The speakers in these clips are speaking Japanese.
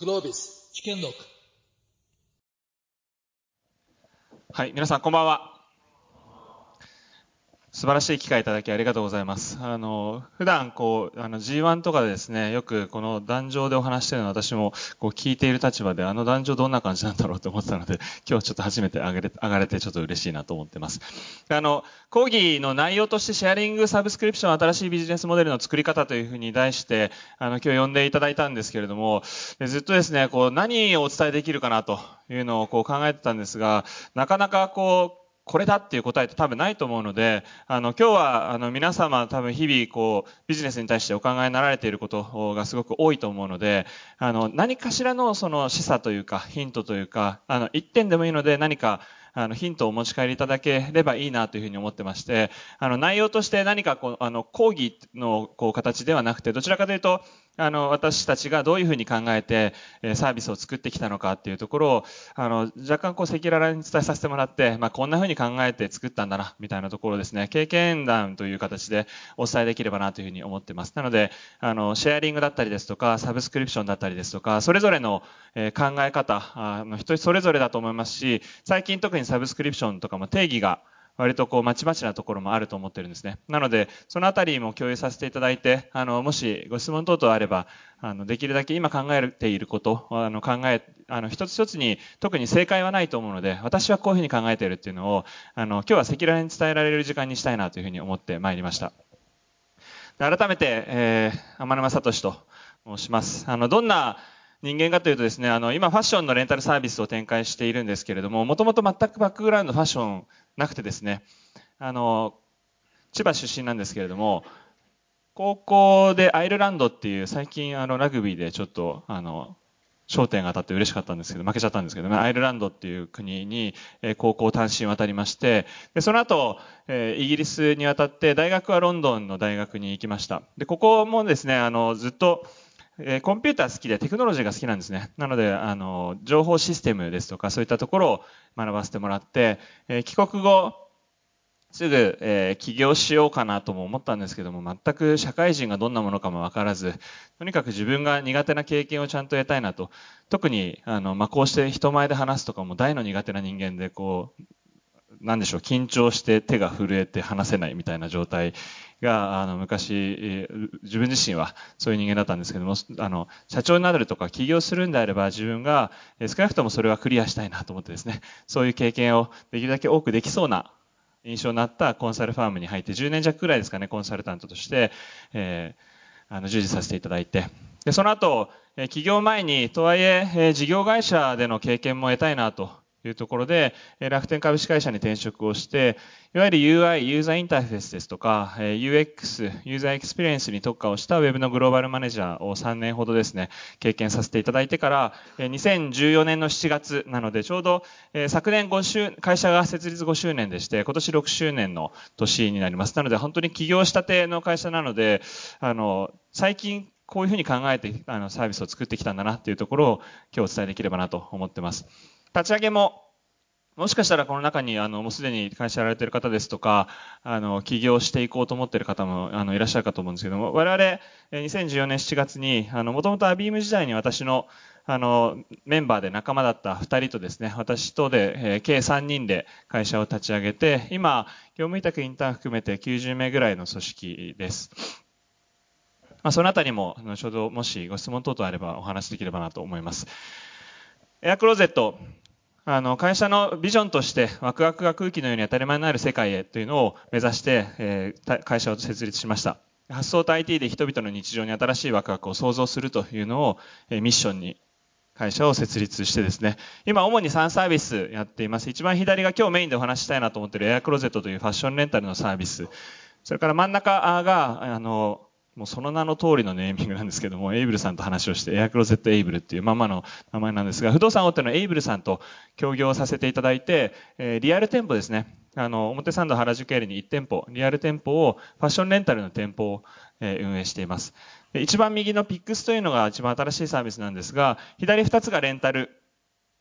グロービス危険録はい、皆さんこんばんは。素晴らしい機会いただきありがとうございます。あの、普段こう、あの G1 とかでですね、よくこの壇上でお話してるの私もこう聞いている立場で、あの壇上どんな感じなんだろうと思ったので、今日ちょっと初めて上がれ上がれてちょっと嬉しいなと思ってます。あの、講義の内容としてシェアリングサブスクリプション新しいビジネスモデルの作り方というふうに題して、あの、今日呼んでいただいたんですけれども、ずっとですね、こう、何をお伝えできるかなというのをこう考えてたんですが、なかなかこう、これだっていう答えって多分ないと思うので、あの、今日は、あの、皆様多分日々、こう、ビジネスに対してお考えになられていることがすごく多いと思うので、あの、何かしらのその示唆というか、ヒントというか、あの、一点でもいいので何か、あの、ヒントをお持ち帰りいただければいいなというふうに思ってまして、あの、内容として何かこう、あの、講義のこう形ではなくて、どちらかというと、あの、私たちがどういうふうに考えて、えサービスを作ってきたのかっていうところを、あの、若干こう、赤裸々に伝えさせてもらって、まあ、こんなふうに考えて作ったんだな、みたいなところですね、経験談という形でお伝えできればなというふうに思ってます。なので、あの、シェアリングだったりですとか、サブスクリプションだったりですとか、それぞれの、え考え方、あの、人それぞれだと思いますし、最近特にサブスクリプションとかも定義が、割とこうまちまちなところもあると思ってるんですね。なので、そのあたりも共有させていただいて、あの、もしご質問等々あれば、あの、できるだけ今考えていること、あの、考え、あの、一つ一つに特に正解はないと思うので、私はこういうふうに考えているっていうのを、あの、今日は赤裸々に伝えられる時間にしたいなというふうに思ってまいりました。改めて、えー、天沼聡と申します。あの、どんな人間かというとですね、あの、今ファッションのレンタルサービスを展開しているんですけれども、もともと全くバックグラウンドファッションなくてですね、あの、千葉出身なんですけれども、高校でアイルランドっていう最近あのラグビーでちょっとあの焦点が当たって嬉しかったんですけど負けちゃったんですけどねアイルランドっていう国にえ高校単身渡りましてでその後、えイギリスに渡って大学はロンドンの大学に行きました。でここもですねあのずっとえーコンピューター好きでテクノロジーが好きなんですね。なので、あの、情報システムですとか、そういったところを学ばせてもらって、えー帰国後、すぐ、えー起業しようかなとも思ったんですけども、全く社会人がどんなものかもわからず、とにかく自分が苦手な経験をちゃんと得たいなと。特に、あの、まあ、こうして人前で話すとかも大の苦手な人間で、こう、なんでしょう、緊張して手が震えて話せないみたいな状態が、あの、昔、自分自身はそういう人間だったんですけども、あの、社長になるとか起業するんであれば自分が、少なくともそれはクリアしたいなと思ってですね、そういう経験をできるだけ多くできそうな印象になったコンサルファームに入って10年弱くらいですかね、コンサルタントとして、えーあの、従事させていただいて、で、その後、起業前に、とはいえ事業会社での経験も得たいなというところで、楽天株式会社に転職をして、いわゆる UI、ユーザーインターフェースですとか、UX、ユーザーエクスペリエンスに特化をしたウェブのグローバルマネージャーを3年ほどですね、経験させていただいてから、2014年の7月なので、ちょうど、昨年5周、会社が設立5周年でして、今年6周年の年になります。なので、本当に起業したての会社なので、あの、最近、こういうふうに考えてあのサービスを作ってきたんだなっていうところを今日お伝えできればなと思ってます。立ち上げももしかしたらこの中にあのもうすでに会社やられている方ですとか、あの起業していこうと思っている方もあのいらっしゃるかと思うんですけども、我々2014年7月にあのもともとアビーム時代に私のあのメンバーで仲間だった2人とですね、私とで、えー計3人で会社を立ち上げて、今業務委託インターン含めて90名ぐらいの組織です。まあ、そのあたりも後ほどもしご質問等々あればお話しできればなと思います。エアクローゼット、あの、会社のビジョンとして、ワクワクが空気のように当たり前になる世界へというのを目指して、えー会社を設立しました。発想と IT で人々の日常に新しいワクワクを創造するというのを、えーミッションに会社を設立してですね、今主に3サービスやっています。一番左が今日メインでお話したいなと思っているエアクロゼットというファッションレンタルのサービス。それから真ん中が、あの、もうその名の通りのネーミングなんですけども、エイブルさんと話をして、エアクロゼットエイブルっていうままの名前なんですが、不動産大手のエイブルさんと協業させていただいて、えーリアル店舗ですね。あの、表参道原宿エリに1店舗、リアル店舗を、ファッションレンタルの店舗を、えー運営しています。で一番右のピックスというのが一番新しいサービスなんですが、左2つがレンタル。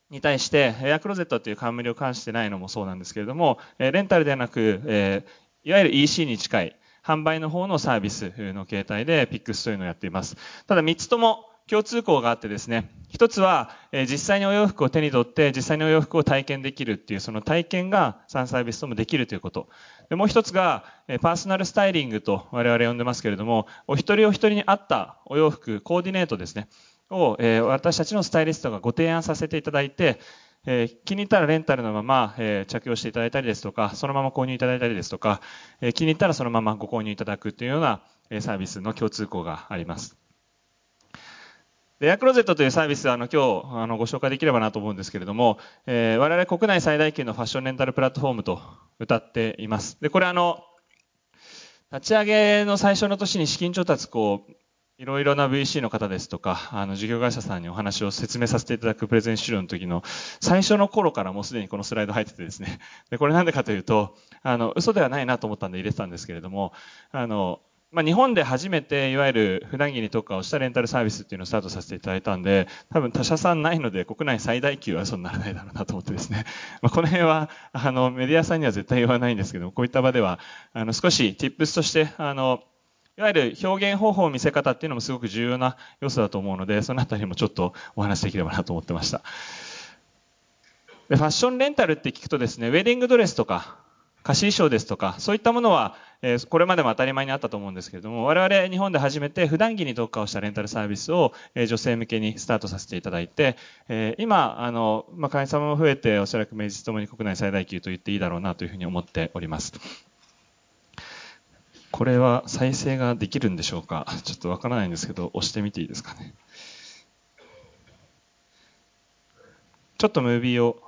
に対して、エアクロゼットという冠を冠してないのもそうなんですけれども、レンタルではなく、いわゆる EC に近い、販売の方のサービスの形態でピックスというのをやっています。ただ3つとも共通項があってですね、一つは、え実際にお洋服を手に取って実際にお洋服を体験できるっていうその体験が3サービスともできるということ。でもう一つが、えパーソナルスタイリングと我々呼んでますけれども、お一人お一人に合ったお洋服、コーディネートですね、を、え私たちのスタイリストがご提案させていただいて、えー、気に入ったらレンタルのまま、えー、着用していただいたりですとか、そのまま購入いただいたりですとか、えー、気に入ったらそのままご購入いただくというような、えサービスの共通項があります。レアクローゼットというサービスあの今日あのご紹介できればなと思うんですけれども、え、我々国内最大級のファッションレンタルプラットフォームと歌っています。で、これあの、立ち上げの最初の年に資金調達こう、いろいろな VC の方ですとか、あの、事業会社さんにお話を説明させていただくプレゼン資料の時の最初の頃からもうすでにこのスライド入っててですね。で、これなんでかというと、あの、嘘ではないなと思ったんで入れてたんですけれども、あの、まあ、日本で初めていわゆる普段着に特化をしたレンタルサービスっていうのをスタートさせていただいたんで、多分他社さんないので国内最大級は嘘にならないだろうなと思ってですね。まあ、この辺は、あの、メディアさんには絶対言わないんですけど、こういった場では、あの、少し tips として、あの、いわゆる表現方法、見せ方っていうのもすごく重要な要素だと思うので、そのあたりもちょっとお話しできればなと思ってました。でファッションレンタルって聞くとですね、ウェディングドレスとか、貸衣装ですとか、そういったものは、えー、これまでも当たり前にあったと思うんですけれども、我々日本で初めて普段着に特化をしたレンタルサービスを、えー、女性向けにスタートさせていただいて、えー、今、あの、まあ、会員様も増えて、おそらく名実ともに国内最大級と言っていいだろうなというふうに思っております。これは再生ができるんでしょうか？ちょっとわからないんですけど、押してみていいですかね？ちょっとムービーを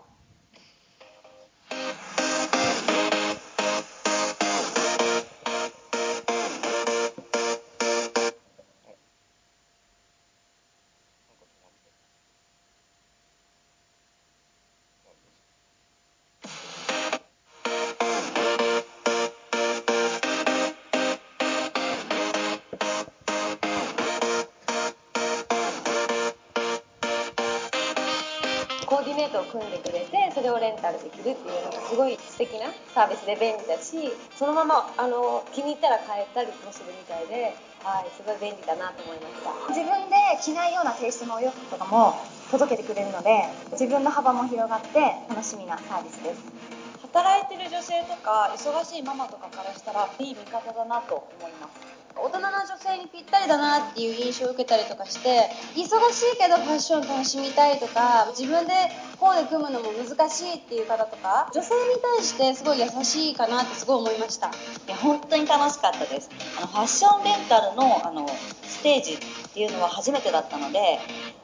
サービスで便利だしそのままあの気に入ったら買えたりもするみたいで、はい、すごい便利だなと思いました。自分で着ないようなテイストのお洋服とかも届けてくれるので自分の幅も広がって楽しみなサービスです。働いてる女性とか忙しいママとかからしたらいい見方だなと思います大人な女性にぴったりだなっていう印象を受けたりとかして忙しいけどファッション楽しみたいとか自分でコーデ組むのも難しいっていう方とか女性に対してすごい優しいかなってすごい思いました。いや本当に楽しかったです。あのファッションレンタルのあのステージっていうのは初めてだったので、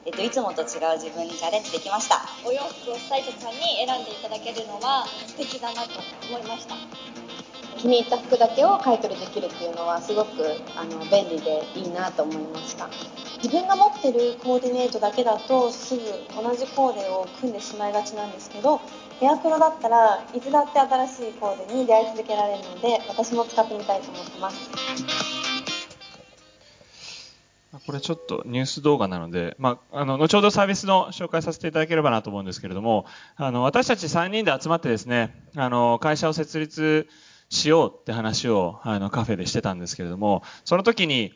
えっと、いつもと違う自分にチャレンジできました。お洋服をスタイリストさんに選んでいただけるのは素敵だなと思いました気に入った服だけを買い取りできるっていうのはすごくあの便利でいいなと思いました。自分が持ってるコーディネートだけだとすぐ同じコーデを組んでしまいがちなんですけどエアクロだったらいつだって新しいコーデに出会い続けられるので私も使ってみたいと思ってます。これちょっとニュース動画なので、まあ、あの、後ほどサービスの紹介させていただければなと思うんですけれども、あの、私たち3人で集まってですね、あの、会社を設立しようって話をあのカフェでしてたんですけれども、その時に、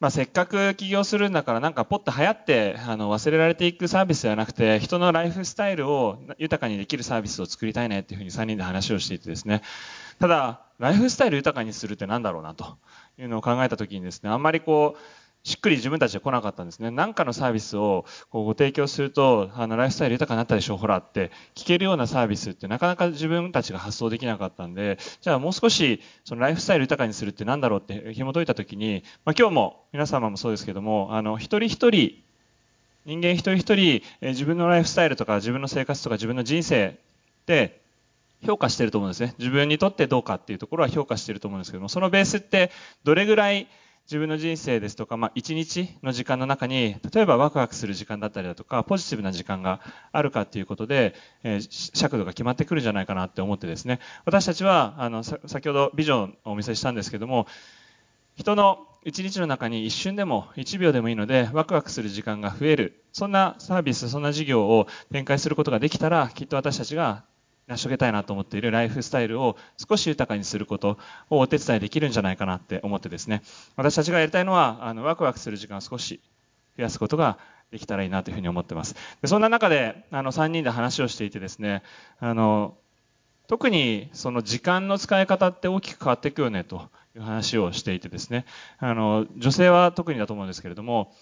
まあ、せっかく起業するんだからなんかポッと流行ってあの忘れられていくサービスではなくて人のライフスタイルを豊かにできるサービスを作りたいねっていうふうに3人で話をしていてですね。ただライフスタイル豊かにするってなんだろうなというのを考えた時にですねあんまりこうしっくり自分たちで来なかったんですね。何かのサービスをご提供すると、あの、ライフスタイル豊かになったでしょう、ほらって聞けるようなサービスってなかなか自分たちが発想できなかったんで、じゃあもう少しそのライフスタイル豊かにするって何だろうって紐解いたときに、まあ今日も皆様もそうですけども、あの、一人一人、人間一人一人、自分のライフスタイルとか自分の生活とか自分の人生で評価してると思うんですね。自分にとってどうかっていうところは評価してると思うんですけども、そのベースってどれぐらい自分の人生ですとか、まあ、一日の時間の中に、例えばワクワクする時間だったりだとか、ポジティブな時間があるかっていうことで、えー、尺度が決まってくるんじゃないかなって思ってですね、私たちは、あの、先ほどビジョンをお見せしたんですけども、人の一日の中に一瞬でも一秒でもいいのでワクワクする時間が増える。そんなサービスそんな事業を展開することができたらきっと私たちが成し遂げたいなと思っているライフスタイルを少し豊かにすることをお手伝いできるんじゃないかなって思ってですね私たちがやりたいのはあのワクワクする時間を少し増やすことができたらいいなというふうに思ってます。でそんな中で、あの、3人で話をしていてですね、あの、特にその時間の使い方って大きく変わっていくよねという話をしていてですね、あの、女性は特にだと思うんですけれども、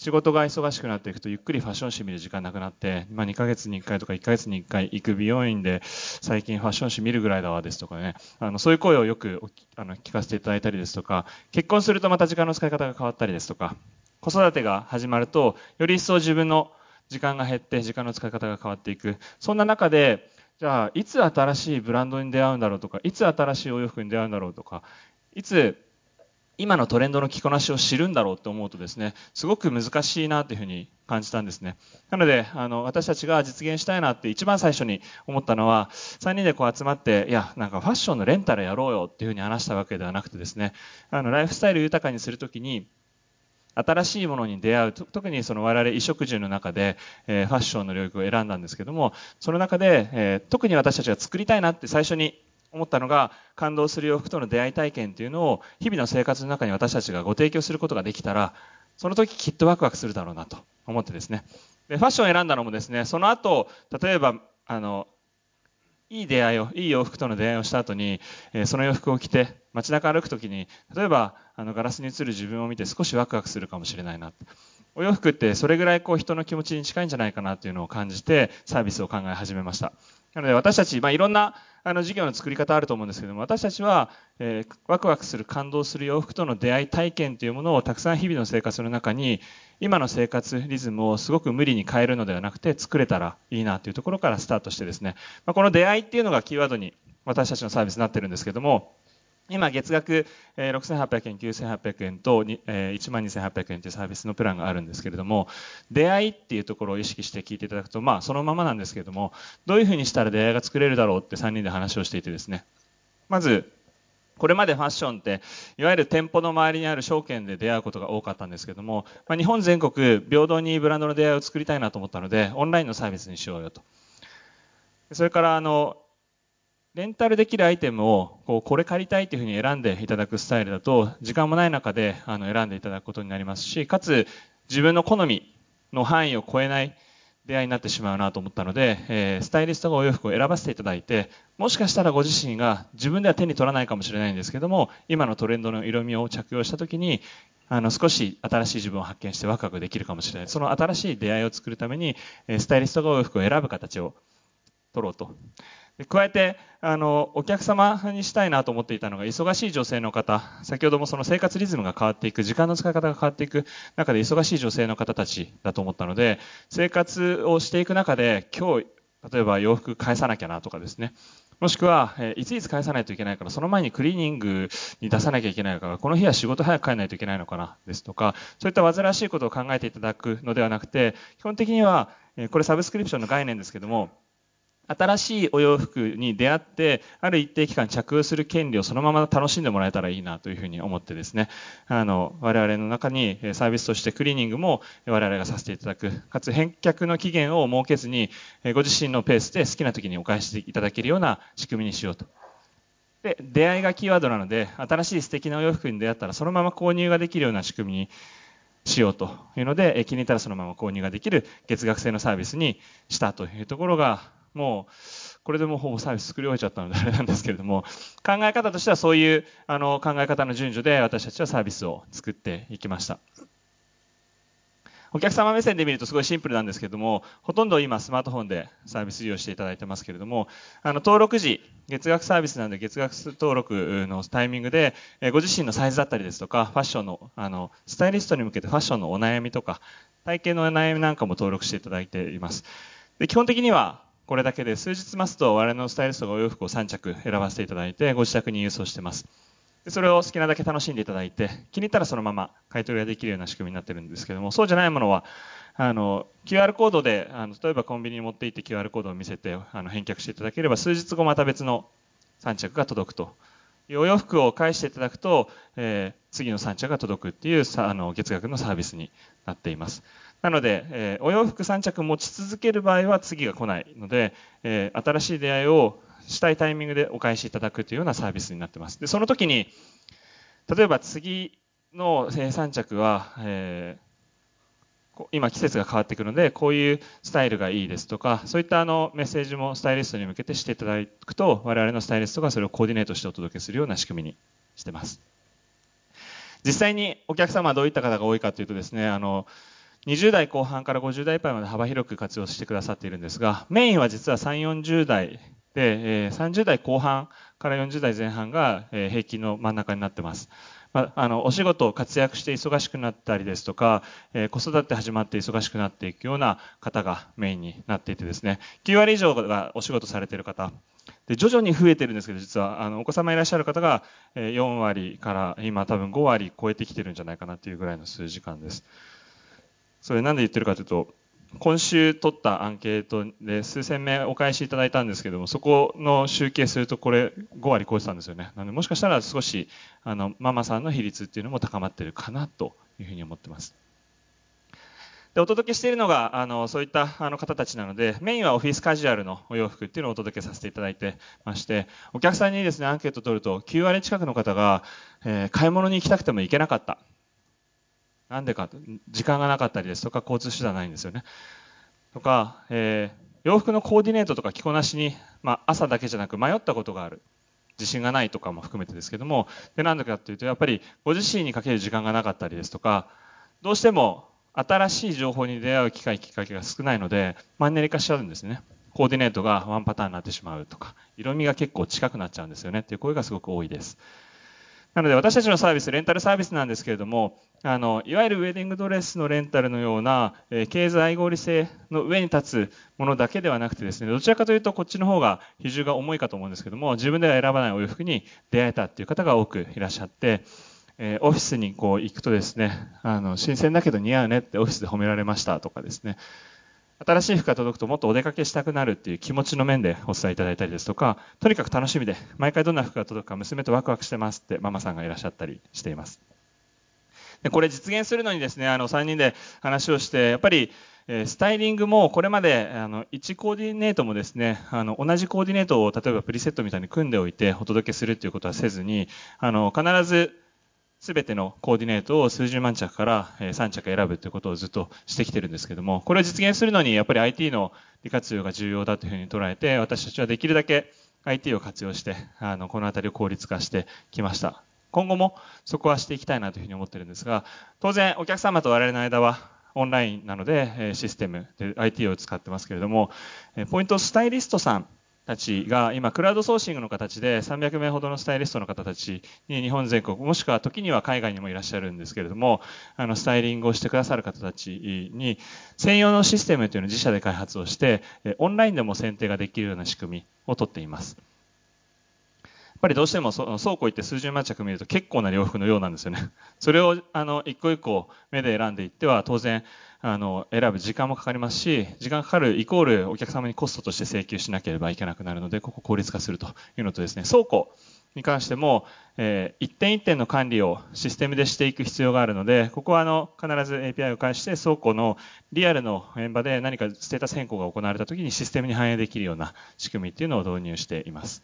仕事が忙しくなっていくとゆっくりファッション誌見る時間なくなって、まあ、2ヶ月に1回とか1ヶ月に1回行く美容院で最近ファッション誌見るぐらいだわですとかね、あのそういう声をよくあの聞かせていただいたりですとか、結婚するとまた時間の使い方が変わったりですとか、子育てが始まるとより一層自分の時間が減って時間の使い方が変わっていく。そんな中で、じゃあいつ新しいブランドに出会うんだろうとか、いつ新しいお洋服に出会うんだろうとか、いつ今のトレンドの着こなしを知るんだろうと思うとですね、すごく難しいなというふうに感じたんですね。なので、あの、私たちが実現したいなって一番最初に思ったのは、3人でこう集まって、いや、なんかファッションのレンタルやろうよっていうふうに話したわけではなくてですね、あの、ライフスタイル豊かにするときに、新しいものに出会う、特にその我々衣食住の中で、えー、ファッションの領域を選んだんですけども、その中で、えー、特に私たちが作りたいなって最初に思ったのが感動する洋服との出会い体験というのを日々の生活の中に私たちがご提供することができたらその時きっとワクワクするだろうなと思ってですね。でファッションを選んだのもですねその後例えばあのいい出会いをいい洋服との出会いをした後に、えその洋服を着て街中歩く時に例えばあのガラスに映る自分を見て少しワクワクするかもしれないな。お洋服ってそれぐらいこう人の気持ちに近いんじゃないかなというのを感じてサービスを考え始めました。なので私たち、まあ、いろんなあの授業の作り方あると思うんですけども私たちは、えー、ワクワクする感動する洋服との出会い体験というものをたくさん日々の生活の中に今の生活リズムをすごく無理に変えるのではなくて作れたらいいなというところからスタートしてですね、まあ、この出会いっていうのがキーワードに私たちのサービスになってるんですけども今月額6800円、9800円と12800円というサービスのプランがあるんですけれども、出会いっていうところを意識して聞いていただくと、まあそのままなんですけれども、どういうふうにしたら出会いが作れるだろうって3人で話をしていてですね、まず、これまでファッションって、いわゆる店舗の周りにある証券で出会うことが多かったんですけども、まあ、日本全国平等にブランドの出会いを作りたいなと思ったので、オンラインのサービスにしようよと。それから、あの、レンタルできるアイテムをこうこれ借りたいというふうに選んでいただくスタイルだと時間もない中であの選んでいただくことになりますしかつ自分の好みの範囲を超えない出会いになってしまうなと思ったので、えー、スタイリストがお洋服を選ばせていただいてもしかしたらご自身が自分では手に取らないかもしれないんですけども今のトレンドの色味を着用した時にあの少し新しい自分を発見してワクワクできるかもしれない。その新しい出会いを作るためにスタイリストがお洋服を選ぶ形を取ろうと。加えて、あの、お客様にしたいなと思っていたのが、忙しい女性の方、先ほどもその生活リズムが変わっていく、時間の使い方が変わっていく中で、忙しい女性の方たちだと思ったので、生活をしていく中で、今日、例えば洋服返さなきゃなとかですね、もしくは、えいついつ返さないといけないから、その前にクリーニングに出さなきゃいけないから、この日は仕事早く帰らないといけないのかな、ですとか、そういった煩わしいことを考えていただくのではなくて、基本的には、これサブスクリプションの概念ですけども、新しいお洋服に出会って、ある一定期間着用する権利をそのまま楽しんでもらえたらいいなというふうに思ってですね、あの、我々の中にサービスとしてクリーニングも我々がさせていただく、かつ返却の期限を設けずに、ご自身のペースで好きな時にお返しいただけるような仕組みにしようと。で、出会いがキーワードなので、新しい素敵なお洋服に出会ったらそのまま購入ができるような仕組みにしようというので、気に入ったらそのまま購入ができる月額制のサービスにしたというところが、もう、これでもうほぼサービス作り終えちゃったのであれなんですけれども、考え方としてはそういうあの考え方の順序で私たちはサービスを作っていきました。お客様目線で見るとすごいシンプルなんですけれども、ほとんど今スマートフォンでサービス利用していただいてますけれども、あの登録時、月額サービスなので月額登録のタイミングで、ご自身のサイズだったりですとか、ファッションの、あの、スタイリストに向けてファッションのお悩みとか、体型のお悩みなんかも登録していただいています。で基本的にはこれだけで数日待つと我々のスタイリストがお洋服を3着選ばせていただいてご自宅に郵送してます。でそれを好きなだけ楽しんでいただいて気に入ったらそのまま買い取りができるような仕組みになってるんですけどもそうじゃないものはあの QR コードであの例えばコンビニに持って行って QR コードを見せてあの返却していただければ数日後また別の3着が届くと。お洋服を返していただくと、えー、次の3着が届くっていうさあの月額のサービスになっています。なので、えー、お洋服3着持ち続ける場合は次が来ないので、えー、新しい出会いをしたいタイミングでお返しいただくというようなサービスになってます。で、その時に、例えば次の3着は、えー、今季節が変わってくるので、こういうスタイルがいいですとか、そういったあのメッセージもスタイリストに向けてしていただくと、我々のスタイリストがそれをコーディネートしてお届けするような仕組みにしてます。実際にお客様はどういった方が多いかというとですね、あの、20代後半から50代いっぱいまで幅広く活用してくださっているんですが、メインは実は3、40代で、30代後半から40代前半が、平均の真ん中になってます。まあ、あのお仕事を活躍して忙しくなったりですとか、えー、子育て始まって忙しくなっていくような方がメインになっていてですね。9割以上がお仕事されている方。で徐々に増えてるんですけど実はあのお子様いらっしゃる方が4割から今多分5割超えてきてるんじゃないかなというぐらいの数時間です。それなんで言ってるかというと今週取ったアンケートで数千名お返しいただいたんですけども、そこの集計するとこれ5割超えてたんですよね。なのでもしかしたら少しあのママさんの比率っていうのも高まってるかなというふうに思ってます。でお届けしているのがあのそういったあの方たちなのでメインはオフィスカジュアルのお洋服っていうのをお届けさせていただいてましてお客さんにですねアンケート取ると9割近くの方が、えー、買い物に行きたくても行けなかったなんでかと時間がなかったりです。とか交通手段ないんですよね。とか、えー、洋服のコーディネートとか着こなしに、まあ、朝だけじゃなく迷ったことがある。自信がないとかも含めてですけども。でなんでかっていうとやっぱりご自身にかける時間がなかったりです。とかどうしても新しい情報に出会う機会きっかけが少ないのでマンネリ化しちゃうんですね。コーディネートがワンパターンになってしまう。とか色味が結構近くなっちゃうんですよね。っていう声がすごく多いです。なので私たちのサービスレンタルサービスなんですけれどもあのいわゆるウェディングドレスのレンタルのような、えー、経済合理性の上に立つものだけではなくてですねどちらかというとこっちの方が比重が重いかと思うんですけども自分では選ばないお洋服に出会えたっていう方が多くいらっしゃって、えー、オフィスにこう行くとですねあの新鮮だけど似合うねってオフィスで褒められましたとかですね新しい服が届くともっとお出かけしたくなるっていう気持ちの面でお伝えいただいたりですとかとにかく楽しみで毎回どんな服が届くか娘とワクワクしてますってママさんがいらっしゃったりしています。でこれ実現するのにですね、あの3人で話をして、やっぱりスタイリングもこれまであの1コーディネートもですねあの同じコーディネートを例えばプリセットみたいに組んでおいてお届けするということはせずにあの必ず全てのコーディネートを数十万着から3着選ぶということをずっとしてきてるんですけどもこれを実現するのにやっぱり IT の利活用が重要だというふうに捉えて私たちはできるだけ IT を活用してあのこの辺りを効率化してきました。今後もそこはしていきたいなというふうに思ってるんですが、当然お客様と我々の間はオンラインなのでシステムで IT を使ってますけれども、ポイントスタイリストさんたちが今クラウドソーシングの形で300名ほどのスタイリストの方たちに日本全国もしくは時には海外にもいらっしゃるんですけれどもあのスタイリングをしてくださる方たちに専用のシステムというのを自社で開発をしてオンラインでも選定ができるような仕組みをとっています。っぱりどうしてもそ倉庫行って数十万着見ると結構な洋服のようなんですよね。それをあの一個一個目で選んでいっては当然あの選ぶ時間もかかりますし時間かかるイコールお客様にコストとして請求しなければいけなくなるのでここ効率化するというのとですね倉庫に関しても、えー、一点一点の管理をシステムでしていく必要があるのでここはあの必ず API を介して倉庫のリアルの現場で何かステータス変更が行われた時にシステムに反映できるような仕組みっていうのを導入しています。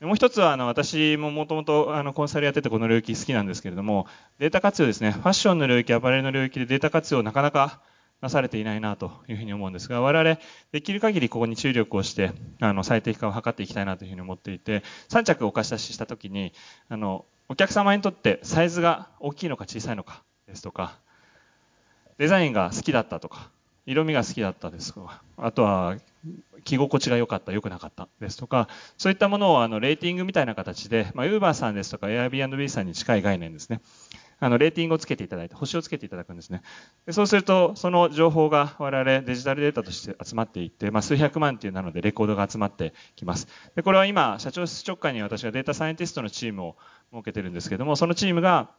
もう一つはあの私ももともとコンサルやっててこの領域好きなんですけれどもデータ活用ですね。ファッションの領域アパレルの領域でデータ活用なかなかなされていないなというふうに思うんですが我々できる限りここに注力をしてあの最適化を図っていきたいなというふうに思っていて3着お貸し出しした時にあのお客様にとってサイズが大きいのか小さいのかですとかデザインが好きだったとか色味が好きだったですとかあとは着心地が良かった、良くなかったですとか、そういったものをあのレーティングみたいな形で、まあ、Uber さんですとか Airbnb さんに近い概念ですね。あのレーティングをつけていただいて、星をつけていただくんですね。でそうすると、その情報が我々デジタルデータとして集まっていって、まあ、数百万っていうなのでレコードが集まってきます。でこれは今、社長室直下に私はデータサイエンティストのチームを設けてるんですけども、そのチームが、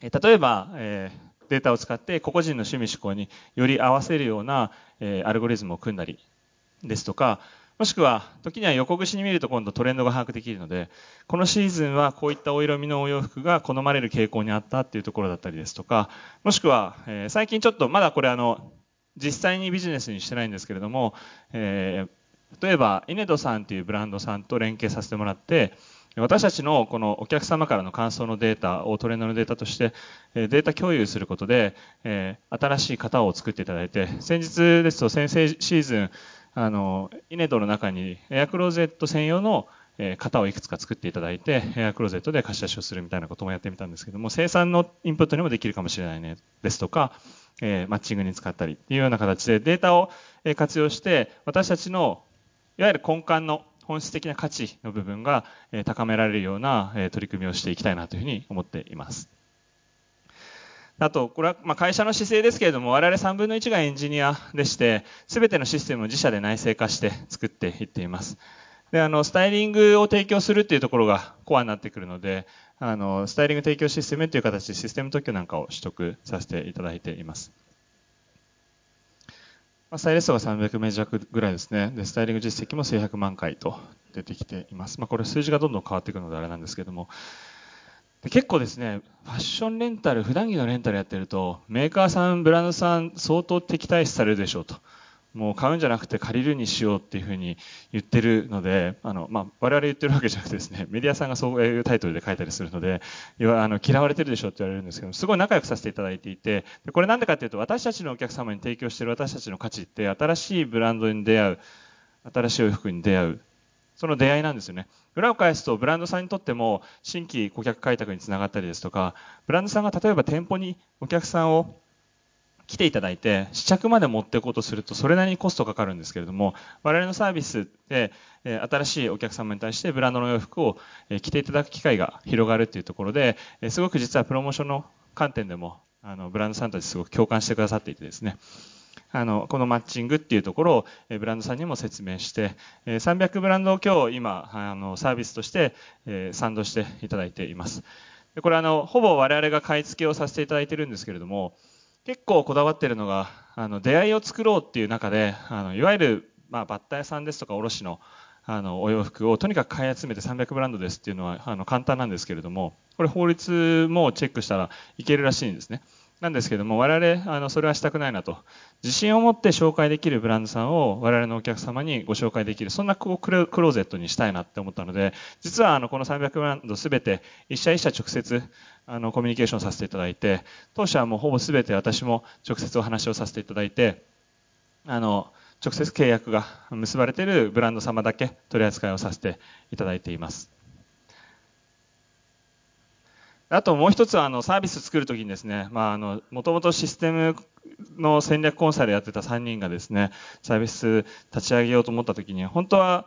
例えば、えー、データを使って個々人の趣味思考により合わせるような、え、アルゴリズムを組んだりですとか、もしくは時には横串に見ると今度トレンドが把握できるので、このシーズンはこういったお色味のお洋服が好まれる傾向にあったっていうところだったりですとか、もしくは、え、最近ちょっとまだこれあの、実際にビジネスにしてないんですけれども、え、例えば、イネドさんっていうブランドさんと連携させてもらって、私たちのこのお客様からの感想のデータをトレンドのデータとしてデータ共有することで新しい型を作っていただいて先日ですと先々シーズンあのイネドの中にエアクローゼット専用の型をいくつか作っていただいてエアクローゼットで貸し出しをするみたいなこともやってみたんですけども生産のインプットにもできるかもしれないねですとかえマッチングに使ったりっていうような形でデータを活用して私たちのいわゆる根幹の本質的な価値の部分が高められるような取り組みをしていきたいなというふうに思っています。あと、これはま会社の姿勢ですけれども、我々3分の1がエンジニアでして、すべてのシステムを自社で内製化して作っていっています。で、あの、スタイリングを提供するっていうところがコアになってくるので、あの、スタイリング提供システムという形でシステム特許なんかを取得させていただいています。まあ、スタイリストが300名弱ぐらいですね。で、スタイリング実績も数百万回と出てきています。まあ、これ数字がどんどん変わっていくのであれなんですけども。で結構ですね、ファッションレンタル、普段着のレンタルやってると、メーカーさん、ブランドさん、相当敵対視されるでしょうと。もう買うんじゃなくて借りるにしようっていうふうに言ってるので、あの、まあ、我々言ってるわけじゃなくてですね、メディアさんがそういうタイトルで書いたりするので、あの嫌われてるでしょって言われるんですけど、すごい仲良くさせていただいていて、でこれなんでかっていうと、私たちのお客様に提供している私たちの価値って、新しいブランドに出会う、新しいお服に出会う、その出会いなんですよね。裏を返すと、ブランドさんにとっても、新規顧客開拓につながったりですとか、ブランドさんが例えば店舗にお客さんを来ていただいて、試着まで持っていこうとすると、それなりにコストかかるんですけれども、我々のサービスで、新しいお客様に対してブランドの洋服を着ていただく機会が広がるっていうところで、すごく実はプロモーションの観点でも、あの、ブランドさんたちすごく共感してくださっていてですね、あの、このマッチングっていうところを、ブランドさんにも説明して、300ブランドを今日今、あの、サービスとして、賛同していただいています。これあの、ほぼ我々が買い付けをさせていただいているんですけれども、結構こだわっているのが、あの、出会いを作ろうっていう中で、あの、いわゆる、まあ、バッタ屋さんですとか卸の、あの、お洋服をとにかく買い集めて300ブランドですっていうのは、あの、簡単なんですけれども、これ法律もチェックしたらいけるらしいんですね。なんですけども、我々、あの、それはしたくないなと。自信を持って紹介できるブランドさんを我々のお客様にご紹介できる、そんなクローゼットにしたいなって思ったので、実はあの、この300ブランドすべて、一社一社直接、あの、コミュニケーションさせていただいて、当社はもうほぼすべて私も直接お話をさせていただいて、あの、直接契約が結ばれているブランド様だけ取り扱いをさせていただいています。あともう一つはあのサービス作るときにですね、まあ、あの、もともとシステムの戦略コンサルやってた3人がですね、サービス立ち上げようと思ったときに、本当は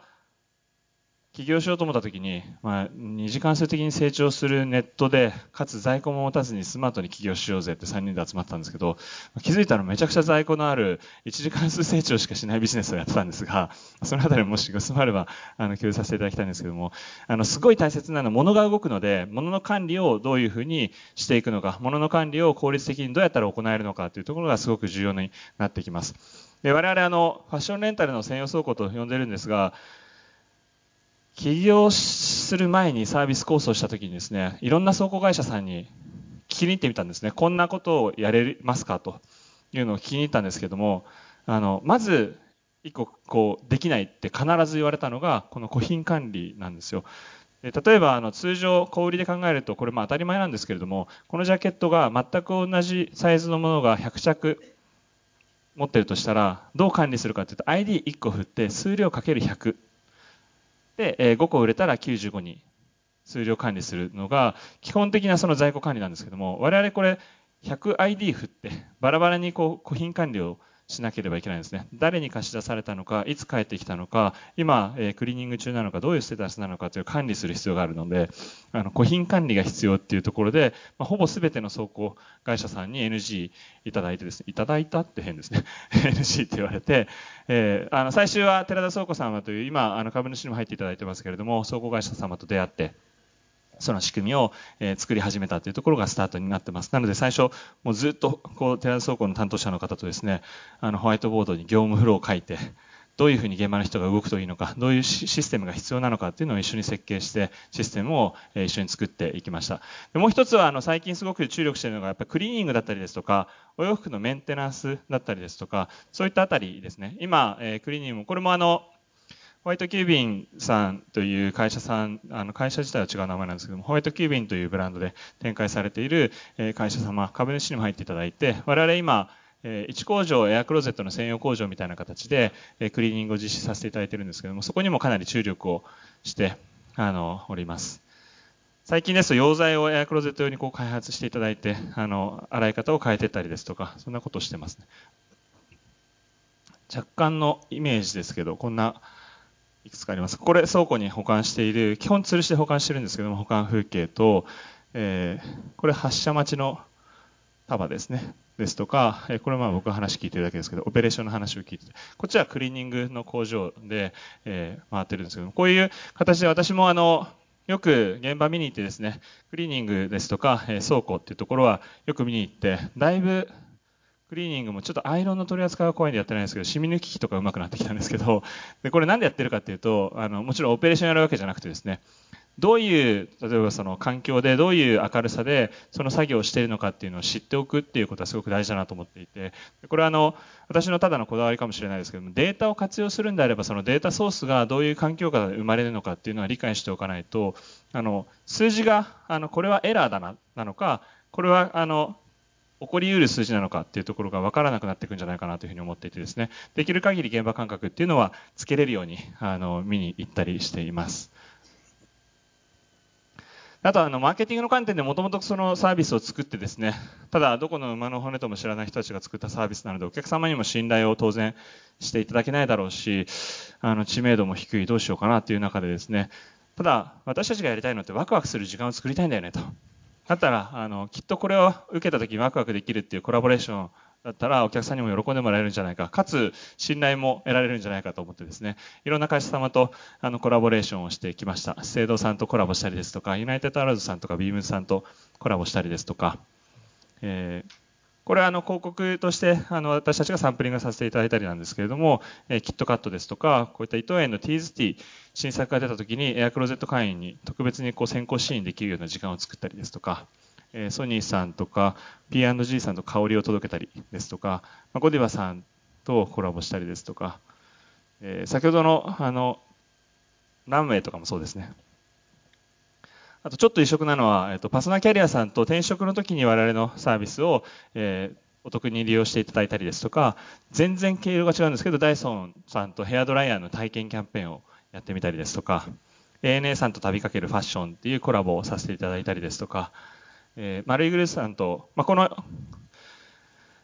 起業しようと思った時に、まあ、2次関数的に成長するネットで、かつ在庫も持たずにスマートに起業しようぜって3人で集まったんですけど、気づいたらめちゃくちゃ在庫のある1次関数成長しかしないビジネスをやってたんですが、そのあたりもしご質問あれば、あの、共有させていただきたいんですけども、あの、すごい大切なのは物が動くので、物の管理をどういうふうにしていくのか、物の管理を効率的にどうやったら行えるのかというところがすごく重要になってきます。で我々あの、ファッションレンタルの専用倉庫と呼んでるんですが、起業する前にサービス構想した時にですね、いろんな倉庫会社さんに聞きに行ってみたんですね。こんなことをやれますかというのを聞きに行ったんですけども、あの、まず、一個こう、できないって必ず言われたのが、この古品管理なんですよ。例えばあの通常小売りで考えるとこれま当たり前なんですけれどもこのジャケットが全く同じサイズのものが100着持ってるとしたらどう管理するかというと ID1 個振って数量かける100で、え5個売れたら95に数量管理するのが、基本的なその在庫管理なんですけども、我々これ 100ID 振って、バラバラにこう、個品管理をしなければいけないんですね。誰に貸し出されたのか、いつ帰ってきたのか、今、えー、クリーニング中なのか、どういうステータスなのかという管理する必要があるので、あの、古品管理が必要っていうところで、まあ、ほぼ全ての倉庫会社さんに NG いただいてですね、いただいたって変ですね。NG って言われて、えー、あの、最終は寺田倉庫様という、今、あの、株主にも入っていただいてますけれども、倉庫会社様と出会って、その仕組みを、え作り始めたというところがスタートになってます。なので最初、もうずっと、こう、テラス倉庫の担当者の方とですね、あの、ホワイトボードに業務フローを書いて、どういうふうに現場の人が動くといいのか、どういうシステムが必要なのかっていうのを一緒に設計して、システムを一緒に作っていきました。でもう一つは、あの、最近すごく注力しているのが、やっぱりクリーニングだったりですとか、お洋服のメンテナンスだったりですとか、そういったあたりですね。今、え、クリーニングも、これもあの、ホワイトキュービンさんという会社さん、あの会社自体は違う名前なんですけども、ホワイトキュービンというブランドで展開されている会社様、株主にも入っていただいて、我々今、1工場、エアクローゼットの専用工場みたいな形で、クリーニングを実施させていただいているんですけども、そこにもかなり注力をして、あの、おります。最近ですと、溶剤をエアクローゼット用にこう開発していただいて、あの、洗い方を変えていったりですとか、そんなことをしてますね。若干のイメージですけど、こんないくつかあります。これ倉庫に保管している、基本吊るして保管してるんですけども、保管風景と、えー、これ発射待ちの束ですね。ですとかえ、これはまあ僕が話聞いてるだけですけど、オペレーションの話を聞いてて、こっちはクリーニングの工場で、えー、回ってるんですけども、こういう形で私もあの、よく現場見に行ってですね、クリーニングですとか、えー、倉庫っていうところはよく見に行って、だいぶクリーニングもちょっとアイロンの取り扱いは怖いんでやってないんですけど、染み抜き機とか上手くなってきたんですけど、でこれなんでやってるかっていうと、あの、もちろんオペレーションやるわけじゃなくてですね、どういう、例えばその環境でどういう明るさでその作業をしているのかっていうのを知っておくっていうことはすごく大事だなと思っていて、これはあの、私のただのこだわりかもしれないですけども、データを活用するんであれば、そのデータソースがどういう環境下で生まれるのかっていうのは理解しておかないと、あの、数字が、あの、これはエラーだな、なのか、これはあの起こりうる数字なのかっていうところが分からなくなっていくんじゃないかなというふうに思っていてですね、できる限り現場感覚っていうのはつけれるようにあの見に行ったりしています。あとあの、マーケティングの観点でもともとそのサービスを作ってですね、ただどこの馬の骨とも知らない人たちが作ったサービスなので、お客様にも信頼を当然していただけないだろうし、あの、知名度も低い、どうしようかなっていう中でですね、ただ、私たちがやりたいのってワクワクする時間を作りたいんだよねと。だったら、あの、きっとこれを受けた時にワクワクできるっていうコラボレーションだったらお客さんにも喜んでもらえるんじゃないか、かつ信頼も得られるんじゃないかと思ってですね、いろんな会社様とあのコラボレーションをしてきました。資生堂さんとコラボしたりですとか、ユナイテッドアラーズさんとかビームズさんとコラボしたりですとか、えー、これはあの広告としてあの私たちがサンプリングさせていただいたりなんですけれども、え、キットカットですとか、こういった伊藤園のティーズティー、新作が出た時にエアクローゼット会員に特別にこう先行支援できるような時間を作ったりですとか、えソニーさんとか P&G さんと香りを届けたりですとか、まゴディバさんとコラボしたりですとか、え先ほどのあのランウェイとかもそうですね。あとちょっと異色なのは、えっと、パソナキャリアさんと転職の時に我々のサービスを、えー、お得に利用していただいたりですとか、全然経路が違うんですけど、ダイソンさんとヘアドライヤーの体験キャンペーンをやってみたりですとか、ANA さんと旅かけるファッションっていうコラボをさせていただいたりですとか、えー、丸井グルースさんと、まあ、この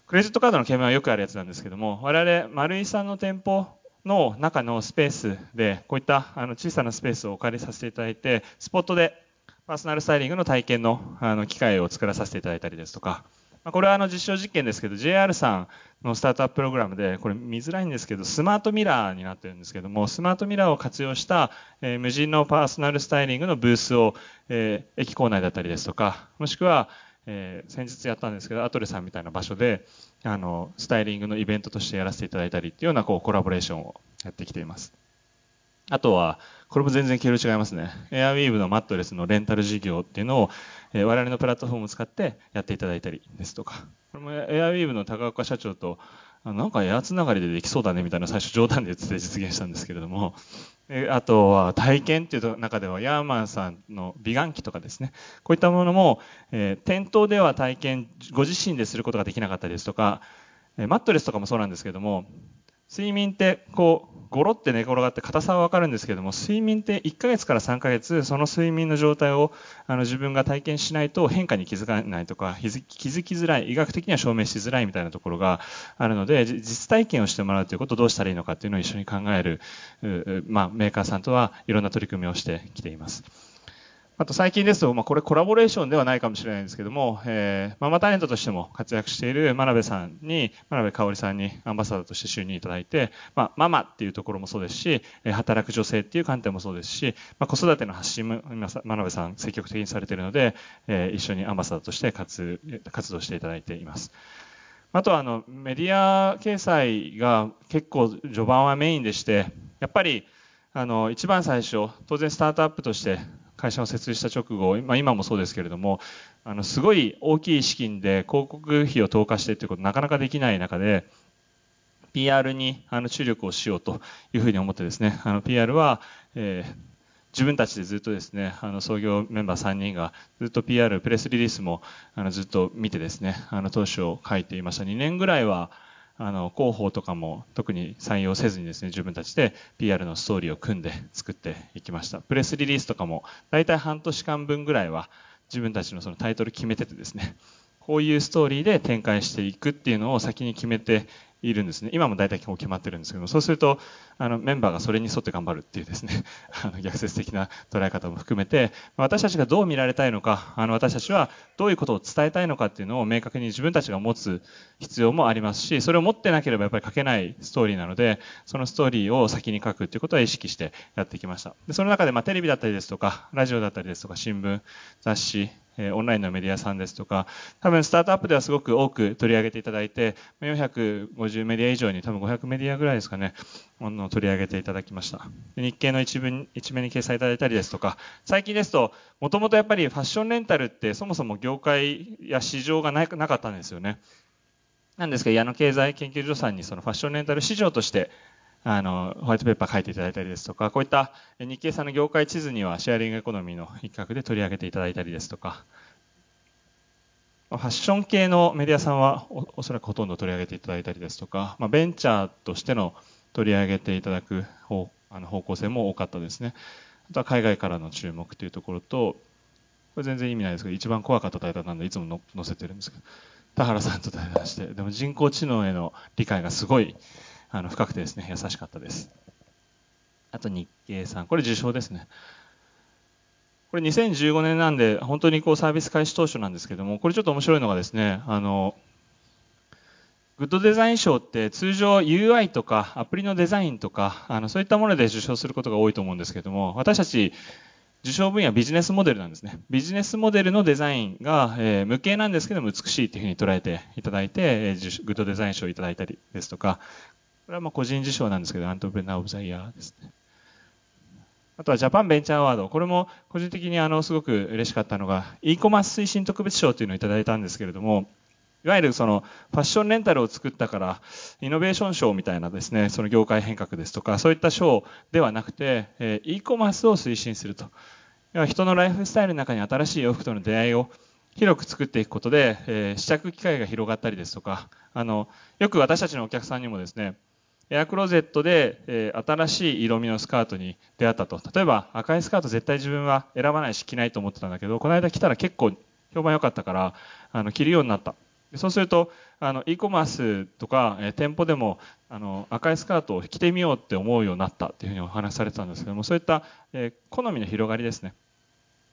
クレジットカードの件はよくあるやつなんですけども、我々、丸井さんの店舗の中のスペースで、こういったあの小さなスペースをお借りさせていただいて、スポットでパーソナルスタイリングの体験のあの機会を作らさせていただいたりですとかま、これはあの実証実験ですけど、JR さんのスタートアッププログラムで、これ見づらいんですけど、スマートミラーになってるんですけども、スマートミラーを活用した、え、無人のパーソナルスタイリングのブースを、え、駅構内だったりですとか、もしくは、え、先日やったんですけど、アトレさんみたいな場所で、あの、スタイリングのイベントとしてやらせていただいたりっていうような、こう、コラボレーションをやってきています。あとは、これも全然経路違いますね。エアウィーヴのマットレスのレンタル事業っていうのを、えー、我々のプラットフォームを使ってやっていただいたりですとか、これもエアウィーヴの高岡社長と、あなんかエアつながりでできそうだねみたいな最初冗談で言って実現したんですけれども、えあとは体験っていう中ではヤーマンさんの美顔器とかですね、こういったものも、えー、店頭では体験ご自身ですることができなかったりですとか、マットレスとかもそうなんですけども、睡眠ってこうゴロって寝転がって硬さはわかるんですけども、睡眠って1ヶ月から3ヶ月、その睡眠の状態をあの自分が体験しないと変化に気づかないとか、気づきづらい、医学的には証明しづらいみたいなところがあるので、実体験をしてもらうということをどうしたらいいのかっていうのを一緒に考える、まあ、メーカーさんとはいろんな取り組みをしてきています。あと最近ですと、まあ、これコラボレーションではないかもしれないんですけども、えー、ママタレントとしても活躍している真鍋さんに、真鍋かおりさんにアンバサダーとして就任いただいて、まあ、ママっていうところもそうですし、働く女性っていう観点もそうですし、まあ、子育ての発信も今、真鍋さん積極的にされているので、えー、一緒にアンバサダーとして活活動していただいています。あとはあのメディア掲載が結構序盤はメインでして、やっぱりあの一番最初、当然スタートアップとして会社を設立した直後、まあ、今もそうですけれども、あのすごい大きい資金で広告費を投下してということなかなかできない中で、PR にあの注力をしようというふうに思ってですね、あの PR は、えー、自分たちでずっとですね、あの創業メンバー3人がずっと PR、プレスリリースもあのずっと見てですね、あの当初を書いていました。2年ぐらいはあの広報とかも特に採用せずにですね、自分たちで PR のストーリーを組んで 作っていきました。プレスリリースとかも大体半年間分ぐらいは自分たちのそのタイトル決めててですね、こういうストーリーで展開していくっていうのを先に決めているんですね。今も大体こう決まってるんですけど、そうすると、あの、メンバーがそれに沿って頑張るっていうですね、あの、逆説的な捉え方も含めて、私たちがどう見られたいのか、あの、私たちはどういうことを伝えたいのかっていうのを明確に自分たちが持つ必要もありますし、それを持ってなければやっぱり書けないストーリーなので、そのストーリーを先に書くっていうことは意識してやってきました。でその中で、まあ、テレビだったりですとか、ラジオだったりですとか、新聞、雑誌、えオンラインのメディアさんですとか、多分スタートアップではすごく多く取り上げていただいて、450メディア以上に多分500メディアぐらいですかね、もの取り上げていただきました。日経の一文一面に掲載いただいたりですとか、最近ですと、もともとやっぱりファッションレンタルってそもそも業界や市場がなかったんですよね。なんですけど、矢野経済研究所さんにそのファッションレンタル市場としてあの、ホワイトペーパー書いていただいたりですとか、こういった日経さんの業界地図にはシェアリングエコノミーの一角で取り上げていただいたりですとか、ファッション系のメディアさんはおそらくほとんど取り上げていただいたりですとか、まあ、ベンチャーとしての取り上げていただく方あの方向性も多かったですね。あとは海外からの注目というところと、これ全然意味ないですけど、一番怖かったタイトルなんでいつも載せてるんですけど、田原さんと対談して、でも人工知能への理解がすごいあの深くてですね、優しかったです。あと日経さん、これ受賞ですね。これ2015年なんで、本当にこうサービス開始当初なんですけども、これちょっと面白いのがですね、あの、グッドデザイン賞って通常 UI とかアプリのデザインとか、あのそういったもので受賞することが多いと思うんですけども、私たち受賞分野はビジネスモデルなんですね。ビジネスモデルのデザインが、えー、無形なんですけども美しいっていうふうに捉えていただいて、えー、グッドデザイン賞をいただいたりですとか、これはまあ個人受賞なんですけど、アントプレナー・オブ・ザ・イヤーですね。あとはジャパンベンチャーアワード。これも個人的にあのすごく嬉しかったのが、e コマース推進特別賞というのをいただいたんですけれども、いわゆるそのファッションレンタルを作ったから、イノベーション賞みたいなですね、その業界変革ですとか、そういった賞ではなくて、え e コマースを推進すると。人のライフスタイルの中に新しい洋服との出会いを広く作っていくことで、え試着機会が広がったりですとか、あの、よく私たちのお客さんにもですね、エアクローゼットで、え、新しい色味のスカートに出会ったと。例えば赤いスカート絶対自分は選ばないし着ないと思ってたんだけど、この間着たら結構評判良かったから、あの着るようになった。そうすると、あの、e コマースとか、え、店舗でも、あの、赤いスカートを着てみようって思うようになったっていうふうにお話しされてたんですけども、そういった、え、好みの広がりですね。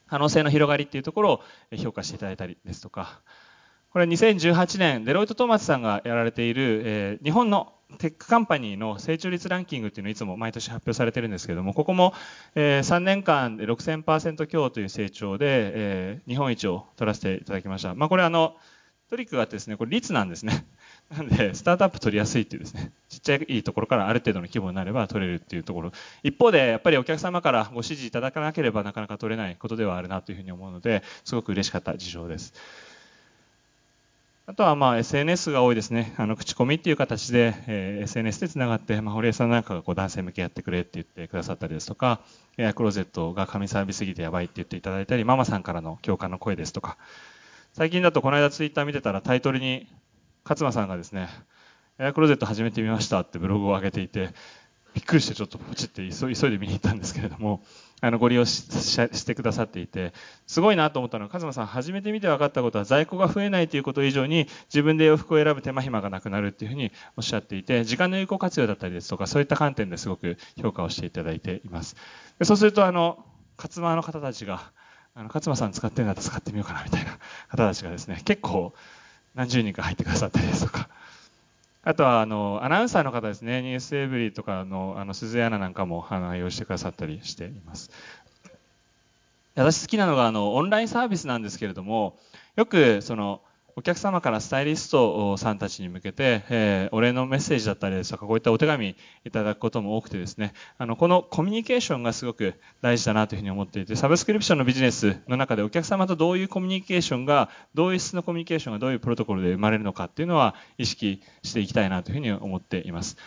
可能性の広がりっていうところを評価していただいたりですとか、これ2018年、デロイト・トーマスさんがやられている、え、日本のテックカンパニーの成長率ランキングっていうのをいつも毎年発表されてるんですけども、ここも、え、3年間で6000%強という成長で、え、日本一を取らせていただきました。まあ、これあの、トリックがあってですね、これ率なんですね。なんで、スタートアップ取りやすいっていうですね、ちっちゃいところからある程度の規模になれば取れるっていうところ。一方で、やっぱりお客様からご支持いただかなければなかなか取れないことではあるなというふうに思うので、すごく嬉しかった受賞です。あとはまあ SNS が多いですね。あの口コミっていう形で、えー、SNS でつながって、まあ、堀江さんなんかがこう男性向けやってくれって言ってくださったりですとか、エアクローゼットが神サービスすぎてやばいって言っていただいたり、ママさんからの共感の声ですとか、最近だとこの間ツイッター見てたらタイトルに勝間さんがですね、エアクローゼット始めてみましたってブログを上げていて、びっくりしてちょっとポチって急いで見に行ったんですけれども、あのご利用してくださっていて、すごいなと思ったのは、カズマさん、初めて見て分かったことは、在庫が増えないということ以上に、自分で洋服を選ぶ手間暇がなくなるっていうふうにおっしゃっていて、時間の有効活用だったりですとか、そういった観点ですごく評価をしていただいています。そうすると、あの、勝間の方たちが、あの、勝間さん使ってるんだったら使ってみようかなみたいな方たちがですね、結構何十人か入ってくださったりですとか、あとは、あの、アナウンサーの方ですね、ニュースエブリーとかの、あの、鈴江アナなんかも、あの、用してくださったりしています。私好きなのが、あの、オンラインサービスなんですけれども、よく、その、お客様からスタイリストさんたちに向けて、えー、お礼のメッセージだったりですとか、こういったお手紙いただくことも多くてですね、あの、このコミュニケーションがすごく大事だなというふうに思っていて、サブスクリプションのビジネスの中でお客様とどういうコミュニケーションが、どういう質のコミュニケーションがどういうプロトコルで生まれるのかっていうのは意識していきたいなというふうに思っています。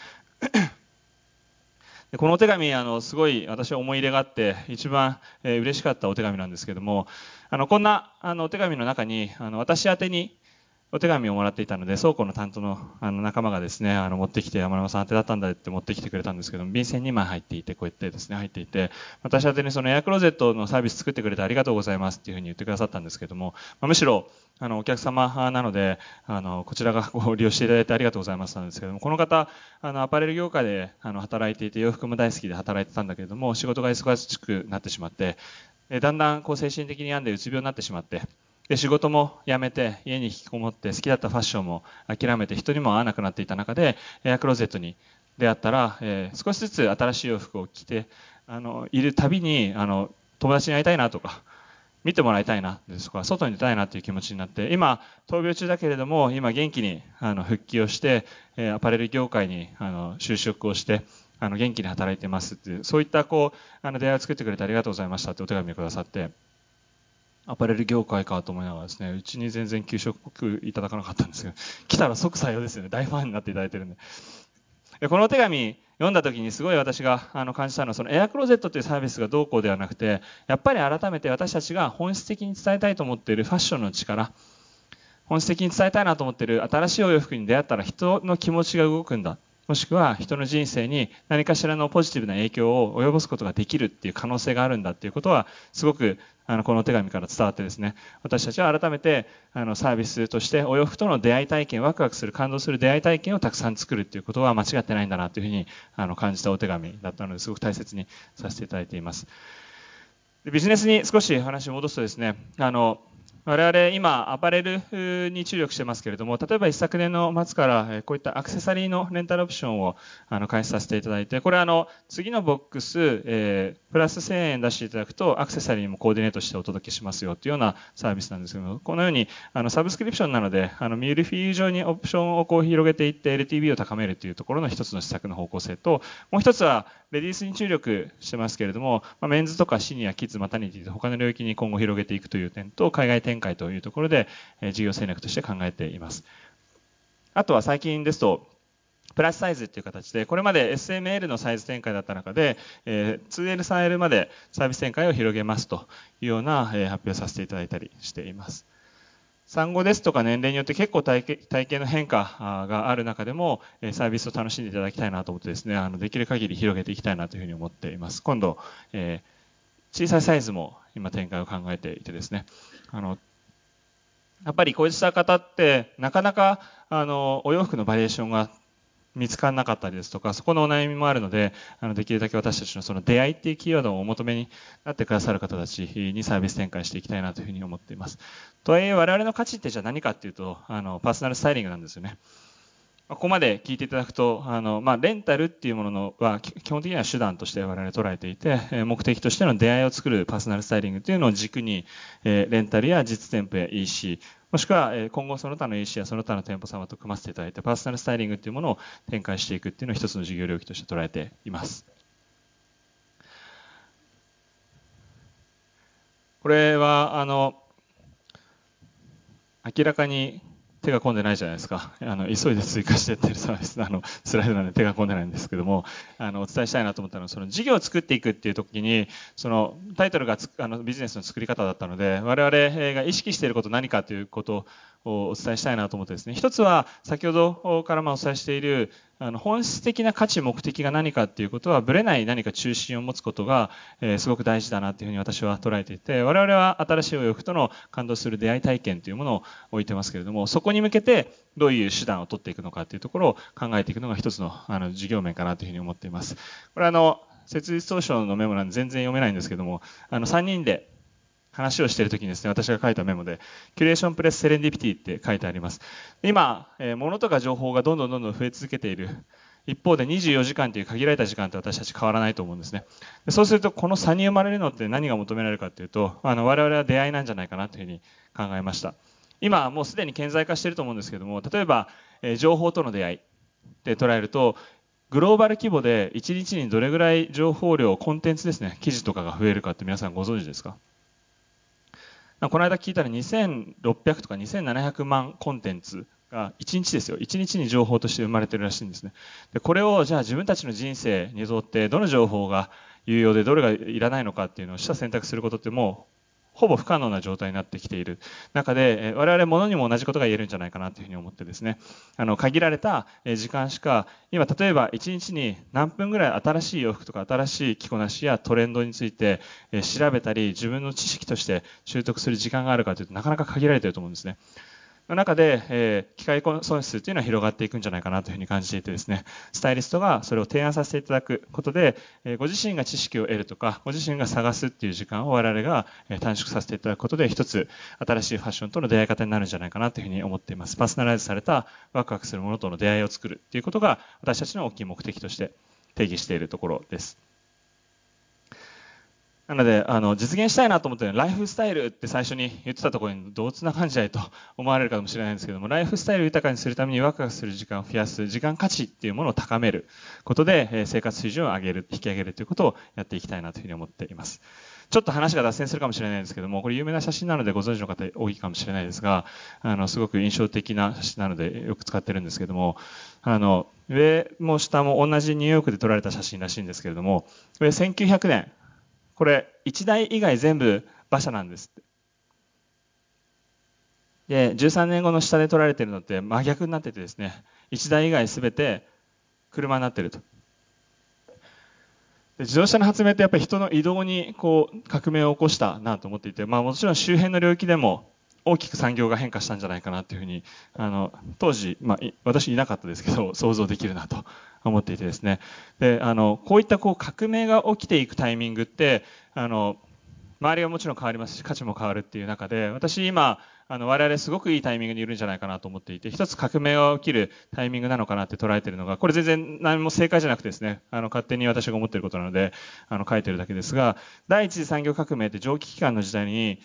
このお手紙、あの、すごい私は思い入れがあって、一番、えー、嬉しかったお手紙なんですけども、あの、こんな、あの、お手紙の中に、あの、私宛に、お手紙をもらっていたので、倉庫の担当のあの仲間がですね、あの持ってきて、山山さん宛てだったんだって持ってきてくれたんですけど、便箋2枚入っていて、こうやってですね、入っていて、私宛てにそのエアクローゼットのサービス作ってくれてありがとうございますっていうふうに言ってくださったんですけども、まあ、むしろ、あの、お客様なので、あの、こちらがご利用していただいてありがとうございますなんですけども、この方、あの、アパレル業界で、あの、働いていて、洋服も大好きで働いてたんだけれども、仕事が忙しくなってしまって、だんだんこう精神的に病んでうつ病になってしまって、で仕事も辞めて家に引きこもって好きだったファッションも諦めて人にも会わなくなっていた中でエアクローゼットに出会ったら、えー、少しずつ新しい洋服を着てあのいるたびにあの友達に会いたいなとか見てもらいたいなですとか外に出たいなという気持ちになって今闘病中だけれども今元気にあの復帰をして、え、アパレル業界にあの就職をしてあの元気に働いてますっていうそういったこうあの出会いを作ってくれてありがとうございましたってお手紙をくださってアパレル業界かと思いながらですね、うちに全然給食いただかなかったんですけど、来たら即採用ですよね。大ファンになっていただいてるんで。でこのお手紙読んだ時にすごい私があの感じたのは、そのエアクローゼットというサービスがどうこうではなくて、やっぱり改めて私たちが本質的に伝えたいと思っているファッションの力、本質的に伝えたいなと思っている新しいお洋服に出会ったら人の気持ちが動くんだ。もしくは人の人生に何かしらのポジティブな影響を及ぼすことができるっていう可能性があるんだっていうことはすごくあのこの手紙から伝わってですね。私たちは改めてあのサービスとしてお洋服との出会い体験ワクワクする感動する出会い体験をたくさん作るっていうことは間違ってないんだなというふうにあの感じたお手紙だったのですごく大切にさせていただいています。ビジネスに少し話を戻すとですねあの我々今アパレルに注力してますけれども例えば一昨年の末からこういったアクセサリーのレンタルオプションをあの開始させていただいてこれあの次のボックス、えー、プラス1000円出していただくとアクセサリーもコーディネートしてお届けしますよというようなサービスなんですけどこのようにあのサブスクリプションなのであのミュールフィーユ上にオプションをこう広げていって LTV を高めるというところの一つの施策の方向性ともう一つはレディースに注力してますけれども、まあ、メンズとかシニア、キッズ、マタニティと他の領域に今後広げていくという点と、海外展開というところで、え事業戦略として考えています。あとは最近ですと、プラスサイズという形で、これまで SML のサイズ展開だった中で、え 2L、3L までサービス展開を広げますというような、え発表させていただいたりしています。産後ですとか年齢によって結構体型の変化がある中でもサービスを楽しんでいただきたいなと思ってですね、あのできる限り広げていきたいなというふうに思っています。今度、え、小さいサイズも今展開を考えていてですね、あのやっぱりこうした方ってなかなかあのお洋服のバリエーションが見つからなかったりですとか、そこのお悩みもあるので、あのできるだけ私たちのその出会いっていうキーワードをお求めになってくださる方たちにサービス展開していきたいなというふうに思っています。とはいえ、我々の価値ってじゃあ何かっていうと、あのパーソナルスタイリングなんですよね。ここまで聞いていただくと、あの、まあ、レンタルっていうものは、基本的には手段として我々捉えていて、目的としての出会いを作るパーソナルスタイリングというのを軸に、レンタルや実店舗や EC、もしくは今後その他の EC やその他の店舗様と組ませていただいてパーソナルスタイリングというものを展開していくっていうのを一つの事業領域として捉えています。これはあの明らかに手が込んでないじゃないですか。あの、急いで追加してってるサービス、あの、スライドなんで手が込んでないんですけども、あの、お伝えしたいなと思ったのは、その事業を作っていくっていう時に、その、タイトルがあの、ビジネスの作り方だったので、我々が意識していること何かということをお伝えしたいなと思ってですね、一つは、先ほどからまあお伝えしている、あの本質的な価値、目的が何かっていうことは、ぶれない何か中心を持つことが、えー、すごく大事だなというふうに私は捉えていて、我々は新しいお洋服との感動する出会い体験というものを置いてますけれども、そこに向けてどういう手段を取っていくのかというところを考えていくのが一つのあの事業面かなというふうに思っています。これあの、設立当初のメモなんで全然読めないんですけども、あの3人で話をしているときにですね、私が書いたメモで、キュレーションプレスセレンディピティって書いてあります。今、えー、物とか情報がどんどんどんどん増え続けている。一方で24時間という限られた時間って私たち変わらないと思うんですね。そうすると、この差に生まれるのって何が求められるかというと、あの、我々は出会いなんじゃないかなというふうに考えました。今もうすでに顕在化していると思うんですけども例えば、え情報との出会いで捉えるとグローバル規模で1日にどれぐらい情報量コンテンツですね記事とかが増えるかって皆さんご存知ですか？この間聞いたら2600とか2700万コンテンツが1日ですよ。1日に情報として生まれてるらしいんですね。でこれをじゃあ自分たちの人生にとってどの情報が有用でどれがいらないのかっていうのをした選択することってもうほぼ不可能な状態になってきている中で、我々ものにも同じことが言えるんじゃないかなというふうに思ってですね、あの、限られた時間しか、今例えば1日に何分ぐらい新しい洋服とか新しい着こなしやトレンドについて調べたり、自分の知識として習得する時間があるかというとなかなか限られていると思うんですね。の中で、えー機械損失というのは広がっていくんじゃないかなというふうに感じていてですね、スタイリストがそれを提案させていただくことで、えーご自身が知識を得るとか、ご自身が探すっていう時間を我々が短縮させていただくことで、一つ新しいファッションとの出会い方になるんじゃないかなというふうに思っています。パーソナライズされたワクワクするものとの出会いを作るっていうことが私たちの大きい目的として定義しているところです。なので、あの、実現したいなと思って、ライフスタイルって最初に言ってたところに同通な感じだいと思われるかもしれないんですけども、ライフスタイル豊かにするためにワクワクする時間を増やす、時間価値っていうものを高めることで、え生活水準を上げる、引き上げるということをやっていきたいなというふうに思っています。ちょっと話が脱線するかもしれないんですけども、これ有名な写真なのでご存知の方多いかもしれないですが、あの、すごく印象的な写真なのでよく使ってるんですけども、あの、上も下も同じニューヨークで撮られた写真らしいんですけれども、上1900年、これ1台以外全部馬車なんですって。で、13年後の下で取られてるのって真逆になっててですね、1台以外全て車になってると。自動車の発明ってやっぱり人の移動にこう革命を起こしたなと思っていて、まあもちろん周辺の領域でも大きく産業が変化したんじゃないかなというふうに、あの、当時、まあ私いなかったですけど、想像できるなと思っていてですね。で、あの、こういったこう革命が起きていくタイミングって、あの、周りがもちろん変わりますし、価値も変わるっていう中で、私今、あの、我々すごくいいタイミングにいるんじゃないかなと思っていて、一つ革命が起きるタイミングなのかなって捉えているのが、これ全然何も正解じゃなくてですね、あの、勝手に私が思っていることなので、あの、書いてるだけですが、第一次産業革命って蒸気機関の時代に、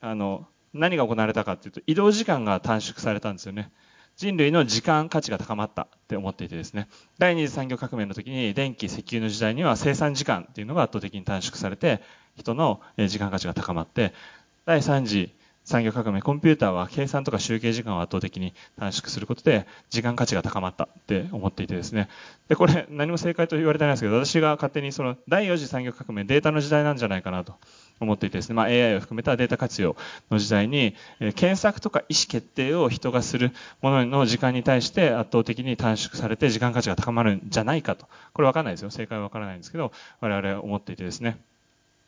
あの、何が行われたかっていうと、移動時間が短縮されたんですよね。人類の時間価値が高まったって思っていてですね。第二次産業革命の時に電気、石油の時代には生産時間っていうのが圧倒的に短縮されて、人の時間価値が高まって、第三次産業革命、コンピューターは計算とか集計時間を圧倒的に短縮することで、時間価値が高まったって思っていてですね。で、これ何も正解と言われてないですけど、私が勝手にその第4次産業革命、データの時代なんじゃないかなと思っていてですね、まあ AI を含めたデータ活用の時代に、え検索とか意思決定を人がするものの時間に対して圧倒的に短縮されて時間価値が高まるんじゃないかと。これわかんないですよ。正解はわからないんですけど、我々は思っていてですね。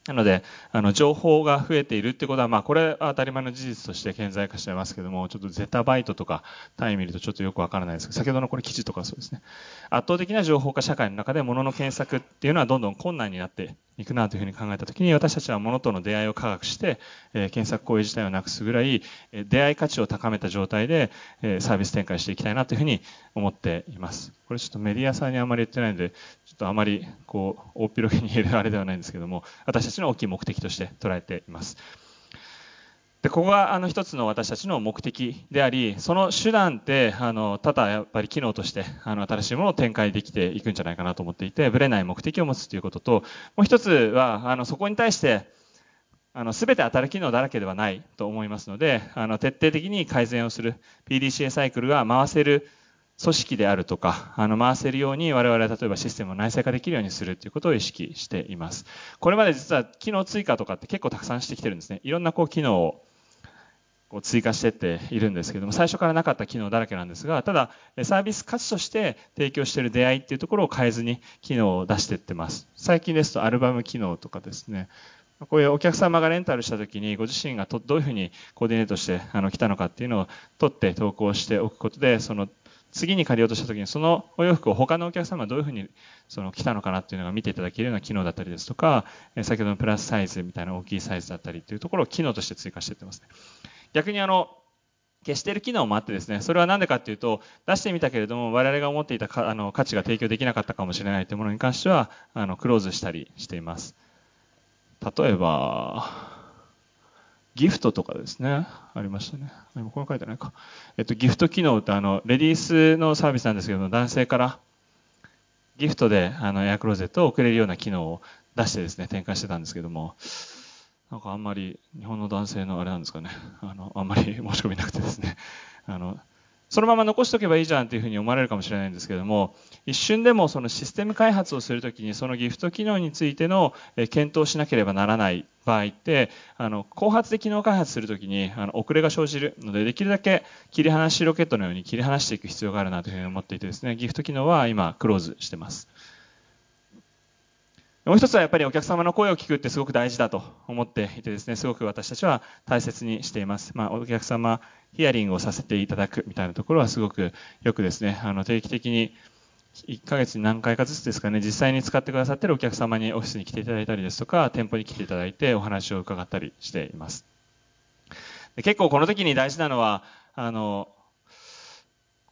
なので、あの、情報が増えているってことは、まあ、これは当たり前の事実として顕在化していますけども、ちょっとゼタバイトとか単位見るとちょっとよくわからないですけど、先ほどのこれ記事とかそうですね。圧倒的な情報化社会の中で物の検索っていうのはどんどん困難になっていくなというふうに考えたときに、私たちは物との出会いを科学して、えー検索行為自体をなくすぐらい、えー出会い価値を高めた状態で、えーサービス展開していきたいなというふうに思っています。これちょっとメディアさんにあまり言ってないので、ちょっとあまりこう、大っ広げに言えるあれではないんですけども、私たちの大きい目的として捉えています。で、ここがあの一つの私たちの目的であり、その手段って、あの、ただやっぱり機能として、あの、新しいものを展開できていくんじゃないかなと思っていて、ぶれない目的を持つということと、もう一つは、あの、そこに対して、あの、すべて当たる機能だらけではないと思いますので、あの、徹底的に改善をする PDCA サイクルが回せる組織であるとか、あの、回せるように我々は例えばシステムを内製化できるようにするということを意識しています。これまで実は機能追加とかって結構たくさんしてきてるんですね。いろんなこう機能をこう追加してっているんですけども、最初からなかった機能だらけなんですが、ただ、サービス価値として提供している出会いっていうところを変えずに機能を出していってます。最近ですとアルバム機能とかですね、こういうお客様がレンタルした時にご自身がどういうふうにコーディネートしてあの来たのかっていうのを取って投稿しておくことで、その次に借りようとした時にそのお洋服を他のお客様がどういうふうにその来たのかなっていうのが見ていただけるような機能だったりですとか、え先ほどのプラスサイズみたいな大きいサイズだったりっていうところを機能として追加していってますね。逆にあの、消してる機能もあってですね、それは何でかっていうと、出してみたけれども、我々が思っていたかあの価値が提供できなかったかもしれないというものに関しては、あの、クローズしたりしています。例えば、ギフトとかですね、ありましたね。今これ書いてないか。えっと、ギフト機能ってあの、レディースのサービスなんですけども、男性からギフトであのエアクローゼットを送れるような機能を出してですね、展開してたんですけども、なんかあんまり日本の男性のあれなんですかね、あの、あんまり申し込みなくてですね、あの、そのまま残しておけばいいじゃんというふうに思われるかもしれないんですけども、一瞬でもそのシステム開発をするときにそのギフト機能についての検討しなければならない場合って、あの、後発で機能開発するときにあの遅れが生じるので、できるだけ切り離しロケットのように切り離していく必要があるなというふうに思っていてですね、ギフト機能は今クローズしてます。もう一つはやっぱりお客様の声を聞くってすごく大事だと思っていてですね、すごく私たちは大切にしています。まあ、お客様ヒアリングをさせていただくみたいなところはすごくよくですね、あの定期的に1ヶ月に何回かずつですかね、実際に使ってくださっているお客様にオフィスに来ていただいたりですとか、店舗に来ていただいてお話を伺ったりしています。結構この時に大事なのは、あの、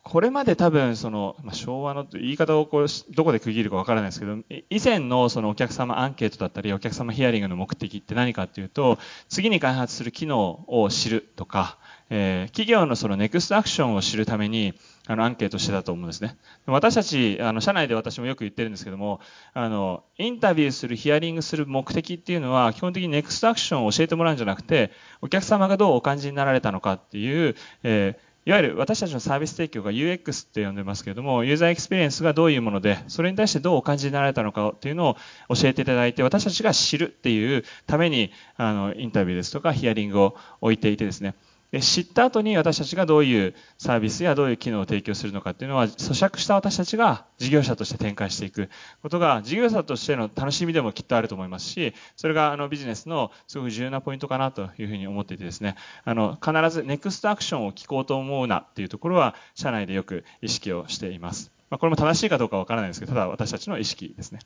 これまで多分その、まあ、昭和の言い方をこうどこで区切るかわからないですけど以前のそのお客様アンケートだったりお客様ヒアリングの目的って何かっていうと次に開発する機能を知るとか、えー、企業のそのネクストアクションを知るためにあのアンケートしてたと思うんですね。私たちあの社内で私もよく言ってるんですけどもあのインタビューするヒアリングする目的っていうのは基本的に next action を教えてもらうんじゃなくてお客様がどうお感じになられたのかっていう、えーいわゆる私たちのサービス提供が UX って呼んでますけれども、ユーザーエクスペリエンスがどういうもので、それに対してどうお感じになられたのかっていうのを教えていただいて、私たちが知るっていうために、あの、インタビューですとかヒアリングを置いていてですね、知った後に私たちがどういうサービスやどういう機能を提供するのかっていうのは咀嚼した私たちが事業者として展開していくことが事業者としての楽しみでもきっとあると思いますしそれがあのビジネスのすごく重要なポイントかなというふうに思っていてですね。あの必ずネクストアクションを聞こうと思うなっていうところは社内でよく意識をしています、まあ、これも正しいかどうかわからないですけどただ私たちの意識ですね。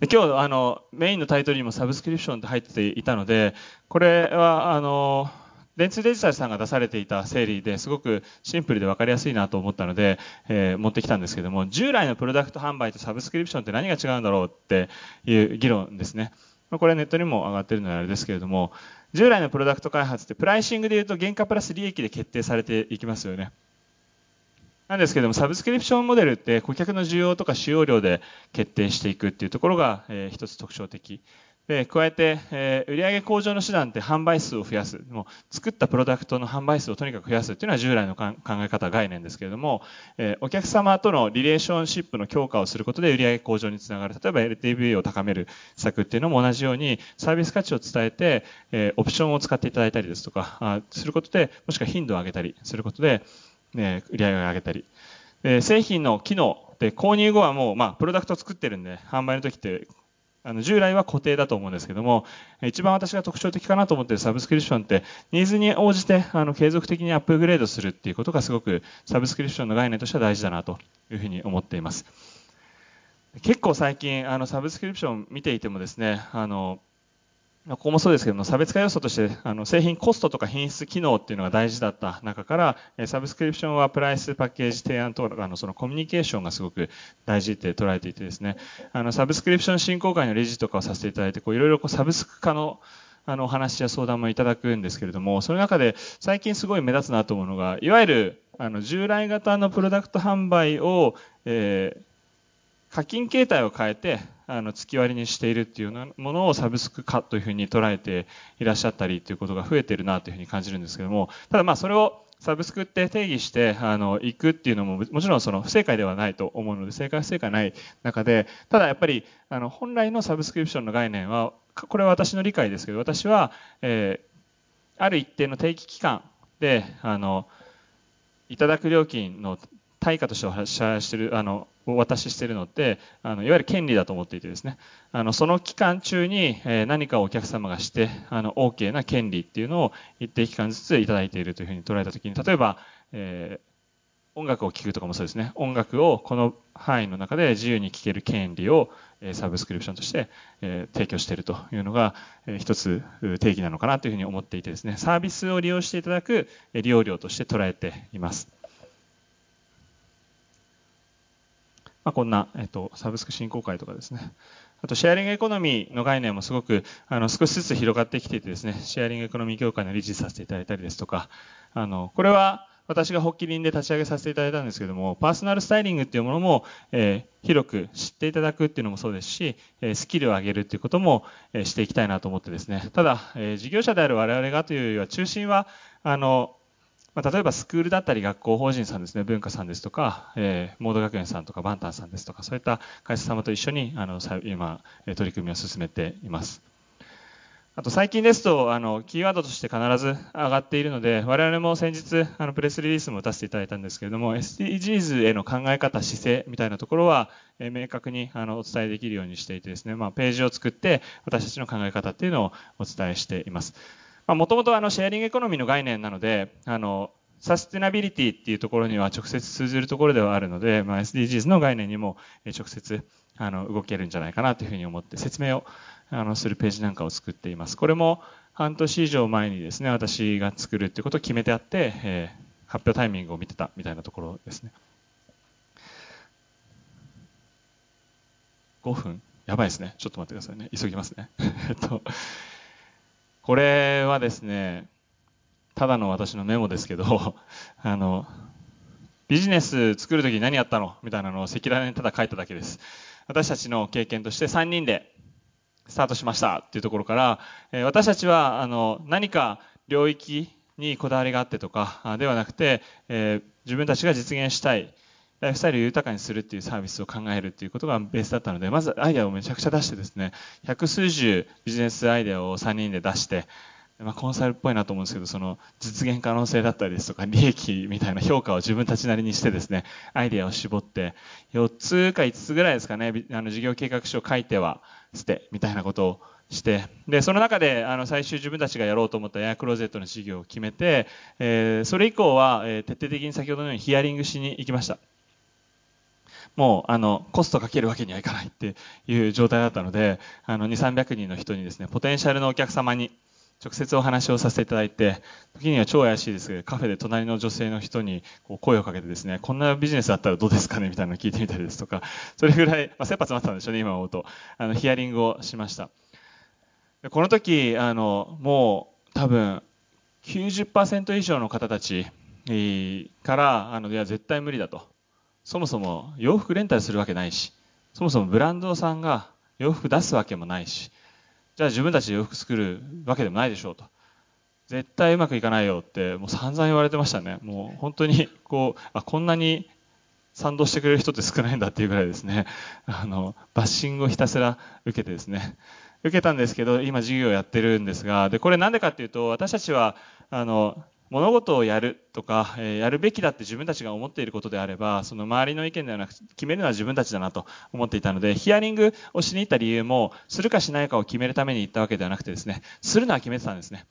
で今日あのメインのタイトルにもサブスクリプションって入っていたのでこれはあの電通デジタルさんが出されていた整理ですごくシンプルで分かりやすいなと思ったので、えー、持ってきたんですけども従来のプロダクト販売とサブスクリプションって何が違うんだろうっていう議論ですね。これネットにも上がってるのであれですけれども従来のプロダクト開発ってプライシングでいうと原価プラス利益で決定されていきますよね。なんですけども、サブスクリプションモデルって顧客の需要とか使用量で決定していくっていうところが、えー、一つ特徴的。で、加えて、えー、売上向上の手段って販売数を増やす。もう作ったプロダクトの販売数をとにかく増やすっていうのは従来の考え方、概念ですけれども、えー、お客様とのリレーションシップの強化をすることで売上向上につながる。例えば LTV を高める策っていうのも同じようにサービス価値を伝えて、えー、オプションを使っていただいたりですとか、あすることで、もしくは頻度を上げたりすることで、ね、売上げを上げたり。で製品の機能で購入後はもう、まあ、プロダクトを作ってるんで、販売の時ってあの従来は固定だと思うんですけども、一番私が特徴的かなと思っているサブスクリプションって、ニーズに応じてあの継続的にアップグレードするっていうことがすごくサブスクリプションの概念としては大事だなというふうに思っています。結構最近、あのサブスクリプション見ていてもですね、あのここもそうですけども、差別化要素として、あの、製品コストとか品質機能っていうのが大事だった中から、サブスクリプションはプライスパッケージ提案とかのそのコミュニケーションがすごく大事って捉えていてですね、あの、サブスクリプション振興会のレジとかをさせていただいて、こう、いろいろこう、サブスク化のあの、お話や相談もいただくんですけれども、その中で最近すごい目立つなと思うのが、いわゆる、あの、従来型のプロダクト販売を、えー、課金形態を変えて、あの月割りにしているっていうものをサブスク化というふうに捉えていらっしゃったりということが増えてるなというふうに感じるんですけどもただまあそれをサブスクって定義してあの行くっていうのももちろんその不正解ではないと思うので正解不正解ない中でただやっぱりあの本来のサブスクリプションの概念はこれは私の理解ですけど私は、えー、ある一定の定期期間であのいただく料金の対価としてお支払いしてるあのお渡ししてるのってあのいわゆる権利だと思っていてですね。あのその期間中に、えー、何かお客様がしてあの OK な権利っていうのを一定期間ずついただいているというふうに捉えたときに例えば、えー、音楽を聴くとかもそうですね。音楽をこの範囲の中で自由に聴ける権利をサブスクリプションとして提供しているというのが一つ定義なのかなというふうに思っていてですね。サービスを利用していただく利用料として捉えています。まあ、こんな、えっと、サブスク振興会とかですね。あと、シェアリングエコノミーの概念もすごく、あの、少しずつ広がってきていてですね、シェアリングエコノミー協会の理事させていただいたりですとか、あの、これは、私が発起人で立ち上げさせていただいたんですけども、パーソナルスタイリングっていうものも、えー、広く知っていただくっていうのもそうですし、え、スキルを上げるっていうことも、え、していきたいなと思ってですね。ただ、え事業者である我々がというよりは、中心は、あの、まあ、例えばスクールだったり学校法人さんですね、文化さんですとか、えー、モード学園さんとかバンタンさんですとか、そういった会社様と一緒に、あの、今、取り組みを進めています。あと最近ですと、あの、キーワードとして必ず上がっているので、我々も先日、あの、プレスリリースも打たせていただいたんですけれども、SDGs への考え方、姿勢みたいなところは、え明確にあのお伝えできるようにしていてですね、まあ、ページを作って私たちの考え方っていうのをお伝えしています。まあ、もともとあの、シェアリングエコノミーの概念なので、あの、サステナビリティっていうところには直接通ずるところではあるので、まあ、SDGs の概念にも直接あの動けるんじゃないかなというふうに思って説明をあのするページなんかを作っています。これも半年以上前にですね、私が作るっていうことを決めてあって、えー、発表タイミングを見てたみたいなところですね。5分？やばいですね。ちょっと待ってくださいね。急ぎますね。えっと、これはですね、ただの私のメモですけど、あの、ビジネス作るときに何やったの？みたいなのを赤裸々にただ書いただけです。私たちの経験として3人でスタートしましたっていうところから、え私たちはあの何か領域にこだわりがあってとかではなくて、え自分たちが実現したいライフスタイルを豊かにするっていうサービスを考えるっていうことがベースだったので、まずアイデアをめちゃくちゃ出してですね、百数十ビジネスアイデアを3人で出して、まあ、コンサルっぽいなと思うんですけど、その実現可能性だったりですとか、利益みたいな評価を自分たちなりにしてですね、アイデアを絞って、4つか5つぐらいですかね、あの事業計画書を書いては捨て、みたいなことをして、で、その中で、あの、最終自分たちがやろうと思ったエアクローゼットの事業を決めて、えー、それ以降は、えー、徹底的に先ほどのようにヒアリングしに行きました。もう、あの、コストかけるわけにはいかないっていう状態だったので、あの、2、300人の人にですね、ポテンシャルのお客様に、直接お話をさせていただいて、時には超怪しいですけど、カフェで隣の女性の人にこう声をかけてですね、こんなビジネスだったらどうですかねみたいなのを聞いてみたりですとか、それぐらい、まあ、切羽詰まったんでしょうね、今思うと。あの、ヒアリングをしました。この時、あの、もう多分90%以上の方たちから、あの、いや、絶対無理だと。そもそも洋服レンタルするわけないし、そもそもブランドさんが洋服出すわけもないし、じゃあ自分たちで洋服作るわけでもないでしょうと。絶対うまくいかないよってもう散々言われてましたね。もう本当にこう、あ、こんなに賛同してくれる人って少ないんだっていうぐらいですね。あの、バッシングをひたすら受けてですね。受けたんですけど、今授業をやってるんですが、で、これなんでかっていうと、私たちは、あの、物事をやるとか、え、やるべきだって自分たちが思っていることであれば、その周りの意見ではなく決めるのは自分たちだなと思っていたので、ヒアリングをしに行った理由も、するかしないかを決めるために行ったわけではなくてですね、するのは決めてたんですね。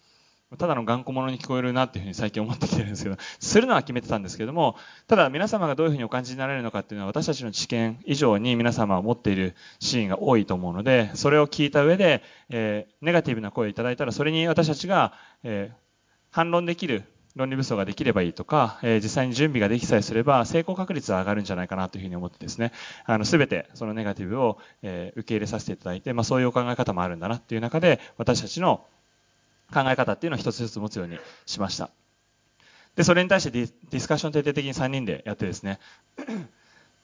ただの頑固者に聞こえるなっていうふうに最近思ってきてるんですけど、するのは決めてたんですけども、ただ皆様がどういうふうにお感じになられるのかっていうのは私たちの知見以上に皆様は持っているシーンが多いと思うので、それを聞いた上で、えー、ネガティブな声をいただいたら、それに私たちが、えー、反論できる論理武装ができればいいとか、えー、実際に準備ができさえすれば成功確率は上がるんじゃないかなというふうに思ってですね、あの、すべてそのネガティブを、えー、受け入れさせていただいて、まあそういうお考え方もあるんだなっていう中で、私たちの考え方っていうのを一つ一つ持つようにしました。で、それに対してディスカッション徹底的に3人でやってですね、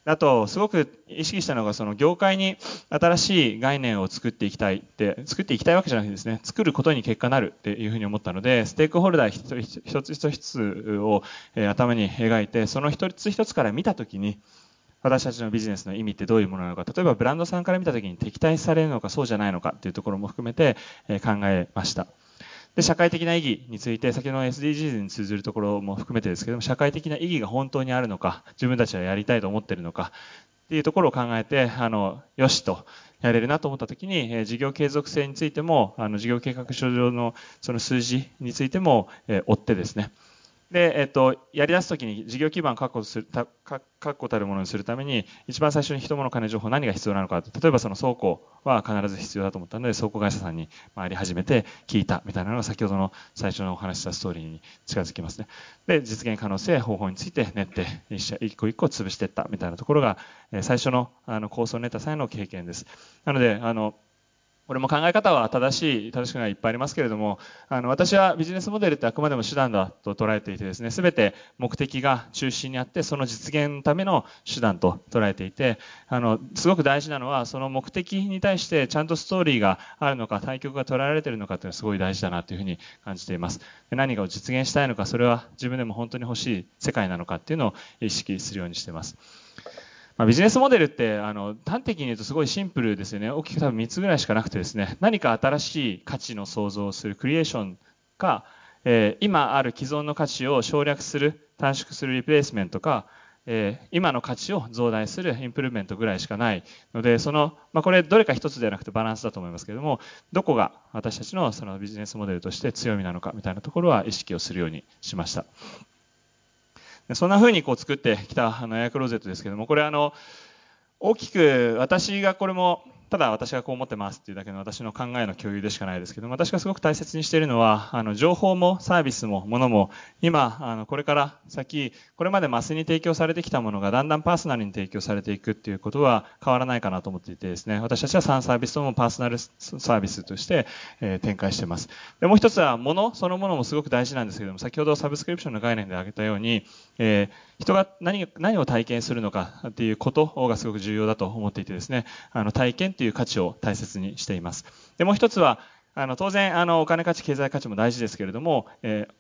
あと、すごく意識したのが、その業界に新しい概念を作っていきたいって、作っていきたいわけじゃなくてですね、作ることに結果なるっていうふうに思ったので、ステークホルダー一つ一つを、頭に描いて、その一つ一つから見たときに、私たちのビジネスの意味ってどういうものなのか、例えばブランドさんから見たときに敵対されるのかそうじゃないのかっていうところも含めて、考えました。で、社会的な意義について、先ほどの SDGs に通ずるところも含めてですけども、社会的な意義が本当にあるのか、自分たちはやりたいと思っているのか、っていうところを考えて、あの、よしと、やれるなと思った時に、え事業継続性についても、あの、事業計画書上のその数字についても、え追ってですね、で、えっと、やり出すときに事業基盤を確保するた確固たるものにするために、一番最初に人物金情報何が必要なのか例えばその倉庫は必ず必要だと思ったので、倉庫会社さんに回り始めて聞いたみたいなのが先ほどの最初のお話したストーリーに近づきますね。で、実現可能性、方法について練って、一個一個潰していったみたいなところが、最初のあの構想を練った際の経験です。なので、あの、これも考え方は正しい、正しくないいっぱいありますけれども、あの、私はビジネスモデルってあくまでも手段だと捉えていてですね、すべて目的が中心にあって、その実現のための手段と捉えていて、あの、すごく大事なのは、その目的に対してちゃんとストーリーがあるのか、対局が捉えられているのかというのはすごい大事だなというふうに感じています。何かを実現したいのか、それは自分でも本当に欲しい世界なのかっていうのを意識するようにしています。まあ、ビジネスモデルってあの端的に言うとすごいシンプルですよね大きく多分3つぐらいしかなくてですね何か新しい価値の創造をするクリエーションか、えー、今ある既存の価値を省略する短縮するリプレイスメントか、えー、今の価値を増大するインプルメントぐらいしかないのでその、まあ、これどれか一つではなくてバランスだと思いますけれどもどこが私たちのそのビジネスモデルとして強みなのかみたいなところは意識をするようにしました。そんな風にこう作ってきたあのエアクローゼットですけども、これあの、大きく私がこれもただ私がこう思ってますっていうだけの私の考えの共有でしかないですけど私がすごく大切にしているのはあの情報もサービスもものも今あのこれから先これまでマスに提供されてきたものがだんだんパーソナルに提供されていくっていうことは変わらないかなと思っていてですね。私たちは3サービスともパーソナルサービスとして、え、展開しています。でもう一つはものそのものもすごく大事なんですけども先ほどサブスクリプションの概念で挙げたように、えー、人が何何を体験するのかっていうことがすごく重要だと思っていてですね。あの体験という価値を大切にしています。で、もう一つは、あの、当然、あの、お金価値、経済価値も大事ですけれども、えー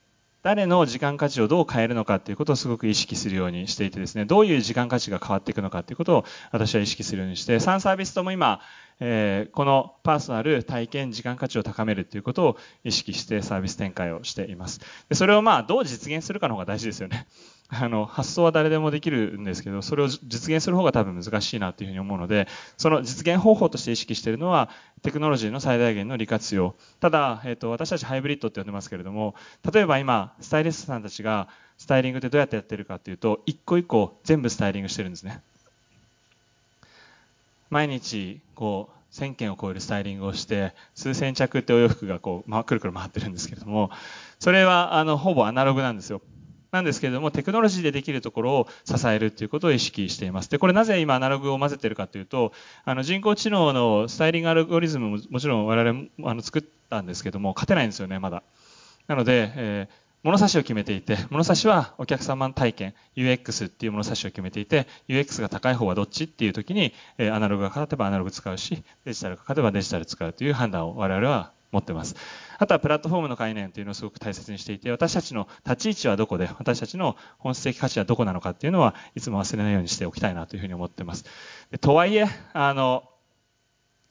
誰の時間価値をどう変えるのかということをすごく意識するようにしていてですね、どういう時間価値が変わっていくのかということを私は意識するようにして、3サービスとも今、えー、このパーソナル体験時間価値を高めるということを意識してサービス展開をしています。でそれをまあどう実現するかの方が大事ですよね。あの、発想は誰でもできるんですけど、それを実現する方が多分難しいなというふうに思うので、その実現方法として意識しているのは、テクノロジーの最大限の利活用。ただ、えっ、ー、と、私たちハイブリッドって呼んでますけれども、例えば今、スタイリストさんたちが、スタイリングってどうやってやってるかっていうと、一個一個全部スタイリングしてるんですね。毎日、こう、1000件を超えるスタイリングをして、数千着ってお洋服がこう、ま、くるくる回ってるんですけれども、それは、あの、ほぼアナログなんですよ。なんですけれども、テクノロジーでできるところを支えるということを意識しています。で、これなぜ今アナログを混ぜてるかというと、あの人工知能のスタイリングアルゴリズムももちろん我々もあの作ったんですけども、勝てないんですよね、まだ。なので、えー物差しを決めていて、物差しはお客様体験、UX っていう物差しを決めていて、UX が高い方はどっちっていう時に、アナログが勝てばアナログ使うし、デジタルが勝てばデジタル使うという判断を我々は持ってます。あとはプラットフォームの概念というのをすごく大切にしていて、私たちの立ち位置はどこで、私たちの本質的価値はどこなのかっていうのは、いつも忘れないようにしておきたいなというふうに思ってます。とはいえ、あの、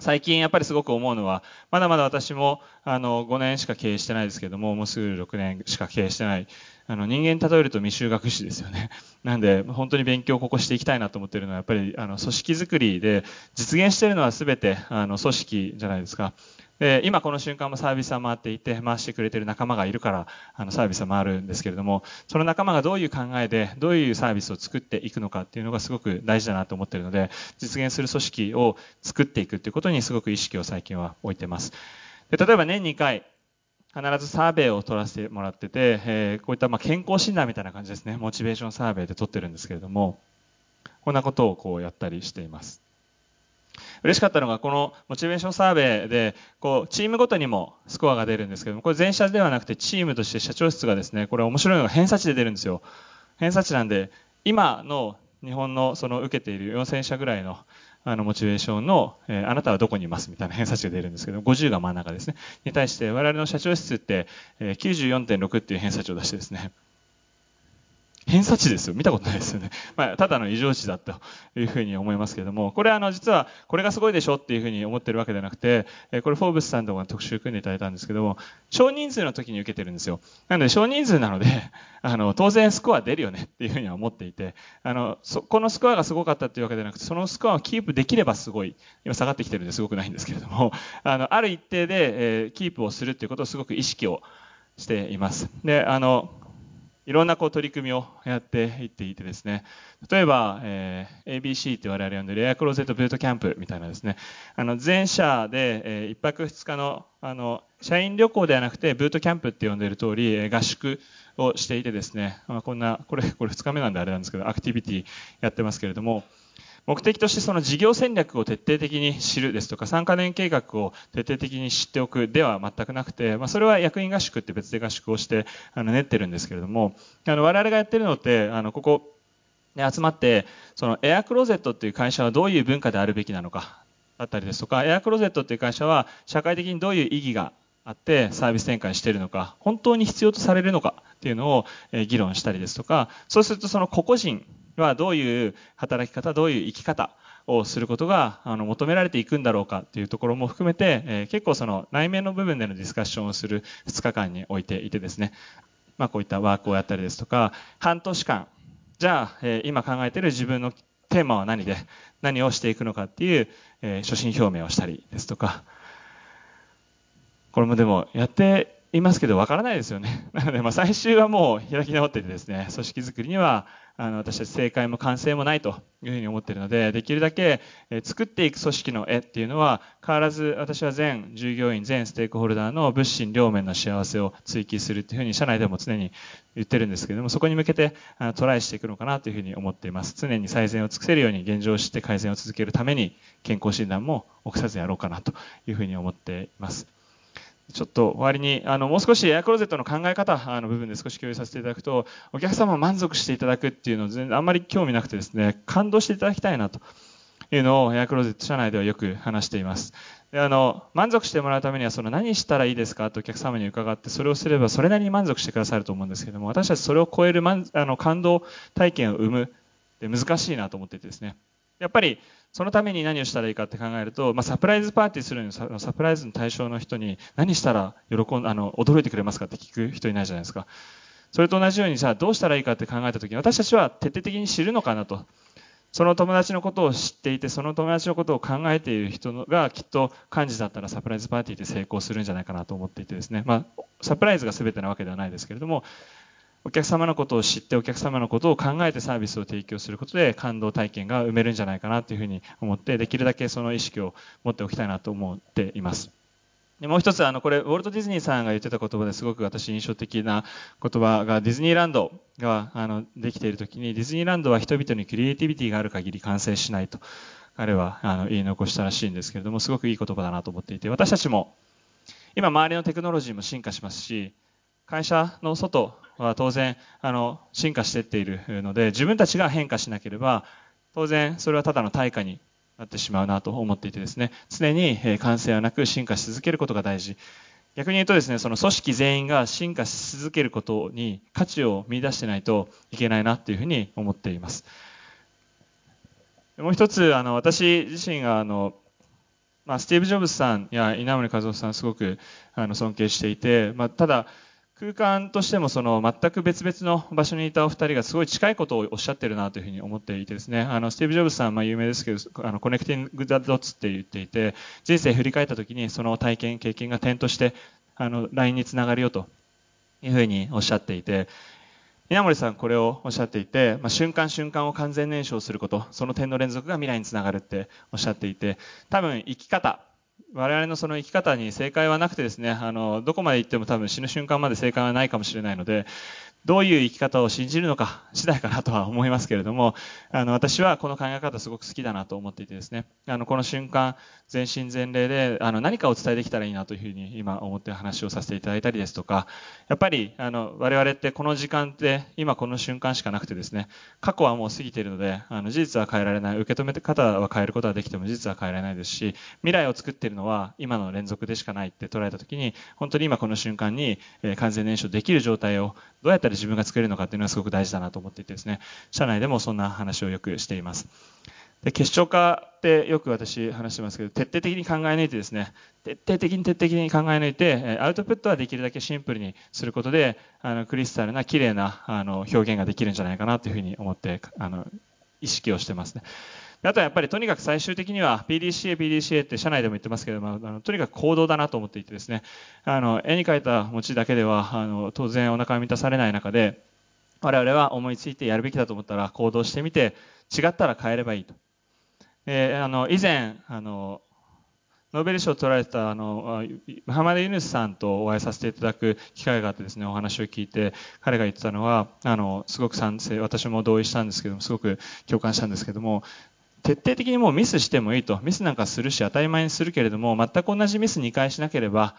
最近やっぱりすごく思うのは、まだまだ私もあの5年しか経営してないですけども、もうすぐ6年しか経営してない。あの人間に例えると未就学士ですよね。なんで本当に勉強をここしていきたいなと思っているのはやっぱりあの組織づくりで実現してるのは全てあの組織じゃないですか。で今この瞬間もサービスは回っていて回してくれている仲間がいるからあのサービスは回るんですけれどもその仲間がどういう考えでどういうサービスを作っていくのかっていうのがすごく大事だなと思ってるので実現する組織を作っていくっていうことにすごく意識を最近は置いてます。で例えば年2回必ずサーベイを取らせてもらってて、えー、こういったま健康診断みたいな感じですね。モチベーションサーベイで取ってるんですけれどもこんなことをこうやったりしています。嬉しかったのが、このモチベーションサーベイで、こう、チームごとにもスコアが出るんですけども、これ全社ではなくてチームとして社長室がですね、これ面白いのが偏差値で出るんですよ。偏差値なんで、今の日本のその受けている4000社ぐらいのあのモチベーションの、えー、あなたはどこにいますみたいな偏差値が出るんですけど、50が真ん中ですね。に対して我々の社長室って、えー、94.6っていう偏差値を出してですね、偏差値ですよ。見たことないですよね。まあ、ただの異常値だというふうに思いますけれども、これはあの、実は、これがすごいでしょっていうふうに思ってるわけではなくて、これ、フォーブスさんとか特集組んでいただいたんですけども、少人数の時に受けてるんですよ。なので、少人数なので、あの、当然スコア出るよねっていうふうには思っていて、あの、そ、このスコアがすごかったっていうわけではなくて、そのスコアをキープできればすごい、今下がってきてるんですごくないんですけれども、あの、ある一定で、えー、キープをするっていうことをすごく意識をしています。で、あの、いろんなこう取り組みをやっていっていてですね、例えば、えー、ABC って我々呼んでるエアクローゼットブートキャンプみたいなですね、あの全社で、えー、1泊2日のあの社員旅行ではなくてブートキャンプって呼んでる通り、えー、合宿をしていてですね、まあ、こんな、これ、これ2日目なんであれなんですけど、アクティビティやってますけれども、目的としてその事業戦略を徹底的に知るですとか、3カ年計画を徹底的に知っておくでは全くなくて、まあ、それは役員合宿って別で合宿をしてあの練ってるんですけれども、あの我々がやってるのって、あのここに集まって、そのエアクローゼットっていう会社はどういう文化であるべきなのか、だったりですとか、エアクローゼットっていう会社は社会的にどういう意義があってサービス展開しているのか、本当に必要とされるのかっていうのを議論したりですとか、そうするとその個々人はどういう働き方、どういう生き方をすることがあの求められていくんだろうかっていうところも含めて、え、結構その内面の部分でのディスカッションをする2日間においていてですね、まあ、こういったワークをやったりですとか、半年間、じゃあ、え、今考えている自分のテーマは何で、何をしていくのかっていう、えー、初心表明をしたりですとか、これもでもやっていますけど、わからないですよね。なので、まあ、最終はもう開き直っててですね、組織づくりには、あの、私たち正解も完成もないというふうに思っているので、できるだけ、え作っていく組織の絵っていうのは、変わらず私は全従業員、全ステークホルダーの物心両面の幸せを追求するっていうふうに社内でも常に言ってるんですけれども、そこに向けてあのトライしていくのかなというふうに思っています。常に最善を尽くせるように現状を知って改善を続けるために、健康診断も臆さずやろうかなというふうに思っています。ちょっと終わりに、あの、もう少しエアクローゼットの考え方の部分で少し共有させていただくと、お客様を満足していただくっていうのを全然あんまり興味なくてですね、感動していただきたいなというのをエアクローゼット社内ではよく話しています。であの、満足してもらうためには、その何したらいいですかとお客様に伺って、それをすればそれなりに満足してくださると思うんですけども、私たちそれを超える満あの感動体験を生むって難しいなと思っていてですね。やっぱりそのために何をしたらいいかって考えると、まあ、サプライズパーティーするのにサプライズの対象の人に何したら喜んあの驚いてくれますかって聞く人いないじゃないですか。それと同じようにじゃあどうしたらいいかって考えた時に私たちは徹底的に知るのかなと。その友達のことを知っていて、その友達のことを考えている人がきっと幹事だったらサプライズパーティーで成功するんじゃないかなと思っていてですね。まあ、サプライズが全てなわけではないですけれども、お客様のことを知ってお客様のことを考えてサービスを提供することで感動体験が埋めるんじゃないかなというふうに思ってできるだけその意識を持っておきたいなと思っています。でもう一つ、あの、これ、ウォルト・ディズニーさんが言ってた言葉ですごく私印象的な言葉が、ディズニーランドが、あの、できている時に、ディズニーランドは人々にクリエイティビティがある限り完成しないと、彼は、あの、言い残したらしいんですけれども、すごくいい言葉だなと思っていて、私たちも、今周りのテクノロジーも進化しますし、会社の外は当然あの進化していっているので自分たちが変化しなければ当然それはただの対価になってしまうなと思っていてですね。常に完成はなく進化し続けることが大事。逆に言うとですねその組織全員が進化し続けることに価値を見出してないといけないなというふうに思っています。もう一つあの私自身があのまあ、スティーブ・ジョブズさんや稲盛和夫さんすごくあの尊敬していて、まあ、ただ空間としてもその全く別々の場所にいたお二人がすごい近いことをおっしゃってるなというふうに思っていてですね、あのスティーブ・ジョブズさん、まあ、有名ですけど、あの connecting the dots って言っていて、人生振り返った時にその体験、経験が点としてあの line につながるよというふうにおっしゃっていて、稲盛さんこれをおっしゃっていて、まあ、瞬間瞬間を完全燃焼すること、その点の連続が未来につながるっておっしゃっていて、多分生き方、我々のその生き方に正解はなくてですね、あの、どこまで行っても多分死ぬ瞬間まで正解はないかもしれないので、どういう生き方を信じるのか次第かなとは思いますけれども、あの、私はこの考え方すごく好きだなと思っていてですね、あの、この瞬間、全身全霊で、あの、何かをお伝えできたらいいなというふうに今思って話をさせていただいたりですとか、やっぱり、あの、我々ってこの時間って今この瞬間しかなくてですね、過去はもう過ぎているので、あの、事実は変えられない、受け止め方は変えることはできても事実は変えられないですし、未来を作っているのは今の連続でしかないって捉えたときに、本当に今この瞬間に、完全燃焼できる状態をどうやったら自分が作れるのかっていうのはすごく大事だなと思っていてですね、社内でもそんな話をよくしています。で結晶化ってよく私話してますけど、徹底的に考え抜いてですね、徹底的に徹底的に考え抜いて、アウトプットはできるだけシンプルにすることで、あのクリスタルな綺麗なあの表現ができるんじゃないかなというふうに思って、あの意識をしてますね。あとはやっぱりとにかく最終的には PDCA、PDCA って社内でも言ってますけども、あのとにかく行動だなと思っていてですね、あの絵に描いた餅だけではあの当然お腹が満たされない中で、我々は思いついてやるべきだと思ったら行動してみて違ったら変えればいいと。あの以前あのノーベル賞を取られたあのムハマド・ユヌスさんとお会いさせていただく機会があってですねお話を聞いて彼が言ってたのはあのすごく賛成私も同意したんですけどもすごく共感したんですけども徹底的にもうミスしてもいいとミスなんかするし当たり前にするけれども全く同じミス2回しなければ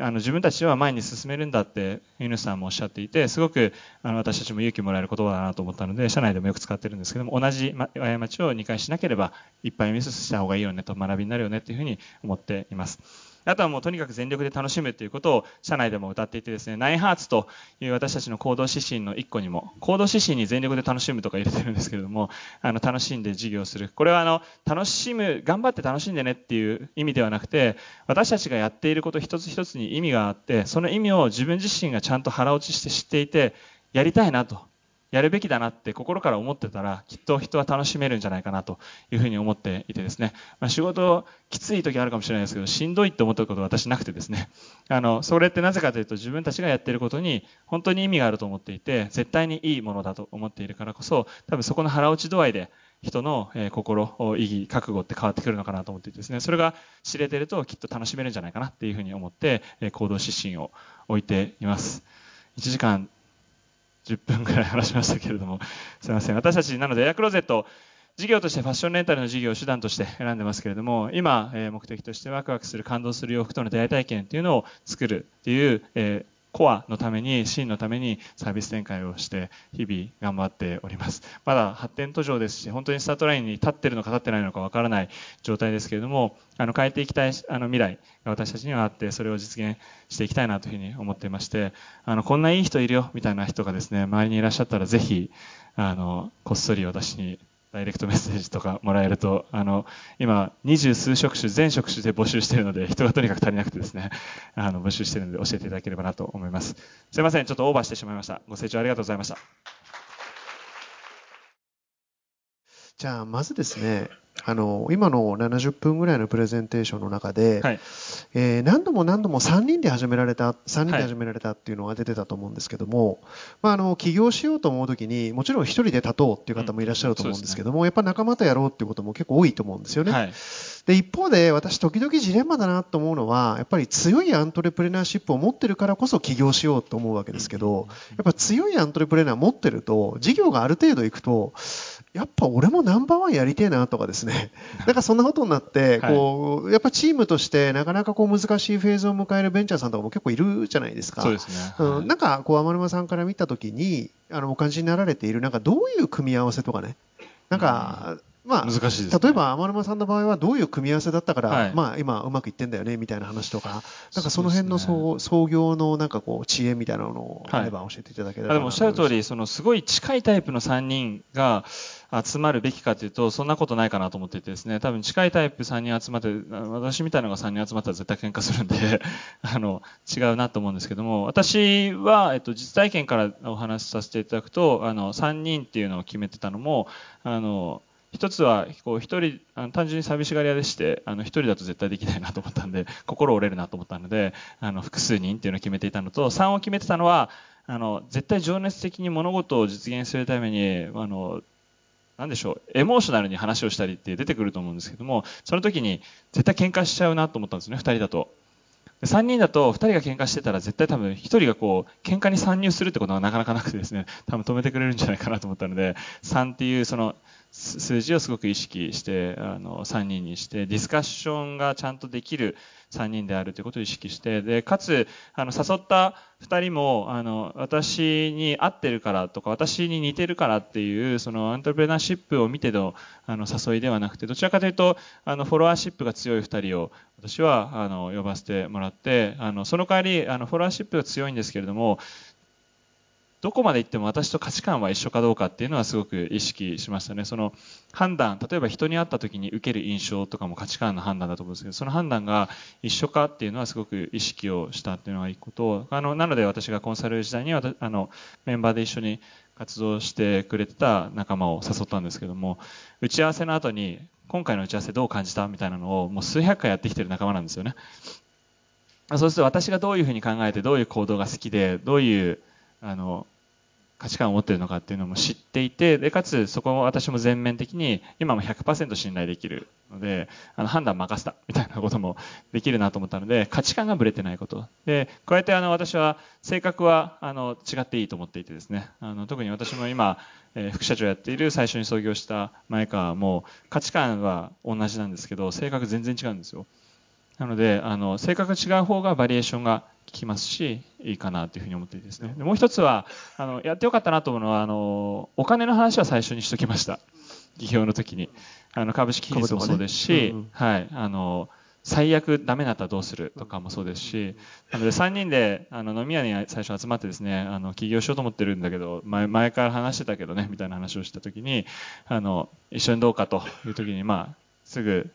あの自分たちは前に進めるんだってユヌさんもおっしゃっていてすごくあの私たちも勇気もらえる言葉だなと思ったので社内でもよく使ってるんですけども同じ過ちを2回しなければいっぱいミスした方がいいよねと学びになるよねというふうに思っています。あとはもうとにかく全力で楽しむということを社内でも歌っていてですね、ナインハーツという私たちの行動指針の一個にも、行動指針に全力で楽しむとか入れてるんですけれども、あの楽しんで授業する。これはあの楽しむ、頑張って楽しんでねっていう意味ではなくて、私たちがやっていること一つ一つに意味があって、その意味を自分自身がちゃんと腹落ちして知っていて、やりたいなとやるべきだなって心から思ってたらきっと人は楽しめるんじゃないかなというふうに思っていてですね、まあ、仕事きつい時あるかもしれないですけどしんどいって思ったことは私なくてですね。あのそれってなぜかというと自分たちがやっていることに本当に意味があると思っていて絶対にいいものだと思っているからこそ多分そこの腹落ち度合いで人の心、意義、覚悟って変わってくるのかなと思っていてですね、それが知れてるときっと楽しめるんじゃないかなっていうふうに思って行動指針を置いています。1時間10分ぐらい話しましたけれども、すみません。私たち、なのでエアクローゼット、事業としてファッションレンタルの事業を手段として選んでますけれども、今、え目的としてワクワクする、感動する洋服との出会い体験っていうのを作るっていう、えコアのために、真のためにサービス展開をして、日々頑張っております。まだ発展途上ですし、本当にスタートラインに立ってるのか立ってないのかわからない状態ですけれども、あの変えていきたいあの未来が私たちにはあって、それを実現していきたいなというふうに思っていまして、あのこんないい人いるよみたいな人がですね、周りにいらっしゃったらぜひ、あのこっそり私にダイレクトメッセージとかもらえると、あの、今、二十数職種、全職種で募集しているので、人がとにかく足りなくてですね、あの、募集しているので教えていただければなと思います。すいません、ちょっとオーバーしてしまいました。ご清聴ありがとうございました。じゃあ、まずですね、あの今の70分ぐらいのプレゼンテーションの中で、はい、えー、何度も何度も3人で始められた3人で始められたっていうのが出てたと思うんですけども、はい、まあ、あの起業しようと思う時にもちろん1人で立とうっていう方もいらっしゃると思うんですけども、うんね、やっぱ仲間とやろうっていうことも結構多いと思うんですよね。はい、で一方で私時々ジレンマだなと思うのはやっぱり強いアントレプレナーシップを持ってるからこそ起業しようと思うわけですけどやっぱ強いアントレプレナー持ってると事業がある程度いくとやっぱ俺もナンバーワンやりてえなとかですね、なんかそんなことになって、こう、やっぱチームとしてなかなかこう難しいフェーズを迎えるベンチャーさんとかも結構いるじゃないですか。そうですね。うん、なんかこう、天沼さんから見たときに、あの、お感じになられている、なんかどういう組み合わせとかね、なんか、まあ、難しいです、ね、例えば天沼さんの場合はどういう組み合わせだったから、はい、まあ今うまくいってんだよねみたいな話とか、なんかその辺の創,、ね、創業のなんかこう知恵みたいなのをあれば教えていただければ、はい、でもおっしゃる通り、そのすごい近いタイプの3人が集まるべきかというと、そんなことないかなと思っていてですね、多分近いタイプ3人集まって、私みたいなのが3人集まったら絶対喧嘩するんで あの、違うなと思うんですけども、私は、えっと、実体験からお話しさせていただくと、あの、3人っていうのを決めてたのも、あの、一つはこう一人あの単純に寂しがり屋でしてあの一人だと絶対できないなと思ったんで心折れるなと思ったのであの複数人っていうのを決めていたのと3を決めてたのはあの絶対情熱的に物事を実現するためにあの何でしょうエモーショナルに話をしたりって出てくると思うんですけどもその時に絶対喧嘩しちゃうなと思ったんですね2人だと。3人だと2人が喧嘩してたら絶対多分1人がこう喧嘩に参入するってことはなかなかなくてですね多分止めてくれるんじゃないかなと思ったので3っていうその数字をすごく意識してあの3人にしてディスカッションがちゃんとできる3人であるということを意識してでかつあの誘った2人もあの私に合ってるからとか私に似てるからっていうそのアントレプレナーシップを見てのあの誘いではなくてどちらかというとあのフォロワーシップが強い2人を私はあの呼ばせてもらってあのその代わりあのフォロワーシップが強いんですけれどもどこまで行っても私と価値観は一緒かどうかっていうのはすごく意識しましたね。その判断、例えば人に会った時に受ける印象とかも価値観の判断だと思うんですけど、その判断が一緒かっていうのはすごく意識をしたっていうのが一個と、あの、なので私がコンサル時代に、あの、メンバーで一緒に活動してくれてた仲間を誘ったんですけども、打ち合わせの後に、今回の打ち合わせどう感じたみたいなのをもう数百回やってきてる仲間なんですよね。そうすると私がどういうふうに考えてどういう行動が好きでどういうあの価値観を持っているのかっていうのも知っていてでかつそこを私も全面的に今も100%信頼できるのであの判断任せたみたいなこともできるなと思ったので価値観がぶれてないこと。で加えてあの私は性格はあの違っていいと思っていてですね。あの特に私も今、えー、副社長やっている最初に創業した前川も価値観は同じなんですけど性格全然違うんですよ。なのであの性格が違う方がバリエーションが聞きますしいいかなというふうに思っていてですね。でもう一つはあのやってよかったなと思うのはあのお金の話は最初にしときました。企業の時に。あの株式比率もそうですし、ね。うんうん、はい。あの最悪ダメだったらどうするとかもそうですし、なので3人であの飲み屋に最初集まってですね、あの起業しようと思ってるんだけど、前前から話してたけどね、みたいな話をした時に、あの、一緒にどうかという時に、まあ、すぐ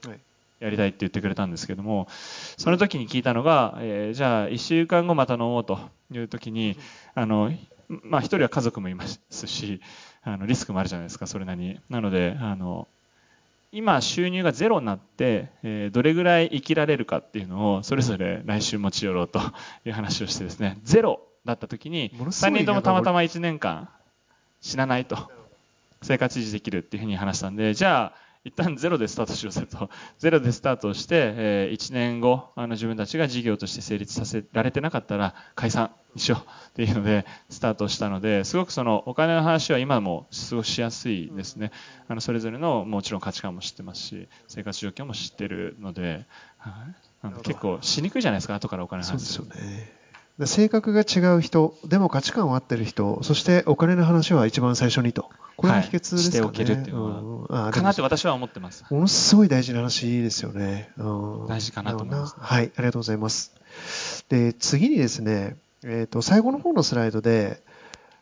やりたいって言ってくれたんですけども、その時に聞いたのが、えー、じゃあ1週間後また飲もうという時に、あの、まあ1人は家族もいますし、あのリスクもあるじゃないですか、それなりに。なので、あの、今収入がゼロになって、えー、どれぐらい生きられるかっていうのをそれぞれ来週持ち寄ろうという話をしてですね、ゼロだった時に、3人ともたまたま1年間死なないと、生活維持できるっていうふうに話したんで、じゃあ、一旦ゼロでスタートしようぜと。ゼロでスタートして、えー、1年後、あの自分たちが事業として成立させられてなかったら解散にしようっていうのでスタートしたので、すごくそのお金の話は今も過ごしやすいですね。あのそれぞれのもちろん価値観も知ってますし、生活状況も知ってるので、はい、なんで結構しにくいじゃないですか、後からお金の話。そうですよね。性格が違う人、でも価値観は合ってる人、そしてお金の話は一番最初にと。これが秘訣ですかね。はい、しておけるっていうのは、うん、かなって私は思ってます。ものすごい大事な話ですよね。うん、大事かなと思います、ね、はい、ありがとうございます。で、次にですね、えっ、ー、と、最後の方のスライドで、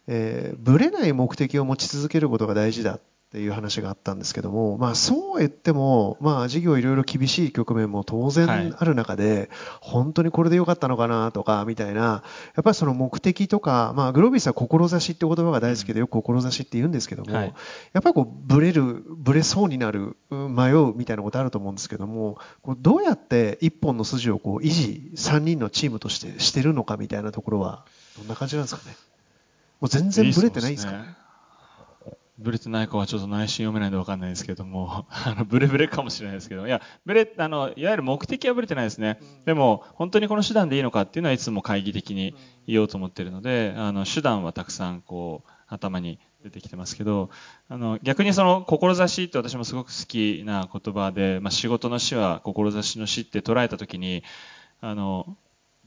えー、ぶれない目的を持ち続けることが大事だっていう話があったんですけども、まあ、そうは言っても、まあ、事業いろいろ厳しい局面も当然ある中で、はい、本当にこれでよかったのかなとかみたいなやっぱりその目的とか、まあ、グロービスは志って言葉が大好きでよく志って言うんですけども、はい、やっぱりこうブレるブレそうになる迷うみたいなことあると思うんですけどもこうどうやって一本の筋をこう維持3人のチームとしてしてるのかみたいなところはどんな感じなんですかね？もう全然ブレてないんですか？ねブレてないかはちょっと内心読めないんで分かんないですけども、あのブレブレかもしれないですけど、いや、ブレ、あの、いわゆる目的はブレてないですね。でも、本当にこの手段でいいのかっていうのはいつも懐疑的に言おうと思ってるので、あの、手段はたくさんこう、頭に出てきてますけど、あの、逆にその、志って私もすごく好きな言葉で、まあ、仕事の死は志の死って捉えたときに、あの、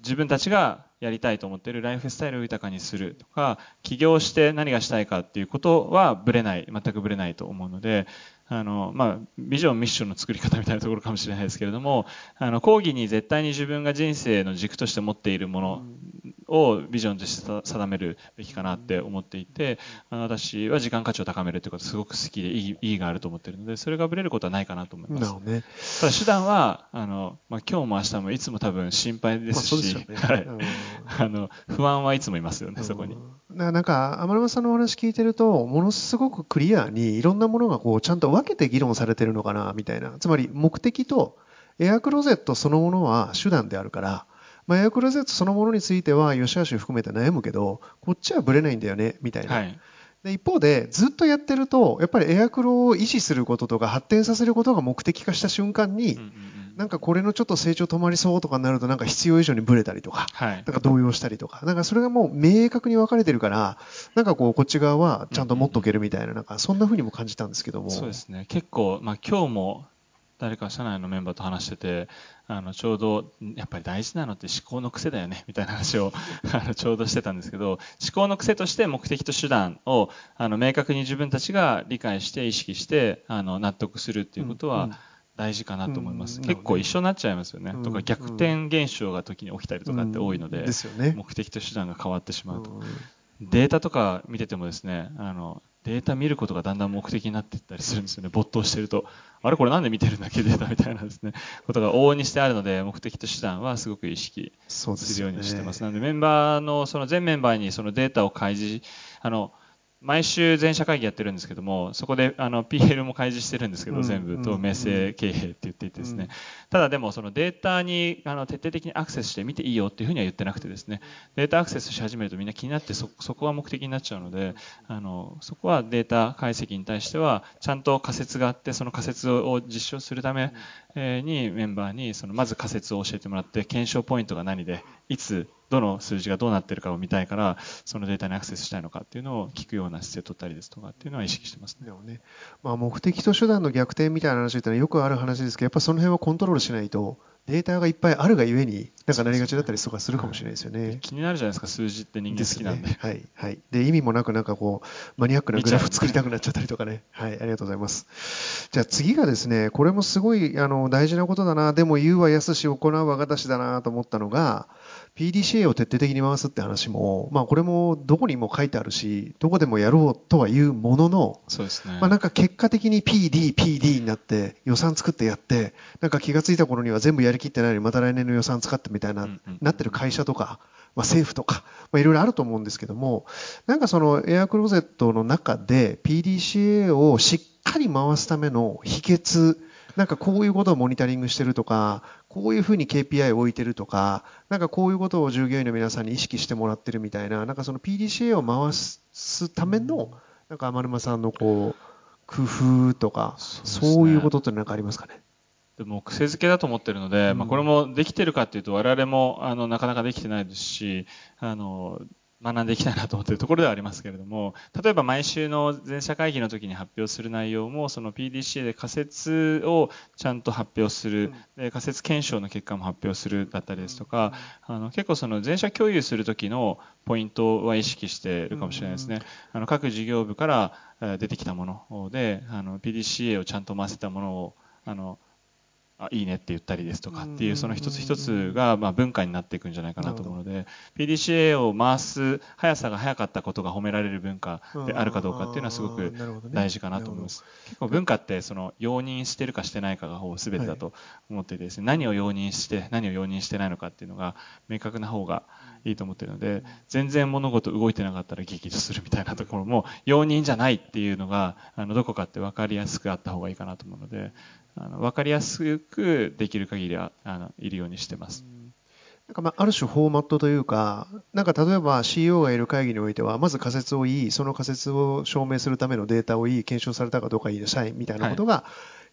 自分たちがやりたいと思ってるライフスタイルを豊かにするとか起業して何がしたいかっていうことはぶれない全くぶれないと思うのであの、まあ、ビジョン、ミッションの作り方みたいなところかもしれないですけれども、あの、講義に絶対に自分が人生の軸として持っているものをビジョンとして定めるべきかなって思っていて、あの私は時間価値を高めるということすごく好きで意義意義があると思っているので、それがぶれることはないかなと思います。ね、ただ手段は、あの、まあ、今日も明日もいつも多分心配ですし、ね、はい。あの、不安はいつもいますよね、そこに。なんか、天沼さんのお話聞いてると、ものすごくクリアにいろんなものがこう、ちゃんと分けて議論されてるのかな、みたいな。つまり、目的とエアクロゼットそのものは手段であるから、まあ、エアクロゼットそのものについては、吉橋含めて悩むけど、こっちはぶれないんだよね、みたいな。はいで一方でずっとやってるとやっぱりエアクロを維持することとか発展させることが目的化した瞬間に、うんうんなんかこれのちょっと成長止まりそうとかになるとなんか必要以上にブレたりとか、はい、なんか動揺したりとか、なんかそれがもう明確に分かれてるから、なんかこうこっち側はちゃんと持っとけるみたいな、なんかそんな風にも感じたんですけども。そうですね。結構、まあ今日も誰か社内のメンバーと話してて、あのちょうどやっぱり大事なのって思考の癖だよねみたいな話を あのちょうどしてたんですけど思考の癖として目的と手段をあの明確に自分たちが理解して意識してあの納得するっていうことは、うんうん大事かなと思います、うん、結構一緒になっちゃいますよね、うん、とか逆転現象が時に起きたりとかって多いのでうん。でね、目的と手段が変わってしまうと、データとか見ててもですねあのデータ見ることがだんだん目的になっていったりするんですよね。没頭してると。あれこれなんで見てるんだっけ？データみたいなですね。ことが往々にしてあるので目的と手段はすごく意識するようにしてます、ね、なのでメンバーのその全メンバーにそのデータを開示あの毎週全社会議やってるんですけども、そこであの PL も開示してるんですけど、全部透明性経営って言っていてですね、ただでもそのデータにあの徹底的にアクセスして見ていいよっていうふうには言ってなくてですね。データアクセスし始めるとみんな気になってそこが目的になっちゃうのであのそこはデータ解析に対してはちゃんと仮説があってその仮説を実証するためにメンバーにそのまず仮説を教えてもらって検証ポイントが何でいつどの数字がどうなってるかを見たいからそのデータにアクセスしたいのかっていうのを聞くような姿勢を取ったりですとかっていうのは意識してますね。ねまあ、目的と手段の逆転みたいな話ってのはよくある話ですけどやっぱその辺はコントロールしないとデータがいっぱいあるがゆえになんかなりがちだったりとかするかもしれないですよね。気になるじゃないですか数字って人間好きなんで。でね、はい、はい。で、意味もなくなんかこう、マニアックなグラフ作りたくなっちゃったりとかね。はい、ありがとうございます。じゃあ次がですね、これもすごいあの大事なことだな、でも言うは安し行うはがたしだなと思ったのが、PDCA を徹底的に回すって話も、まあ、これもどこにも書いてあるし、どこでもやろうとは言うものの、そうですね。まあ、なんか結果的に PD、PD になって、予算作ってやって、なんか気がついた頃には全部やりきってないのに、また来年の予算使ってみたいな、なってる会社とか、まあ、政府とか、まあ、いろいろあると思うんですけども、なんかそのエアクローゼットの中で PDCA をしっかり回すための秘訣、なんかこういうことをモニタリングしてるとか、こういうふうに KPI を置いてるとか、なんかこういうことを従業員の皆さんに意識してもらってるみたいな、なんかその PDCA を回すための、なんか天沼さんのこう、工夫とか、そう、ね,、いうことって何かありますかね？でも癖づけだと思ってるので、うん、まあ、これもできてるかっていうと我々もあのなかなかできてないですしあの学んでいきたいなと思っているところではありますけれども例えば毎週の全社会議の時に発表する内容もその PDCA で仮説をちゃんと発表する、で仮説検証の結果も発表するだったりですとかあの結構その全社共有する時のポイントは意識しているかもしれないですね。あの各事業部から出てきたものであの PDCA をちゃんと回せたものをあのあいいねって言ったりですとかっていうその一つ一つがまあ文化になっていくんじゃないかなと思うので PDCA を回す速さが速かったことが褒められる文化であるかどうかっていうのはすごく大事かなと思います。結構文化ってその容認してるかしてないかがほぼ全てだと思っていてですね。何を容認して何を容認してないのかっていうのが明確な方がいいと思ってるので全然物事動いてなかったら激怒するみたいなところも容認じゃないっていうのがあのどこかって分かりやすくあった方がいいかなと思うのであの分かりやすくできる限りはあのいるようにしてます。なんかまあある種フォーマットというか、なんか例えば CEO がいる会議においては、まず仮説を言い、その仮説を証明するためのデータを言い、検証されたかどうか言いなさいみたいなことが、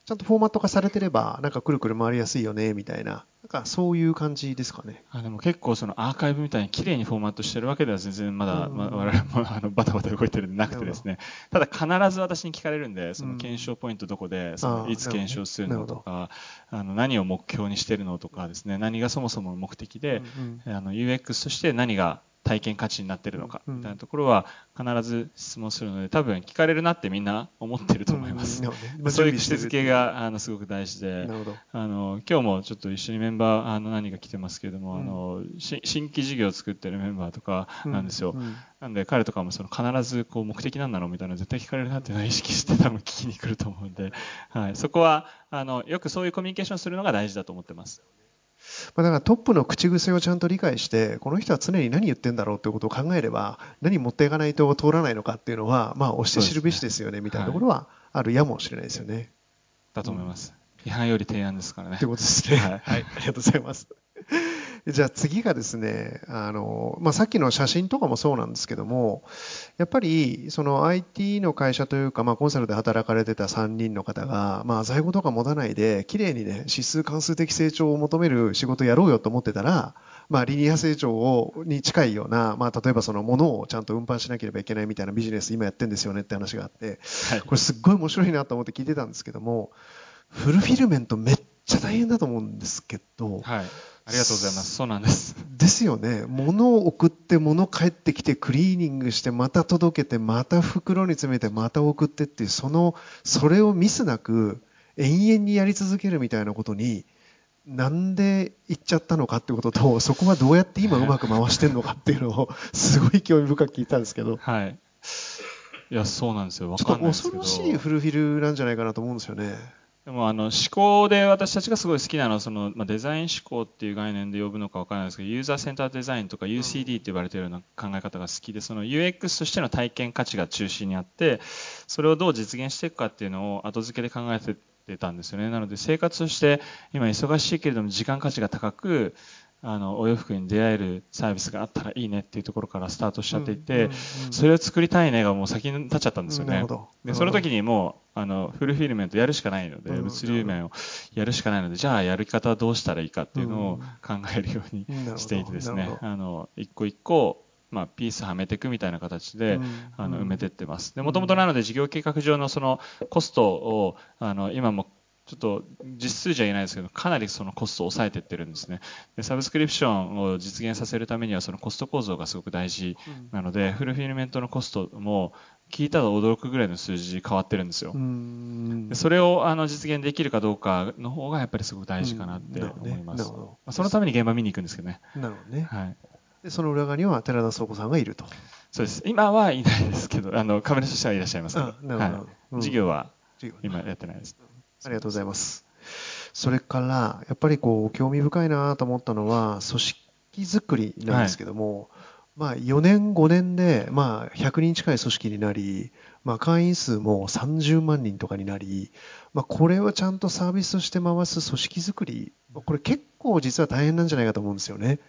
ちゃんとフォーマット化されてれば、なんかくるくる回りやすいよねみたいな、なんかそういう感じですかね。あでも結構そのアーカイブみたいに綺麗にフォーマットしてるわけでは全然まだ、うん、まあ、我々もあのバタバタ動いてるんでなくてですね、ただ必ず私に聞かれるんで、その検証ポイントどこで、そのいつ検証するのとか、あの何を目標にしてるのとかですね、何がそもそも目的で、うんうん、あの UX として何が体験価値になってるのかみたいなところは必ず質問するので多分聞かれるなってみんな思ってると思います、うん、そういう癖づけがあのすごく大事で。あの今日もちょっと一緒にメンバーあの何が来てますけれども、うん、あの新規事業を作ってるメンバーとかなんですよ、うん、なんで彼とかもその必ずこう目的なんだろうみたいな絶対聞かれるなっていうのは意識して多分聞きに来ると思うんで、はい、そこはあのよくそういうコミュニケーションするのが大事だと思ってます。まあ、だからトップの口癖をちゃんと理解して、この人は常に何言ってんだろうということを考えれば、何持っていかないと通らないのかっていうのは、まあ、押して知るべしですよね、みたいなところはあるやもしれないですよね。だと思います。批判より提案ですからね。ということですね。はい、はい、ありがとうございます。じゃあ次がですね、あの、まあ、さっきの写真とかもそうなんですけども、やっぱりその IT の会社というか、まあ、コンサルで働かれてた3人の方が、まあ、在庫とか持たないで、綺麗にね、指数関数的成長を求める仕事やろうよと思ってたら、まあ、リニア成長をに近いような、まあ、例えばその物をちゃんと運搬しなければいけないみたいなビジネス今やってるんですよねって話があって、はい、これすっごい面白いなと思って聞いてたんですけども、フルフィルメントめっちゃ大変だと思うんですけど、はいありがとうございます。そうなんです。ですよね。物を送って、物帰ってきて、クリーニングして、また届けて、また袋に詰めて、また送ってっていう、その、それをミスなく、延々にやり続けるみたいなことに、なんで行っちゃったのかってことと、そこはどうやって今うまく回してるのかっていうのを、すごい興味深く聞いたんですけど。はい。いや、そうなんですよ。わかんないですけど。恐ろしいフルフィルなんじゃないかなと思うんですよね。でもあの思考で私たちがすごい好きなのはその、まあ、デザイン思考っていう概念で呼ぶのか分からないですけどユーザーセンターデザインとか UCD って呼ばれているような考え方が好きでその UX としての体験価値が中心にあってそれをどう実現していくかっていうのを後付けで考えてたんですよね。なので生活として今忙しいけれども時間価値が高く、あのお洋服に出会えるサービスがあったらいいねっていうところからスタートしちゃっていて、それを作りたいねがもう先に立っちゃったんですよね。でその時にもうあのフルフィルメントやるしかないので、物流面をやるしかないのでじゃあやる方はどうしたらいいかっていうのを考えるようにしていてですね、あの一個一個まあ、ピースはめていくみたいな形で、あの埋めてってます。で、もともとなので事業計画上のそのコストを、あの、今もちょっと実数じゃ言えないですけど、かなりそのコストを抑えていってるんですね。でサブスクリプションを実現させるためにはそのコスト構造がすごく大事なので、うん、フルフィルメントのコストも聞いたら驚くぐらいの数字変わってるんですよ。でそれをあの実現できるかどうかの方がやっぱりすごく大事かなって思います。まあ、そのために現場見に行くんですけどね。なるほどね。はい。でその裏側には寺田倉庫さんがいると。そうです。今はいないですけど、あの株主としてはいらっしゃいますけど、はい、事業は今やってないです。ありがとうございます。それから、やっぱりこう、興味深いなと思ったのは、組織づくりなんですけども、はい、まあ、4年、5年で、まあ、100人近い組織になり、まあ、会員数も30万人とかになり、まあ、これをちゃんとサービスとして回す組織づくり、これ結構実は大変なんじゃないかと思うんですよね。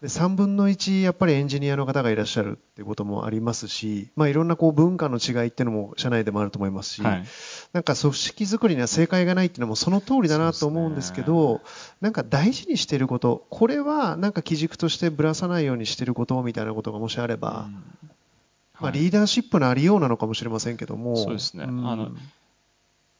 で3分の1やっぱりエンジニアの方がいらっしゃるっていうこともありますし、まあ、いろんなこう文化の違いっていうのも社内でもあると思いますし、はい、なんか組織づくりには正解がないっていうのもその通りだなと思うんですけど、ね、なんか大事にしていることこれはなんか基軸としてぶらさないようにしていることみたいなことがもしあれば、うん。はい、まあ、リーダーシップのありようなのかもしれませんけども。そうですね、うん、あの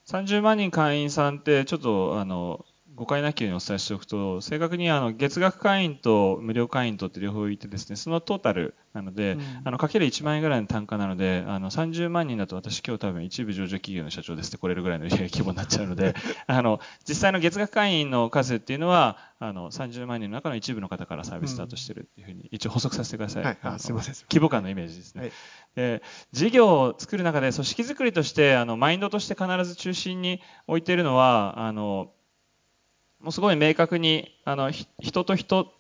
30万人会員さんってちょっとあの誤解なきようにお伝えしておくと、正確にあの月額会員と無料会員とって両方いてですね、そのトータルなので、うん、あのかける1万円ぐらいの単価なので、あの30万人だと私今日多分一部上場企業の社長ですってこれるぐらいの規模になっちゃうので、あの実際の月額会員の数っていうのは、あの30万人の中の一部の方からサービススタートしてるっていうふうに一応補足させてください。はい、あすみません。規模感のイメージですね。はい、で事業を作る中で組織づくりとしてあのマインドとして必ず中心に置いているのはあのもうすごい明確にあの人と人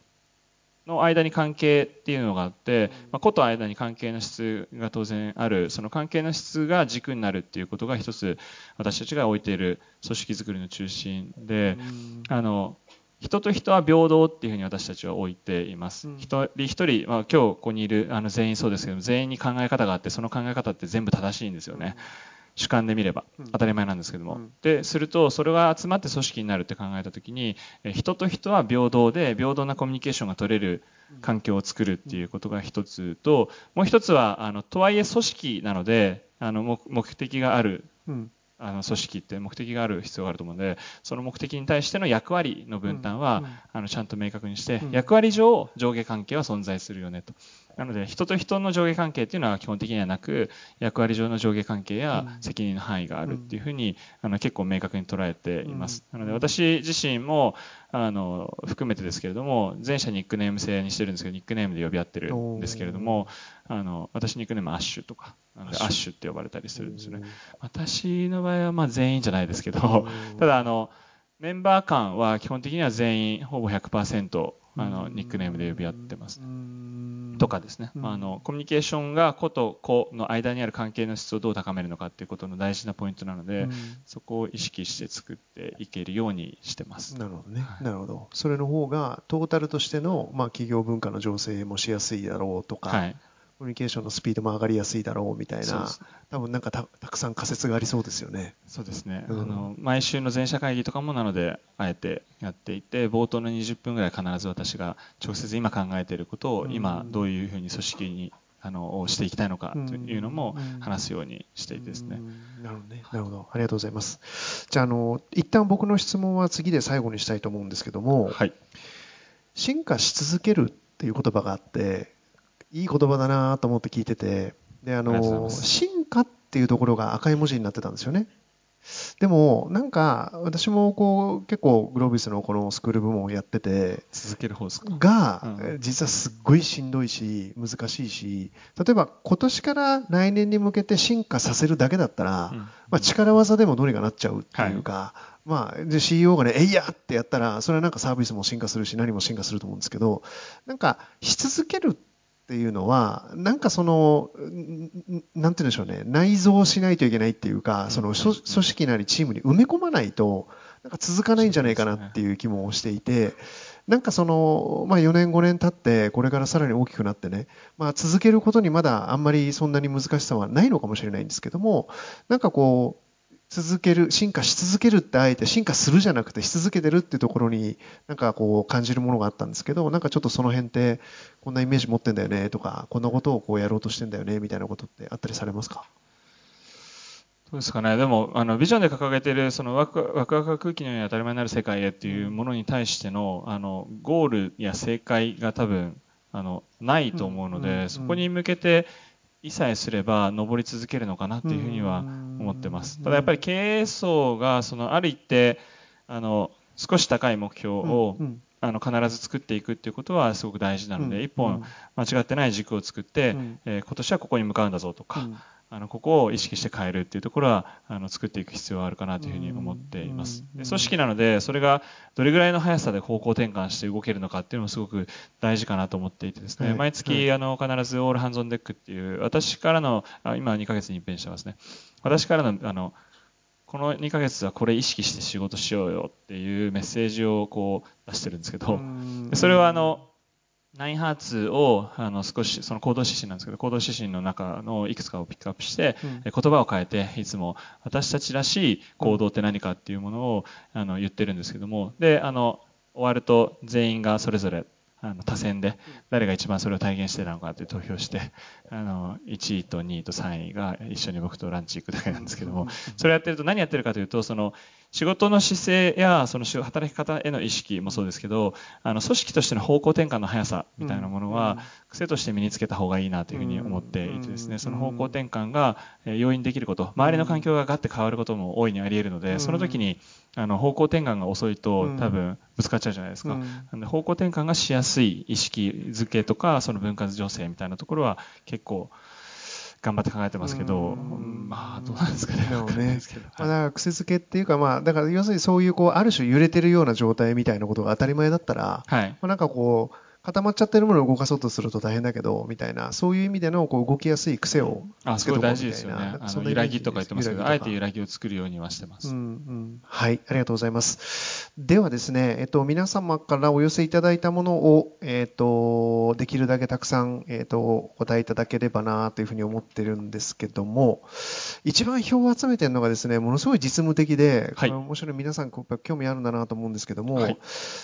の間に関係っていうのがあって、まあ、子と間に関係の質が当然あるその関係の質が軸になるっていうことが一つ私たちが置いている組織づくりの中心で、あの人と人は平等っていうふうに私たちは置いています。一人一人、まあ、今日ここにいるあの全員そうですけど全員に考え方があってその考え方って全部正しいんですよね。主観で見れば当たり前なんですけども、うん、でするとそれが集まって組織になるって考えた時に人と人は平等で平等なコミュニケーションが取れる環境を作るっていうことが一つともう一つはあのとはいえ組織なのであの目的がある、うん。あの組織って目的がある必要があると思うのでその目的に対しての役割の分担は、あのちゃんと明確にして、役割上上下関係は存在するよねとなので人と人の上下関係っていうのは基本的にはなく役割上の上下関係や責任の範囲があるっていうふうに、あの結構明確に捉えています、なので私自身もあの含めてですけれども全社ニックネーム制にしてるんですけどニックネームで呼び合ってるんですけれどもあの私ニックネームアッシュとかアッシュって呼ばれたりするんですよね私の場合はまあ全員じゃないですけどただあのメンバー間は基本的には全員ほぼ100%あのニックネームで呼び合ってます。とかですね、あのコミュニケーションが子と子の間にある関係の質をどう高めるのかっていうことの大事なポイントなので、そこを意識して作っていけるようにしてます。なるほどね、はい、なるほど。それの方がトータルとしてのまあ企業文化の醸成もしやすいだろうとか、はい、コミュニケーションのスピードも上がりやすいだろうみたいな、多分なんかたくさん仮説がありそうですよね。そうですね、うん、あの毎週の全社会議とかもなので、あえてやっていて、冒頭の20分ぐらい必ず私が直接今考えていることを、今どういうふうに組織にあのしていきたいのかというのも話すようにしていてですね。なるほどね。なるほど。ありがとうございます。じゃあ、あの、一旦僕の質問は次で最後にしたいと思うんですけども、はい、進化し続けるっていう言葉があって、いい言葉だなと思って聞いてて、で、あの、進化っていうところが赤い文字になってたんですよね。でも、なんか、私もこう、結構グロービスのこのスクール部門をやってて、続ける方ですか？が、うん、実はすっごいしんどいし、難しいし、例えば今年から来年に向けて進化させるだけだったら、うん、まあ力技でもどうにかなっちゃうっていうか、はい、まあ、で CEO がね、えいやってやったら、それはなんかサービスも進化するし、何も進化すると思うんですけど、なんか、し続けるっっていうのは、なんかその、なんて言うんでしょうね、内蔵しないといけないっていうか、その組織なりチームに埋め込まないと、なんか続かないんじゃないかなっていう気もしていて、なんかその、まあ4年5年経って、これからさらに大きくなってね、まあ続けることにまだあんまりそんなに難しさはないのかもしれないんですけども、なんかこう、続ける、進化し続けるってあえて進化するじゃなくてし続けてるっていうところになんかこう感じるものがあったんですけど、なんかちょっとその辺ってこんなイメージ持ってんだよねとか、こんなことをこうやろうとしてんだよねみたいなことってあったりされますか？そうですかね。でも、あの、ビジョンで掲げている、そのワクワクワク空気のように当たり前になる世界へっていうものに対しての、あの、ゴールや正解が多分、あの、ないと思うので、そこに向けて、いさえすれば上り続けるのかなっていうふうには思ってます。ただやっぱり経営層がそのある一定あの少し高い目標を、あの必ず作っていくっていうことはすごく大事なので、一本間違ってない軸を作って、え今年はここに向かうんだぞとか、あのここを意識して変えるっていうところはあの作っていく必要はあるかなというふうに思っています。で組織なのでそれがどれぐらいの速さで方向転換して動けるのかっていうのもすごく大事かなと思っていてですね、はい、毎月、はい、あの必ずオールハンズオンデックっていう私からのあ今2ヶ月に一遍してますね。私からのあのこの2ヶ月はこれ意識して仕事しようよっていうメッセージをこう出してるんですけどそれはあのナインハーツをあの少しその行動指針なんですけど行動指針の中のいくつかをピックアップして、うん、言葉を変えていつも私たちらしい行動って何かっていうものをあの言ってるんですけどもであの終わると全員がそれぞれあの多選で誰が一番それを体現してたのかって投票してあの1位と2位と3位が一緒に僕とランチ行くだけなんですけどもそれやってると何やってるかというとその仕事の姿勢やその働き方への意識もそうですけどあの組織としての方向転換の速さみたいなものは癖として身につけた方がいいなというふうに思っていてですねその方向転換が容易にできること周りの環境がガッて変わることも大いにあり得るのでその時にあの方向転換が遅いと多分ぶつかっちゃうじゃないですか、うん、方向転換がしやすい意識づけとかその分割女性みたいなところは結構頑張って考えてますけど、まあ、どうなんですかね。ねまあ、だから癖づけっていうか、まあ、だから要するにそういう、こう、ある種揺れてるような状態みたいなことが当たり前だったら、はい、まあ、なんかこう、固まっちゃってるものを動かそうとすると大変だけど、みたいな、そういう意味でのこう動きやすい癖をあ、すごい大事ですよね。あの揺らぎとか言ってますけど、あえて揺らぎを作るようにはしてます。うんうん、はい、ありがとうございます。ではですね、えっと、皆様からお寄せいただいたものを、えっと、できるだけたくさん、えっと、お答えいただければなというふうに思ってるんですけども、一番票を集めてるのがですね、ものすごい実務的で、はい、面白い皆さん興味あるんだなと思うんですけども、はい、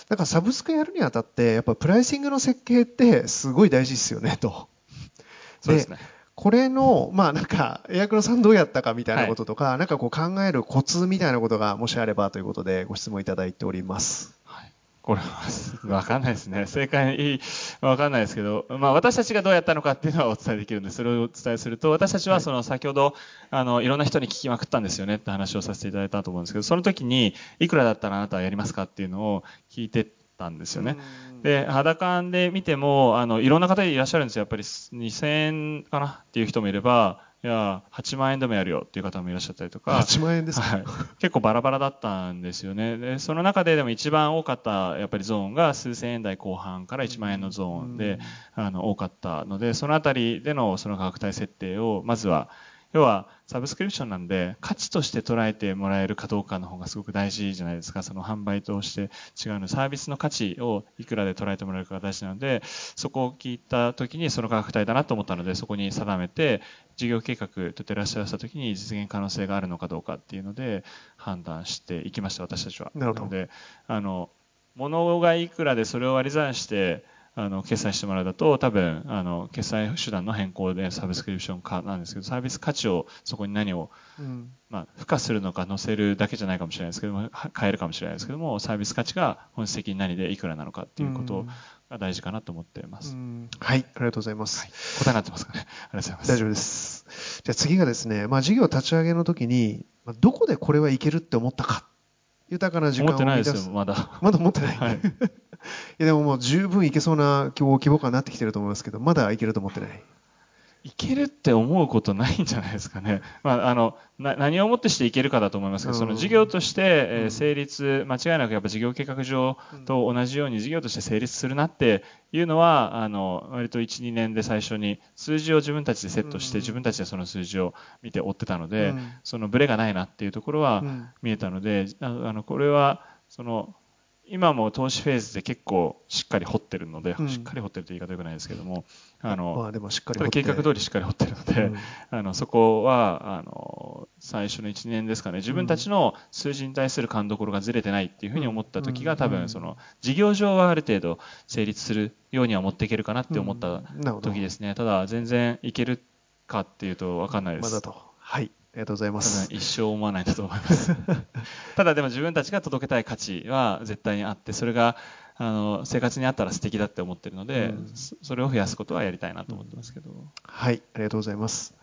なんかサブスクやるにあたって、やっぱプライシングの設計ってすごい大事ですよねと。そうですね。これの、まあなんか、エアクロさんどうやったかみたいなこととか、はい、なんかこう考えるコツみたいなことがもしあればということでご質問いただいております。はい。これは、わかんないですね。正解、わかんないですけど、まあ私たちがどうやったのかっていうのはお伝えできるんで、それをお伝えすると、私たちはその先ほど、あの、いろんな人に聞きまくったんですよねって話をさせていただいたと思うんですけど、その時に、いくらだったらあなたはやりますかっていうのを聞いてたんですよね。で、裸で見ても、あの、いろんな方いらっしゃるんですよ。やっぱり2000円かな？っていう人もいれば、いや、8万円でもやるよっていう方もいらっしゃったりとか。8万円ですか、はい、結構バラバラだったんですよね。で、その中ででも一番多かったやっぱりゾーンが数千円台後半から1万円のゾーンで、あの、多かったので、そのあたりでのその価格帯設定を、まずは、要はサブスクリプションなんで価値として捉えてもらえるかどうかの方がすごく大事じゃないですかその販売として違うのサービスの価値をいくらで捉えてもらえるかが大事なのでそこを聞いた時にその価格帯だなと思ったのでそこに定めて事業計画と照らし合わせた時に実現可能性があるのかどうかっていうので判断していきました私たちは。なのであの物がいくらでそれを割り算してあの決済してもらうだと多分あの決済手段の変更でサブスクリプション化なんですけどサービス価値をそこに何を、うん、まあ、付加するのか載せるだけじゃないかもしれないですけども変えるかもしれないですけどもサービス価値が本質的に何でいくらなのかっていうことが大事かなと思っています、うん、はいありがとうございます、はい、答えになってますかね。ありがとうございます。大丈夫です。じゃあ次がですね、まあ、事業立ち上げの時にどこでこれはいけるって思ったか豊かな時間を思ってないですよまだ。まだ思ってない、はい。いやでももう十分いけそうな規模感になってきてると思いますけど、まだいけると思ってない。いけるって思うことないんじゃないですかね。まあ、あの、何をもってしていけるかだと思いますけど、その事業として、え成立、間違いなくやっぱ事業計画上と同じように事業として成立するなっていうのは、あの、割と1、2年で最初に数字を自分たちでセットして、自分たちでその数字を見て追ってたので、そのブレがないなっていうところは見えたので、あの、これは、その、今も投資フェーズで結構しっかり掘ってるので、うん、しっかり掘ってると言い方よくないですけども、あの、まあ、でもしっかり計画通りしっかり掘ってるので、うん、あのそこはあの最初の1年ですかね、自分たちの数字に対する勘どころがずれてないっていうふうに思った時が、多分その事業上はある程度成立するようには持っていけるかなって思った時ですね。ただ全然いけるかっていうと分かんないです。まだと。はい。ありがとうございます。一生思わないんだと思います。ただでも自分たちが届けたい価値は絶対にあって、それがあの生活にあったら素敵だって思ってるので、うん、それを増やすことはやりたいなと思ってますけど、うん、はいありがとうございます。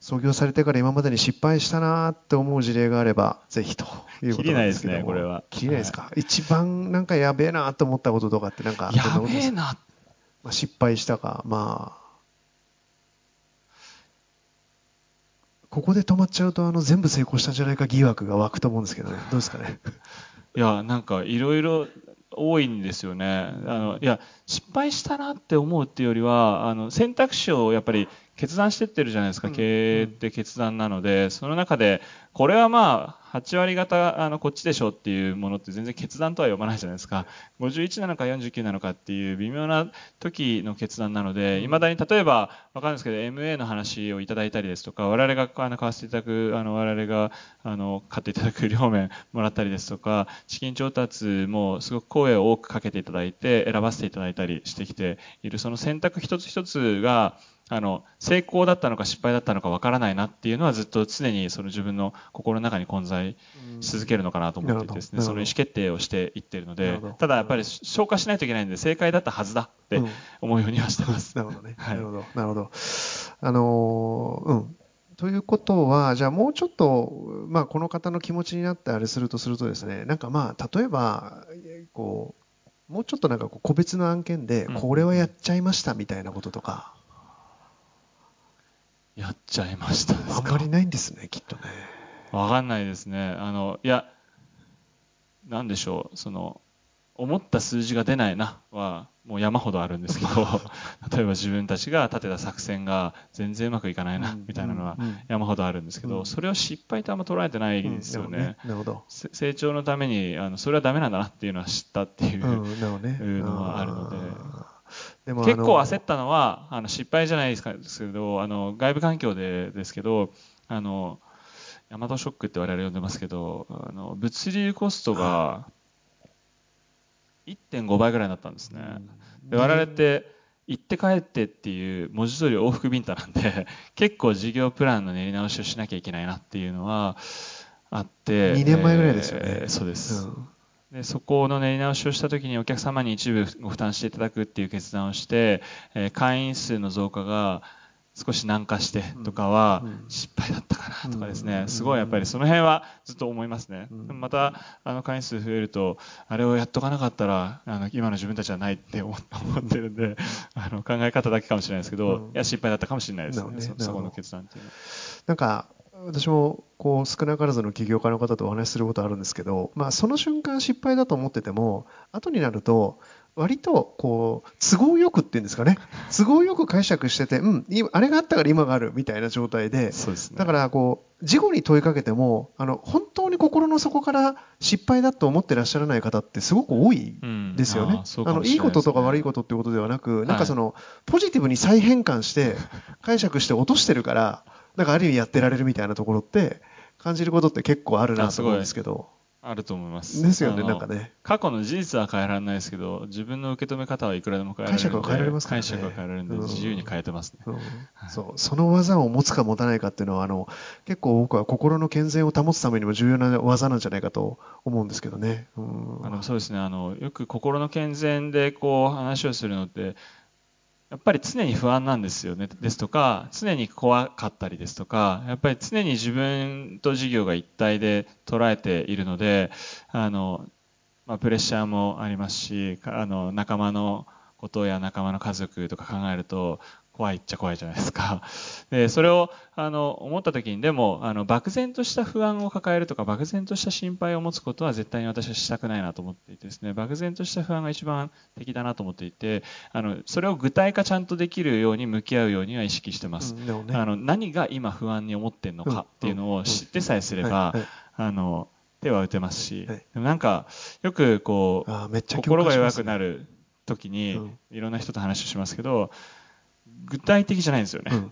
創業されてから今までに失敗したなって思う事例があればぜひということなんですけどないですねこれは。切りないですか、はい、一番なんかやべえなと思ったこととかってなんかやべえな、まあ、失敗したかまここで止まっちゃうとあの全部成功したんじゃないか疑惑が湧くと思うんですけどね、どうですかね？いや、なんかいろいろ多いんですよね。あのいや失敗したなって思うっていうよりはあの選択肢をやっぱり決断してってるじゃないですか、経営って決断なので、その中で、これはまあ、8割方、あの、こっちでしょっていうものって全然決断とは読まないじゃないですか。51なのか49なのかっていう微妙な時の決断なので、いまだに例えば、わかるんですけど、MA の話をいただいたりですとか、我々があの買わせていただく、あの、我々が、あの、買っていただく両面 もらったりですとか、資金調達もすごく声を多くかけていただいて、選ばせていただいたりしてきている、その選択一つ一つが、あの成功だったのか失敗だったのかわからないなっていうのはずっと常にその自分の心の中に混在し続けるのかなと思っていてですね、その意思決定をしていっているので、ただやっぱり消化しないといけないんで正解だったはずだって思うようにはしてます。なるほどね。なるほど。なるほど。あのー、うん。ということは、じゃあもうちょっと、まあ、この方の気持ちになってあれするとするとですね、なんかまあ、例えば、こう、もうちょっとなんか個別の案件で、これはやっちゃいましたみたいなこととか、やっちゃいましたあんまりないんですね、きっとね。わかんないですね。あの、いや、なんでしょう、その、思った数字が出ないなは、もう山ほどあるんですけど、例えば自分たちが立てた作戦が全然うまくいかないな、みたいなのは山ほどあるんですけど、それを失敗とあんま捉えてないですよね。なるほど。成長のために、あの、それはダメなんだなっていうのは知ったっていうのはあるので。でも結構焦ったのはあの失敗じゃないですけどあの外部環境でですけどあのヤマトショックって我々呼んでますけどあの物流コストが1.5倍ぐらいになったんですね。で我々って行って帰ってっていう文字通り往復ビンタなんで 結構事業プランの練り直しをしなきゃいけないなっていうのはあって2年前ぐらいですよね、えー、そうです、うんでそこの練り直しをしたときにお客様に一部ご負担していただくっていう決断をして、えー、会員数の増加が少し軟化してとかは失敗だったかなとかですね、すごいやっぱりその辺はずっと思いますね。またあの会員数増えると、あれをやっとかなかったら、あの今の自分たちはないって思っ てるんで、あの考え方だけかもしれないですけど、いや失敗だったかもしれないですね、ね。そこの決断っていうのは。なんか私もこう少なからずの起業家の方とお話しすることあるんですけど、まあ、その瞬間失敗だと思ってても後になると割とこう都合よくっていうんですかね都合よく解釈してて、うん、あれがあったから今があるみたいな状態で、ね、だからこう事後に問いかけてもあの本当に心の底から失敗だと思ってらっしゃらない方ってすごく多いですよね。うん、あのいいこととか悪いことっていうことではなく、なんかその、ポジティブに再変換して 解釈して落としてるから。なんかある意味やってられるみたいなところって感じることって結構あるなと思うんですけど。あると思います。ですよね、なんかね。過去の事実は変えられないですけど、自分の受け止め方はいくらでも変えられる解釈は変えられますからね。解釈は変えられるんで、自由に変えてますね。うんそう、その技を持つか持たないかっていうのは、あの、結構僕は心の健全を保つためにも重要な技なんじゃないかと思うんですけどね。うん、あのそうですね、あの、よく心の健全でこう話をするのって、やっぱり常に不安なんですよね。ですとか、常に怖かったりですとか、やっぱり常に自分と事業が一体で捉えているので、あの、まあ、プレッシャーもありますし、あの、仲間のことや仲間の家族とか考えると、怖いっちゃ怖いじゃないですか。で、それを、あの、思った時に、でも、あの、漠然とした不安を抱えるとか、漠然とした心配を持つことは絶対に私はしたくないなと思っていてですね、漠然とした不安が一番敵だなと思っていて、あの、それを具体化ちゃんとできるように向き合うようには意識してます。うんね、あの、何が今不安に思ってんのかっていうのを知ってさえすれば、あの、手は打てますし、はい、でもなんか、よくこう、心が弱くなる時に、いろんな人と話をしますけど、具体的じゃないんですよね。うん、い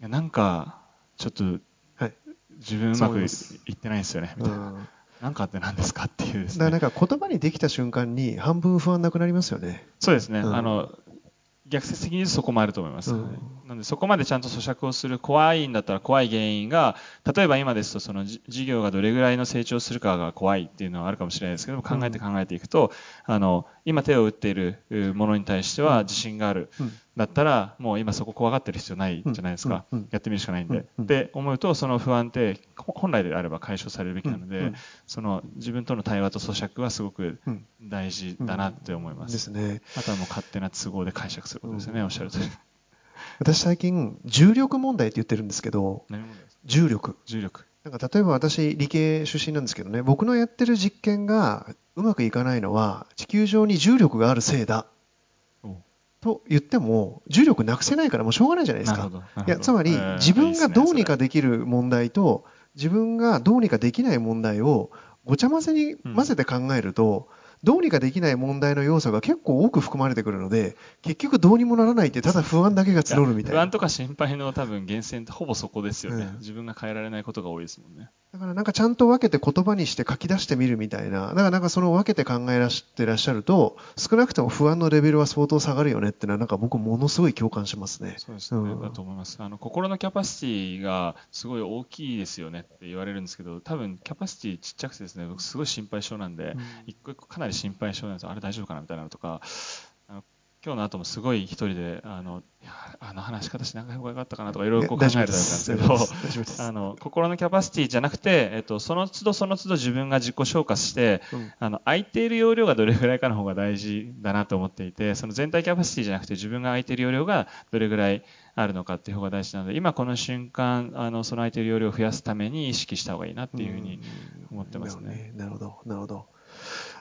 やなんか、ちょっと、自分うまくいってないんですよね、みたいな。なんかって何ですかっていうね。だからなんか言葉にできた瞬間に半分不安なくなりますよね。そうですね。うん、あの、逆説的にそこもあると思います、うん、なのでそこまでちゃんと咀嚼をする怖いんだったら怖い原因が例えば今ですとその事業がどれぐらいの成長するかが怖いっていうのはあるかもしれないですけども考えて考えていくと、うん、あの今手を打っているものに対しては自信がある、うんだったらもう今そこ怖がってる必要ないじゃないですか、やってみるしかないんで、うん、で思うとその不安って本来であれば解消されるべきなので、その自分との対話と咀嚼はすごく大事だなって思います,、ですね、あとはもう勝手な都合で解釈することですよね、おっしゃるとり。私最近重力問題って言ってるんですけど重力。重力。なんか例えば私理系出身なんですけどね僕のやってる実験がうまくいかないのは地球上に重力があるせいだと言っても重力なくせないからもうしょうがないじゃないですか。いやつまり自分がどうにかできる問題と自分がどうにかできない問題をごちゃ混ぜに混ぜて考えると、どうにかできない問題の要素が結構多く含まれてくるので結局どうにもならないってただ不安だけが募るみたいな。不安とか心配の多分源泉ってほぼそこですよね、うん、自分が変えられないことが多いですもんねだからなんかちゃんと分けて言葉にして書き出してみるみたいな。だからなんかその分けて考えらしてらっしゃると少なくとも不安のレベルは相当下がるよねっていうのはなんか僕ものすごい共感しますね。そうですね、うん、だと思います。あの心のキャパシティがすごい大きいですよねって言われるんですけど多分キャパシティちっちゃくてですね僕すごい心配性なんで、うん、一個一個かなり心配性なんですあれ大丈夫かなみたいなのとか、今日の後もすごい一人で、あの、あの話し方しながらよかったかなとかいろいろ考えるタイプなんですけど、あの、心のキャパシティじゃなくて、えっと、その都度その都度自分が自己消化して、うん、あの、空いている容量がどれぐらいかの方が大事だなと思っていて、その全体キャパシティじゃなくて自分が空いている容量がどれぐらいあるのかっていう方が大事なので、今この瞬間、あの、その空いている容量を増やすために意識した方がいいなっていうふうに思ってますね。なるほど、なるほど。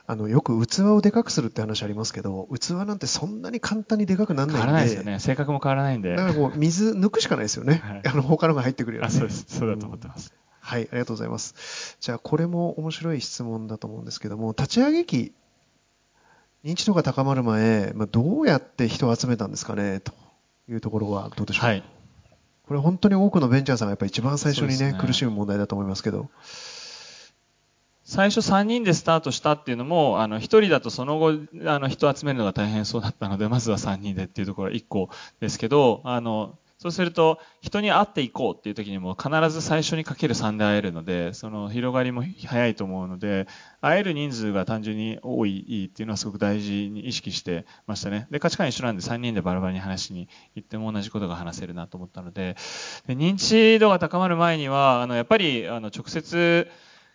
あのよく器をでかくするって話ありますけど器なんてそんなに簡単にでかくならないんで変わらないですよね。性格も変わらないんで。だからこう水抜くしかないですよね、はい、あの他のが入ってくるよね。そうです。そうだと思ってます、うん、はいありがとうございます。じゃあこれも面白い質問だと思うんですけども立ち上げ期認知度が高まる前、まあ、どうやって人を集めたんですかね？というところはどうでしょう？か、はい、これ本当に多くのベンチャーさんがやっぱり一番最初にね、ね、苦しむ問題だと思いますけど最初3人でスタートしたっていうのも、あの、1人だとその後、あの、人集めるのが大変そうだったので、まずは3人でっていうところは1個ですけど、あの、そうすると、人に会っていこうっていう時にも必ず最初にかける3で会えるので、その広がりも早いと思うので、会える人数が単純に多いっていうのはすごく大事に意識してましたね。で、価値観一緒なんで3人でバラバラに話しに行っても同じことが話せるなと思ったので、で認知度が高まる前には、あの、やっぱり、あの、直接、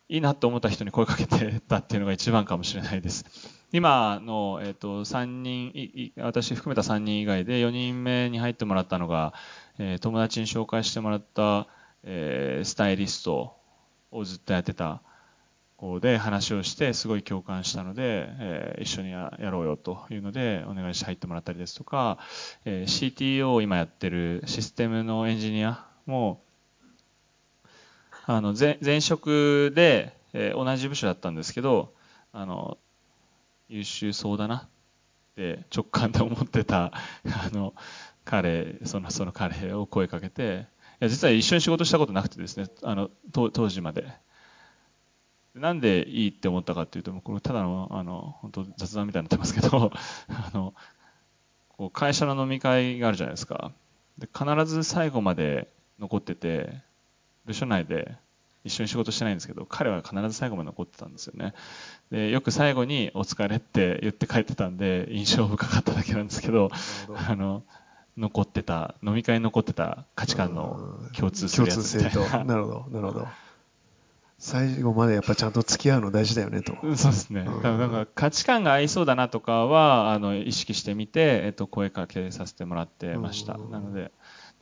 いいなと思った人に声かけてたっていうのが一番かもしれないです。今の、え、ー、と、3人、私含めた3人以外で4人目に入ってもらったのが、えー、友達に紹介してもらった、えー、スタイリストをずっとやってた子で話をしてすごい共感したので、えー、一緒にやろうよというのでお願いして入ってもらったりですとか、えー、CTO を今やってるシステムのエンジニアもあの前前職で、えー、同じ部署だったんですけどあの優秀そうだなって直感で思ってたあの彼そのその彼を声かけていや実は一緒に仕事したことなくてですねあの当時まで。なんでいいって思ったかっていうとこれただのあの本当雑談みたいになってますけどあのこう会社の飲み会があるじゃないですか。で必ず最後まで残ってて部署内で一緒に仕事してないんですけど、彼は必ず最後まで残ってたんですよね。で、よく最後にお疲れって言って帰ってたんで、印象深かっただけなんですけど、どあの、残ってた、飲み会に残ってた価値観の共通するやつみたいな。なるほど、なるほど。最後までやっぱちゃんと付き合うの大事だよねと。そうですね。多分なんか価値観が合いそうだなとかは、あの、意識してみて、えっと、声かけさせてもらってました。なので、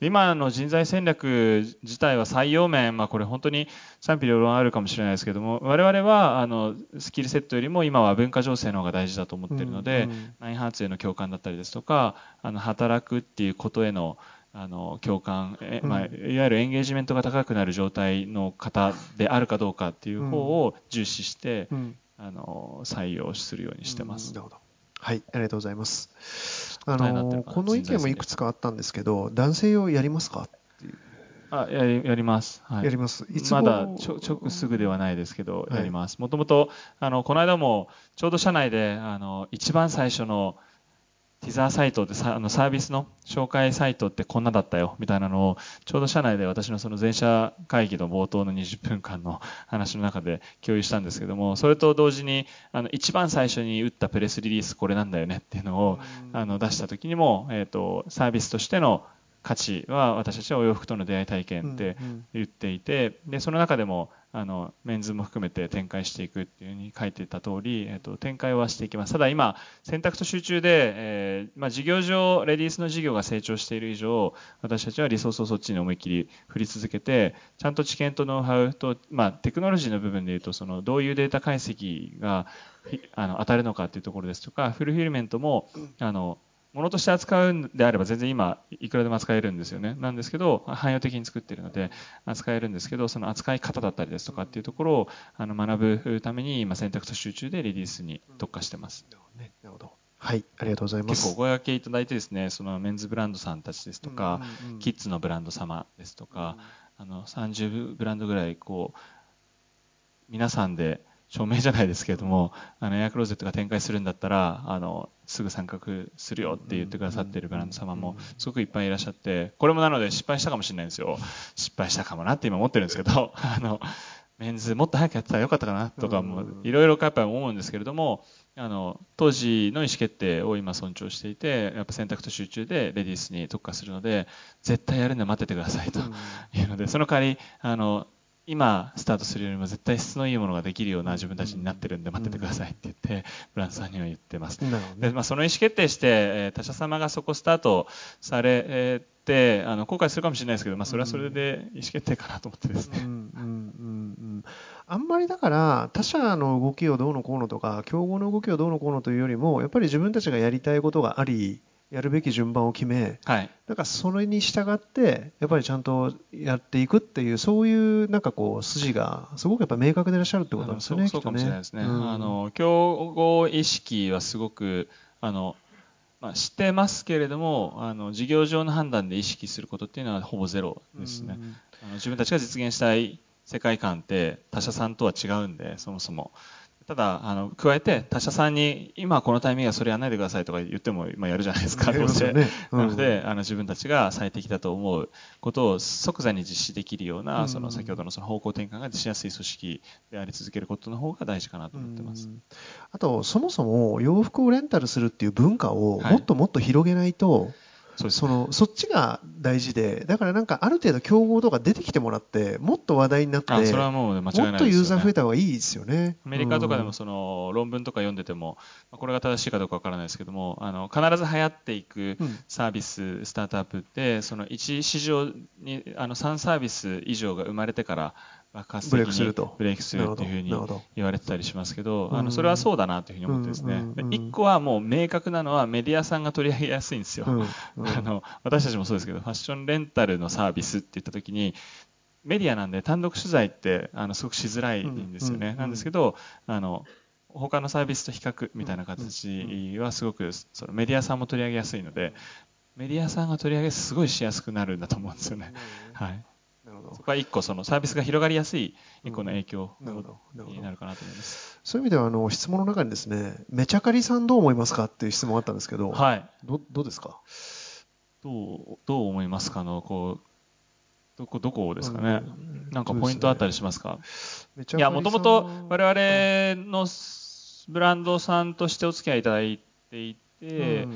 今の人材戦略自体は採用面、まあ、これ本当に賛否両論あるかもしれないですけども、我々はあのスキルセットよりも今は文化情勢の方が大事だと思っているので、うんうん、ナインハーツへの共感だったりですとか、あの働くっていうことへのあの共感、えまあ、いわゆるエンゲージメントが高くなる状態の方であるかどうかっていう方を重視して、うん、あの採用するようにしてます。なるほど。はい、ありがとうございます。あのこの意見もいくつかあったんですけど、男性用やりますか？っていう。あやりやります、はい、やります。いつまだちょちょすぐではないですけど、やります。もともとあのこの間もちょうど社内であの一番最初のティザーサイトってさあのサービスの紹介サイトってこんなだったよみたいなのをちょうど社内で私のその全社会議の冒頭の20分間の話の中で共有したんですけどもそれと同時にあの一番最初に打ったプレスリリースこれなんだよねっていうのをあの出した時にも、えーと、サービスとしての価値は私たちはお洋服との出会い体験って言っていてでその中でもあのメンズも含めて展開していくっていうふうに書いてた通り、えーと、展開はしていきます。ただ今、選択と集中で、えー、まあ、事業上、レディースの事業が成長している以上、私たちはリソースをそっちに思いっきり振り続けて、ちゃんと知見とノウハウと、まあ、テクノロジーの部分でいうと、そのどういうデータ解析があの当たるのかっていうところですとか、フルフィルメントも、あのものとして扱うんであれば全然今いくらでも扱えるんですよね。なんですけど、汎用的に作っているので扱えるんですけど、その扱い方だったりですとかっていうところをあの学ぶために今選択と集中でリリースに特化してます。なるほど。はい、ありがとうございます。結構お声掛けいただいてですね、そのメンズブランドさんたちですとか、うんうん、キッズのブランド様ですとか、うん、あの30ブランドぐらいこう皆さんで証明じゃないですけれども、あのエアクローゼットが展開するんだったら、あのすぐ参画するよって言ってくださっているブランド様もすごくいっぱいいらっしゃって、これもなので失敗したかもしれないんですよ。失敗したかもなって今思ってるんですけど、あのメンズもっと早くやってたらよかったかなとかもいろいろやっぱり思うんですけれども、あの当時の意思決定を今尊重していてやっぱ選択と集中でレディースに特化するので絶対やるんで待っててくださいというのでその代わりあの今スタートするよりも絶対質のいいものができるような自分たちになってるんで待っててくださいって言ってブランドさんには言ってます。でまあ、その意思決定して、え他社様がそこスタートされてあの後悔するかもしれないですけど、まあ、それはそれで意思決定かなと思ってですね。うんうんうんうんあんまりだから他社の動きをどうのこうのとか競合の動きをどうのこうのというよりもやっぱり自分たちがやりたいことがありやるべき順番を決め、はい、だからそれに従ってやっぱりちゃんとやっていくっていうそういうなんかこう筋がすごくやっぱ明確でいらっしゃるってことなんですよね。そうかもしれないですね。うん、あの競合意識はすごくあのまあ、知ってますけれどもあの事業上の判断で意識することっていうのはほぼゼロですね。あの自分たちが実現したい世界観って他社さんとは違うんでそもそも。ただ、あの、加えて、他社さんに、今このタイミングはそれやらないでくださいとか言っても、まあ、やるじゃないですか。ね。うん、なので、あの、自分たちが最適だと思うことを即座に実施できるような、その、先ほどのその方向転換がしやすい組織であり続けることの方が大事かなと思ってます。あと、そもそも洋服をレンタルするっていう文化をもっともっと広げないと、はいそのそっちが大事でだからなんかある程度競合とか出てきてもらってもっと話題になってそれはもう間違いない、ね、もっとユーザー増えた方がいいですよね。アメリカとかでもその論文とか読んでてもこれが正しいかどうかわからないですけどもあの必ず流行っていくサービス、スタートアップってその1市場にあの3サービス以上が生まれてから爆発的にブレイクするっていうふうに言われてたりしますけど、あのそれはそうだなというふうに思ってですね、一個はもう明確なのはメディアさんが取り上げやすいんですよ。あの私たちもそうですけど、ファッションレンタルのサービスって言った時に、メディアなんで単独取材ってあのすごくしづらいんですよね。なんですけど、あの他のサービスと比較みたいな形はすごくそのメディアさんも取り上げやすいので、メディアさんが取り上げすごいしやすくなるんだと思うんですよね。はい。そこは一個そのサービスが広がりやすい一個の影響になるかなと思います。そういう意味ではあの質問の中にですね、めちゃかりさんどう思いますかっていう質問があったんですけど、はい。どどうですか？どうどう思いますかのこうどこどこですかね？なんかポイントあったりしますか？いやもともと我々のブランドさんとしてお付き合いいただいていて、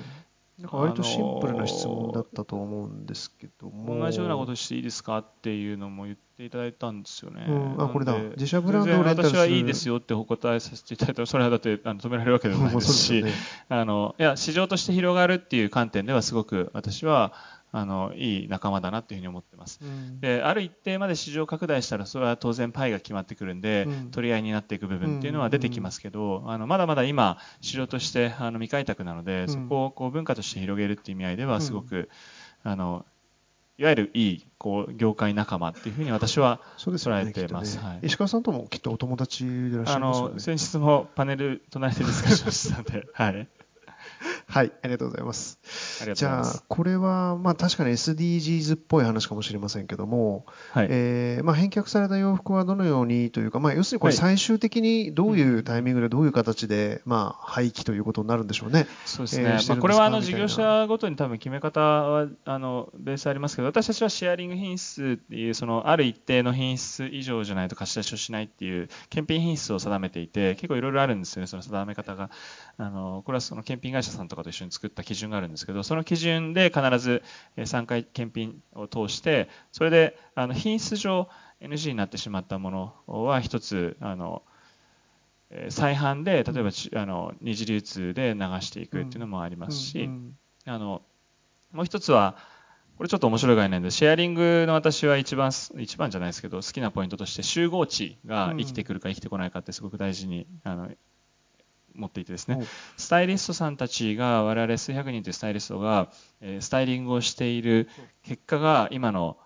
なんか割とシンプルな質問だったと思うんですけども。同じようなことしていいですかっていうのも言っていただいたんですよね、うん、あこれだ。自社ブランドを私はいいですよってお答えさせていただいたらそれはだってあの止められるわけでもないですし、ね、あのいや市場として広がるっていう観点ではすごく私はあのいい仲間だなというふうに思ってます、うん、である一定まで市場拡大したらそれは当然パイが決まってくるんで、うん、取り合いになっていく部分っていうのは出てきますけど、あのまだまだ今市場としてあの未開拓なので、そこをこう文化として広げるっていう意味合いではすごく、あのいわゆるいいこう業界仲間っていうふうに私は捉えてます、ねはい、石川さんともきっとお友達でいらっしゃいますよね。先日もパネル隣でディスカッションしたので、はい。はい、ありがとうございます。じゃあ、これは、まあ確かに SDGs っぽい話かもしれませんけども、はい、えー、まあ返却された洋服はどのようにというか、まあ要するにこれ最終的にどういうタイミングでどういう形で、まあ廃棄ということになるんでしょうね。そうですね。えー、まあこれはあの事業者ごとに多分決め方は、あの、ベースありますけど、私たちはシェアリング品質っていう、そのある一定の品質以上じゃないと貸し出しをしないっていう検品品質を定めていて、結構いろいろあるんですよね、その定め方が。あの、これはその検品会社さんとかと一緒に作った基準があるんですけど、その基準で必ず3回検品を通して、それであの品質上 NG になってしまったものは一つ、あの、再販で例えばあの二次流通で流していくっていうのもありますし、あのもう一つはこれちょっと面白い概念でシェアリングの私は一番一番じゃないですけど好きなポイントとして集合値が生きてくるか生きてこないかってすごく大事にあの持っていてですね、スタイリストさんたちが、我々数百人というスタイリストが、スタイリングをしている結果が今の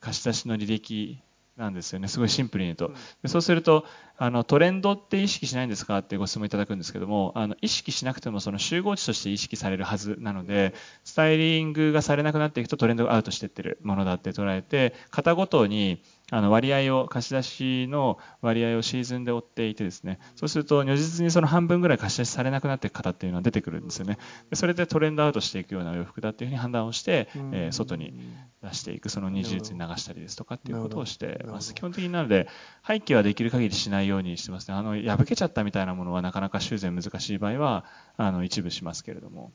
貸し出しの履歴なんですよね。すごいシンプルに言うと。でそうすると、あの、トレンドって意識しないんですかってご質問いただくんですけども、あの、意識しなくてもその集合値として意識されるはずなので、スタイリングがされなくなっていくとトレンドがアウトしていってるものだって捉えて、型ごとに、あの割合を貸し出しの割合をシーズンで追っていてですね。そうすると如実にその半分ぐらい貸し出しされなくなっていく方っていうのは出てくるんですよね。でそれでトレンドアウトしていくような洋服だっていうふうに判断をして、えー、外に出していくその二重率に流したりですとかっていうことをしてます。基本的になので廃棄はできる限りしないようにしてますね。あの破けちゃったみたいなものはなかなか修繕難しい場合はあの一部しますけれども。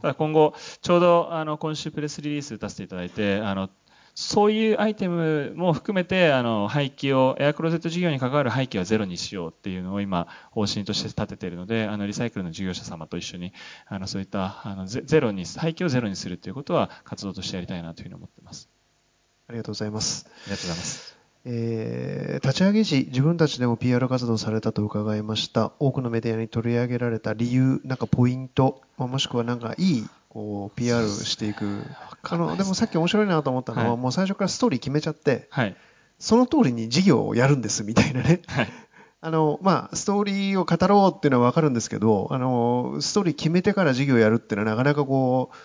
ただ今後ちょうどあの今週プレスリリース出していただいてあのそういうアイテムも含めてあの廃棄をエアクローゼット事業に関わる廃棄はゼロにしようっていうのを今方針として立てているのであのリサイクルの事業者様と一緒にあのそういったあのゼロに廃棄をゼロにするということは活動としてやりたいなというふうに思っています。ありがとうございます。ありがとうございます。えー、立ち上げ時、自分たちでも PR 活動されたと伺いました。多くのメディアに取り上げられた理由、なんかポイント、もしくはなんかいいこう PR していく。あのでもさっき面白いなと思ったのは、はい、もう最初からストーリー決めちゃって、はい、その通りに事業をやるんですみたいなね、はい、あのまあ、ストーリーを語ろうっていうのは分かるんですけどあのストーリー決めてから事業をやるっていうのはなかなかこう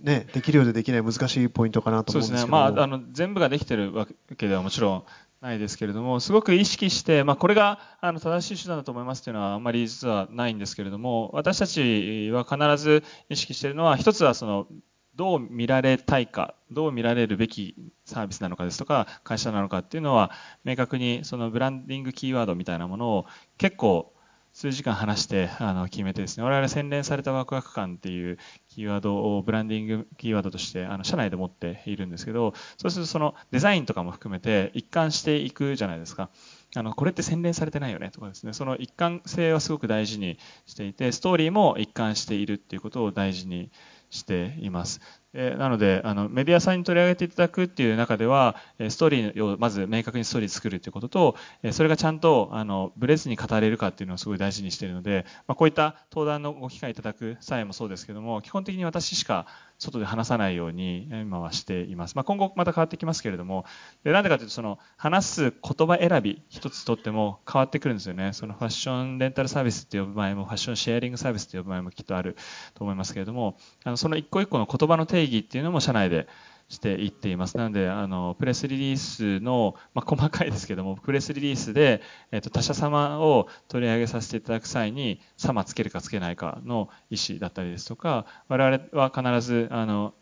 ね、できるようでできない難しいポイントかなと思うんですけど。そうですね、まあ、あの全部ができてるわけではもちろんないですけれども、すごく意識して、まあ、これがあの正しい手段だと思いますというのはあんまり実はないんですけれども、私たちは必ず意識しているのは、一つはそのどう見られたいか、どう見られるべきサービスなのかですとか、会社なのかっていうのは、明確にそのブランディングキーワードみたいなものを結構数時間話してあの決めてですね、我々洗練されたワクワク感っていうキーワードをブランディングキーワードとしてあの社内で持っているんですけど、そうするとそのデザインとかも含めて一貫していくじゃないですか。あのこれって洗練されてないよねとかですね、その一貫性はすごく大事にしていて、ストーリーも一貫しているっていうことを大事にしています。えなのであのメディアさんに取り上げていただくっていう中ではストーリーをまず明確にストーリー作るということとそれがちゃんとあのブレずに語れるかっていうのをすごい大事にしているので、まあ、こういった登壇のご機会いただく際もそうですけども基本的に私しか外で話さないように今はしています、まあ、今後また変わってきますけれどもでなんでかというとその話す言葉選び一つとっても変わってくるんですよね。そのファッションレンタルサービスって呼ぶ場合もファッションシェアリングサービスって呼ぶ場合もきっとあると思いますけれどもあのその一個一個の言葉の定義っていうのも社内でしていっています。なので、あの、プレスリリースの、まあ、細かいですけども、プレスリリースで、えっ、と、他社様を取り上げさせていただく際に、様つけるかつけないかの意思だったりですとか、我々は必ず、あの、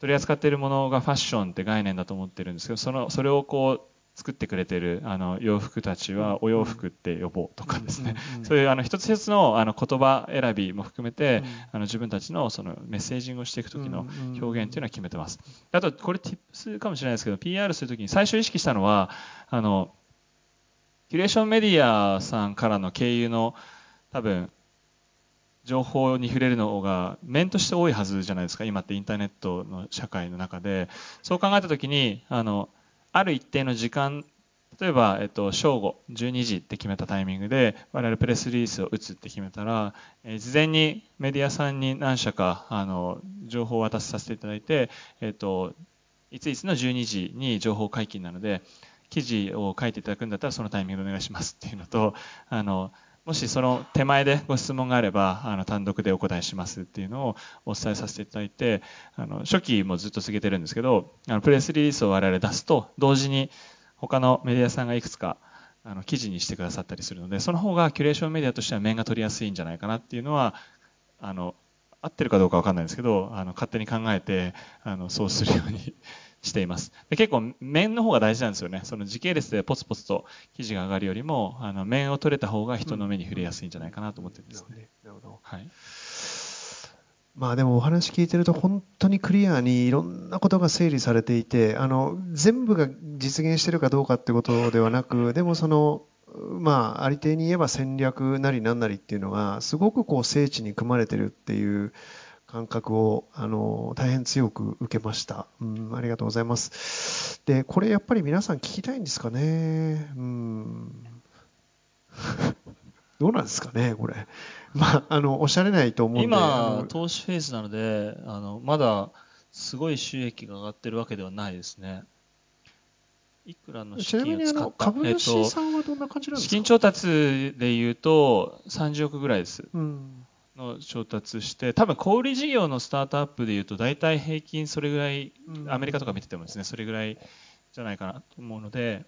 取り扱っているものがファッションって概念だと思ってるんですけど、その、それをこう、作ってくれてるあの洋服たちはお洋服って呼ぼうとかですね、そういうあの一つ一つのあの言葉選びも含めて、あの自分たちのそのメッセージングをしていく時の表現っていうのは決めてます。あとこれ tips かもしれないですけど PR する時に最初意識したのはあのキュレーションメディアさんからの経由の多分情報に触れるのが面として多いはずじゃないですか。今ってインターネットの社会の中で。そう考えた時にあのある一定の時間例えば、えっと、正午12時って決めたタイミングで我々プレスリリースを打つって決めたら、えー、事前にメディアさんに何社かあの情報を渡させていただいて、えっと、いついつの12時に情報解禁なので記事を書いていただくんだったらそのタイミングでお願いしますっていうのとあのもしその手前でご質問があればあの単独でお答えしますっていうのをお伝えさせていただいてあの初期もずっと続けてるんですけどあのプレスリリースを我々出すと同時に他のメディアさんがいくつかあの記事にしてくださったりするのでその方がキュレーションメディアとしては面が取りやすいんじゃないかなっていうのはあの合ってるかどうか分かんないんですけどあの勝手に考えてあのそうするようにしています。で結構面の方が大事なんですよね。その時系列でポツポツと記事が上がるよりも、あの面を取れた方が人の目に触れやすいんじゃないかなと思ってるんですね。なるほど。はい。まあでもお話聞いてると本当にクリアにいろんなことが整理されていて、あの全部が実現してるかどうかってことではなく、でもそのまあ、ありていに言えば戦略なりなんなりっていうのがすごくこう精緻に組まれてるっていう感覚をあの大変強く受けました、うん。ありがとうございます。で、これやっぱり皆さん聞きたいんですかね？うん。どうなんですかね、これ。まあ、あの、おっしゃれないと思うんで。今、投資フェーズなので、あの、まだ、すごい収益が上がってるわけではないですね。いくらの資金を使った？株主さんはどんな感じなんですか、えっと、資金調達でいうと30億ぐらいです。うんの調達して多分小売事業のスタートアップでいうと大体平均それぐらい、アメリカとか見ててもですねそれぐらいじゃないかなと思うので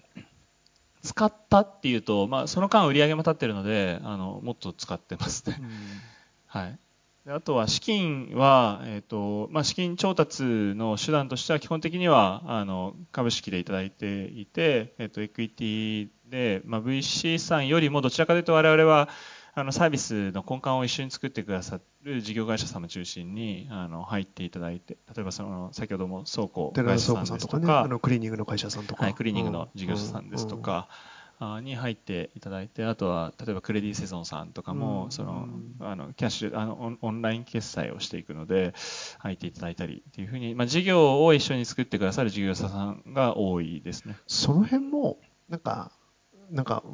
使ったっていうと、まあ、その間売り上げも立ってるのであのもっと使ってますね、はい。あとは資金は、えーとまあ、資金調達の手段としては基本的にはあの株式でいただいていて、えーと、エクイティで、まあ、VC さんよりもどちらかというと我々はあのサービスの根幹を一緒に作ってくださる事業会社様中心にあの入っていただいて例えばその先ほども倉庫会社さんですとかね、あのクリーニングの会社さんとか、はい、クリーニングの事業者さんですとか、に入っていただいてあとは例えばクレディセゾンさんとかも、そのあのキャッシュあのオンライン決済をしていくので入っていただいたりっていうふうに、まあ、事業を一緒に作ってくださる事業者さんが多いですね。その辺もなんかなんか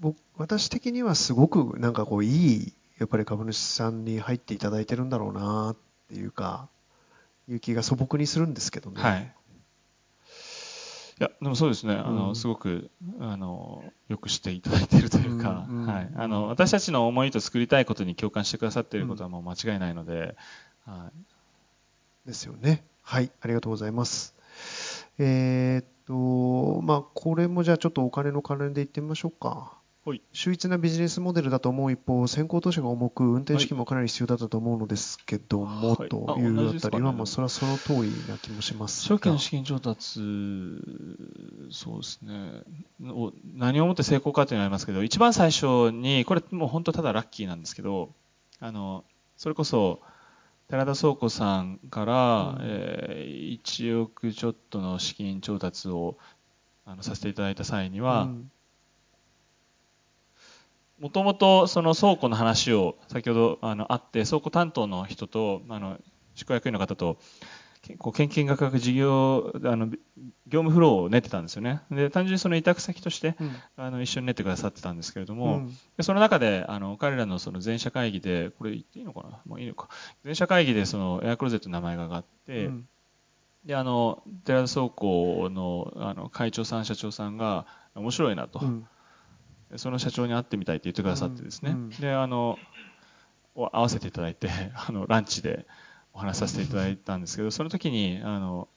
僕私的にはすごくなんかこういいやっぱり株主さんに入っていただいてるんだろうなっていうかいう気が素朴にするんですけどね。はい。いやでもそうですね、あの、うん、すごくあのよくしていただいているというか、うんうん、はい、あの私たちの思いと作りたいことに共感してくださっていることはもう間違いないので、はい、ですよね。はい、ありがとうございます。えー、っとまあこれもじゃあちょっとお金の関連でいってみましょうか。秀逸なビジネスモデルだと思う一方、先行投資が重く、運転資金もかなり必要だったと思うのですけども、はい、というあたりは、まあ、それはその通りな気もします初期の資金調達、そうですね、何をもって成功かというのはありますけど、一番最初に、これ、もう本当ただラッキーなんですけど、あのそれこそ、寺田倉庫さんから、うん、えー、1億ちょっとの資金調達をあのさせていただいた際には、うんもともとその倉庫の話を先ほどあのあって倉庫担当の人とあの執行役員の方とこう献金額学事業あの業務フローを練ってたんですよね。で単純にその委託先として、うん、あの一緒に練ってくださってたんですけれども、うん、でその中であの彼らのその全社会議でこれ言っていいのかな？もういいのか。全社会議でそのエアクローゼットの名前が上がって、うん、であの寺田倉庫のあの会長さん社長さんが面白いなと。その社長に会ってみたいって言ってくださってですね、であの会わせていただいて あのランチでお話しさせていただいたんですけどその時にあの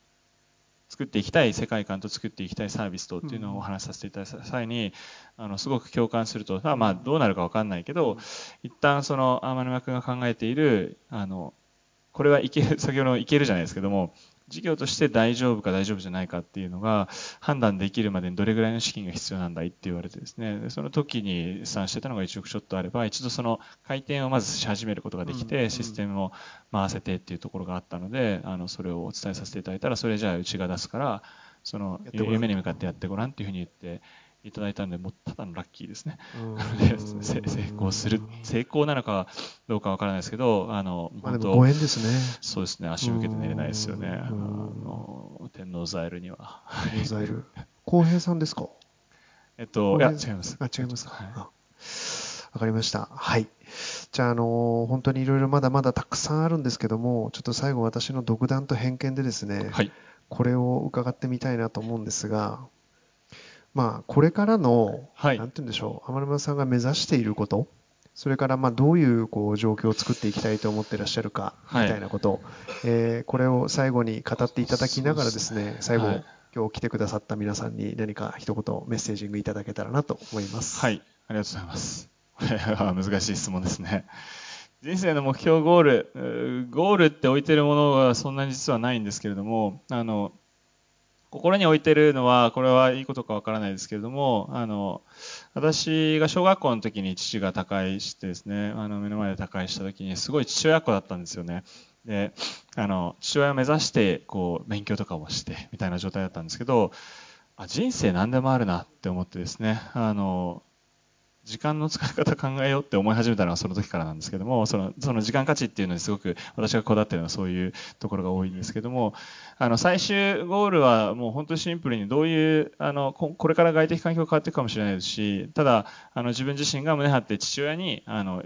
作っていきたい世界観と作っていきたいサービスとっていうのをお話しさせていただいた際にあのすごく共感するとまあどうなるか分かんないけど一旦その天沼君が考えているあのこれはいける先ほどいけるじゃないですけども事業として大丈夫か大丈夫じゃないかっていうのが判断できるまでにどれぐらいの資金が必要なんだいって言われてですね。でその時に算してたのが1億ちょっとあれば一度その回転をまずし始めることができて、システムを回せてっていうところがあったのであのそれをお伝えさせていただいたらそれじゃあうちが出すからその夢に向かってやってごらんっていうふうに言っていただいたんで、もうただのラッキーですね。成功する、成功なのかどうかわからないですけど、あの、本当、ご縁ですね。そうですね、足向けて寝れないですよね。あの天王ザイルには。天王ザイル。浩平さんですかえっと、いや、違います。あ、違いますか。わ、かりました。はい。じゃあ、あの本当にいろいろまだまだたくさんあるんですけども、ちょっと最後私の独断と偏見でですね、はい、これを伺ってみたいなと思うんですが、まあ、これからの、はい、なんて言うんでしょう、天沼さんが目指していること、それからまあどういうこう状況を作っていきたいと思っていらっしゃるかみたいなこと、はい、えー、これを最後に語っていただきながらですね、最後、はい、今日来てくださった皆さんに何か一言メッセージングいただけたらなと思います。はい、ありがとうございます。難しい質問ですね。人生の目標ゴール、ゴールって置いてるものはそんなに実はないんですけれども、あの、心に置いてるのは、これはいいことかわからないですけれども、あの、私が小学校の時に父が他界してですね、あの、目の前で他界した時に、すごい父親っ子だったんですよね。で、あの、父親を目指して、こう、勉強とかもして、みたいな状態だったんですけど、あ人生何でもあるなって思ってですね、あの、時間の使い方考えようって思い始めたのはその時からなんですけども、その、その時間価値っていうのにすごく私がこだわってるのはそういうところが多いんですけども、あの、最終ゴールはもう本当にシンプルにどういう、あの、これから外的環境が変わっていくかもしれないですし、ただ、あの、自分自身が胸張って父親に、あの、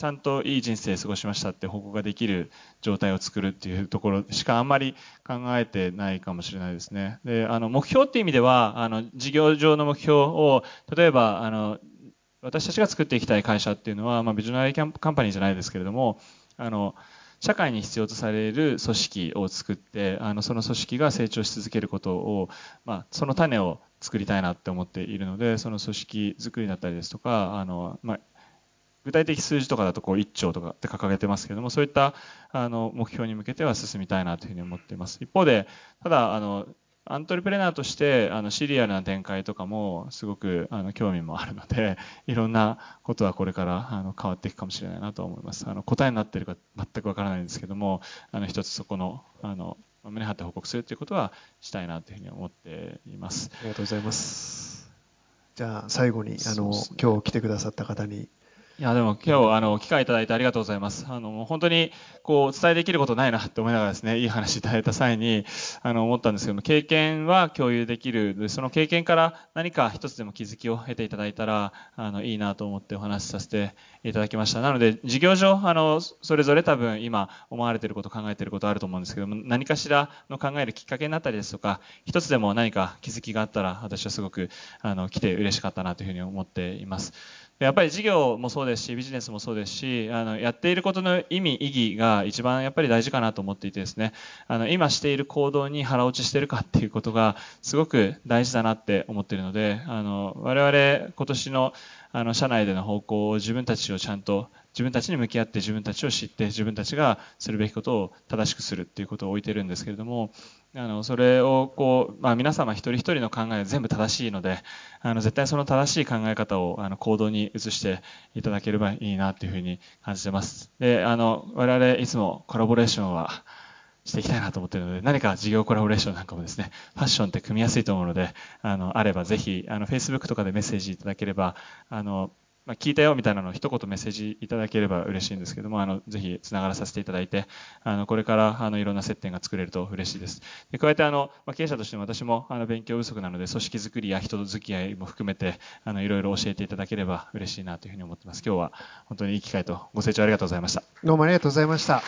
ちゃんといい人生過ごしましたって報告ができる状態を作るっていうところしかあんまり考えてないかもしれないですね。で、あの、目標っていう意味では、あの、事業上の目標を、例えば、あの、私たちが作っていきたい会社っていうのは、まあ、ビジョナリーカンパニーじゃないですけれども、あの、社会に必要とされる組織を作って、あの、その組織が成長し続けることを、まあ、その種を作りたいなって思っているので、その組織作りだったりですとか、あの、まあ、具体的数字とかだとこう1兆とかって掲げてますけれども、そういったあの目標に向けては進みたいなというふうに思っています。一方で、ただ、あの、アントレプレナーとしてあのシリアルな展開とかもすごくあの興味もあるので いろんなことはこれからあの変わっていくかもしれないなと思います。あの答えになっているか全くわからないんですけどもあの一つそこのあの胸張って報告するということはしたいなというふうに思っています。ありがとうございます。じゃあ最後にあの、ね、今日来てくださった方にいや、でも今日、あの、機会いただいてありがとうございます。あの、本当に、こう、お伝えできることないなって思いながらですね、いい話いただいた際に、あの、思ったんですけども、経験は共有できる。その経験から何か一つでも気づきを得ていただいたら、あの、いいなと思ってお話しさせていただきました。なので、事業上、あの、それぞれ多分今思われていること、考えていることあると思うんですけども、何かしらの考えるきっかけになったりですとか、一つでも何か気づきがあったら、私はすごく、あの、来て嬉しかったなというふうに思っています。やっぱり事業もそうですし、ビジネスもそうですし、あの、やっていることの意味、意義が一番やっぱり大事かなと思っていてですね、あの、今している行動に腹落ちしてるかっていうことがすごく大事だなって思っているので、あの、我々今年のあの、社内での方向を自分たちをちゃんと自分たちに向き合って自分たちを知って自分たちがするべきことを正しくするっていうことを置いてるんですけれどもあのそれをこう、まあ、皆様一人一人の考えは全部正しいのであの絶対その正しい考え方をあの行動に移していただければいいなというふうに感じてます。であの我々いつもコラボレーションはしていきたいなと思っているので、何か事業コラボレーションなんかもですね、ファッションって組みやすいと思うので、あの、あればぜひ、あの、Facebook とかでメッセージいただければ、あの、まあ、聞いたよみたいなのを一言メッセージいただければ嬉しいんですけども、あの、ぜひつながらさせていただいて、あの、これからあの、いろんな接点が作れると嬉しいです。で加えてあの、まあ、経営者としても私もあの、勉強不足なので、組織づくりや人付き合いも含めて、あの、いろいろ教えていただければ嬉しいなというふうに思ってます。今日は本当にいい機会とご清聴ありがとうございました。どうもありがとうございました。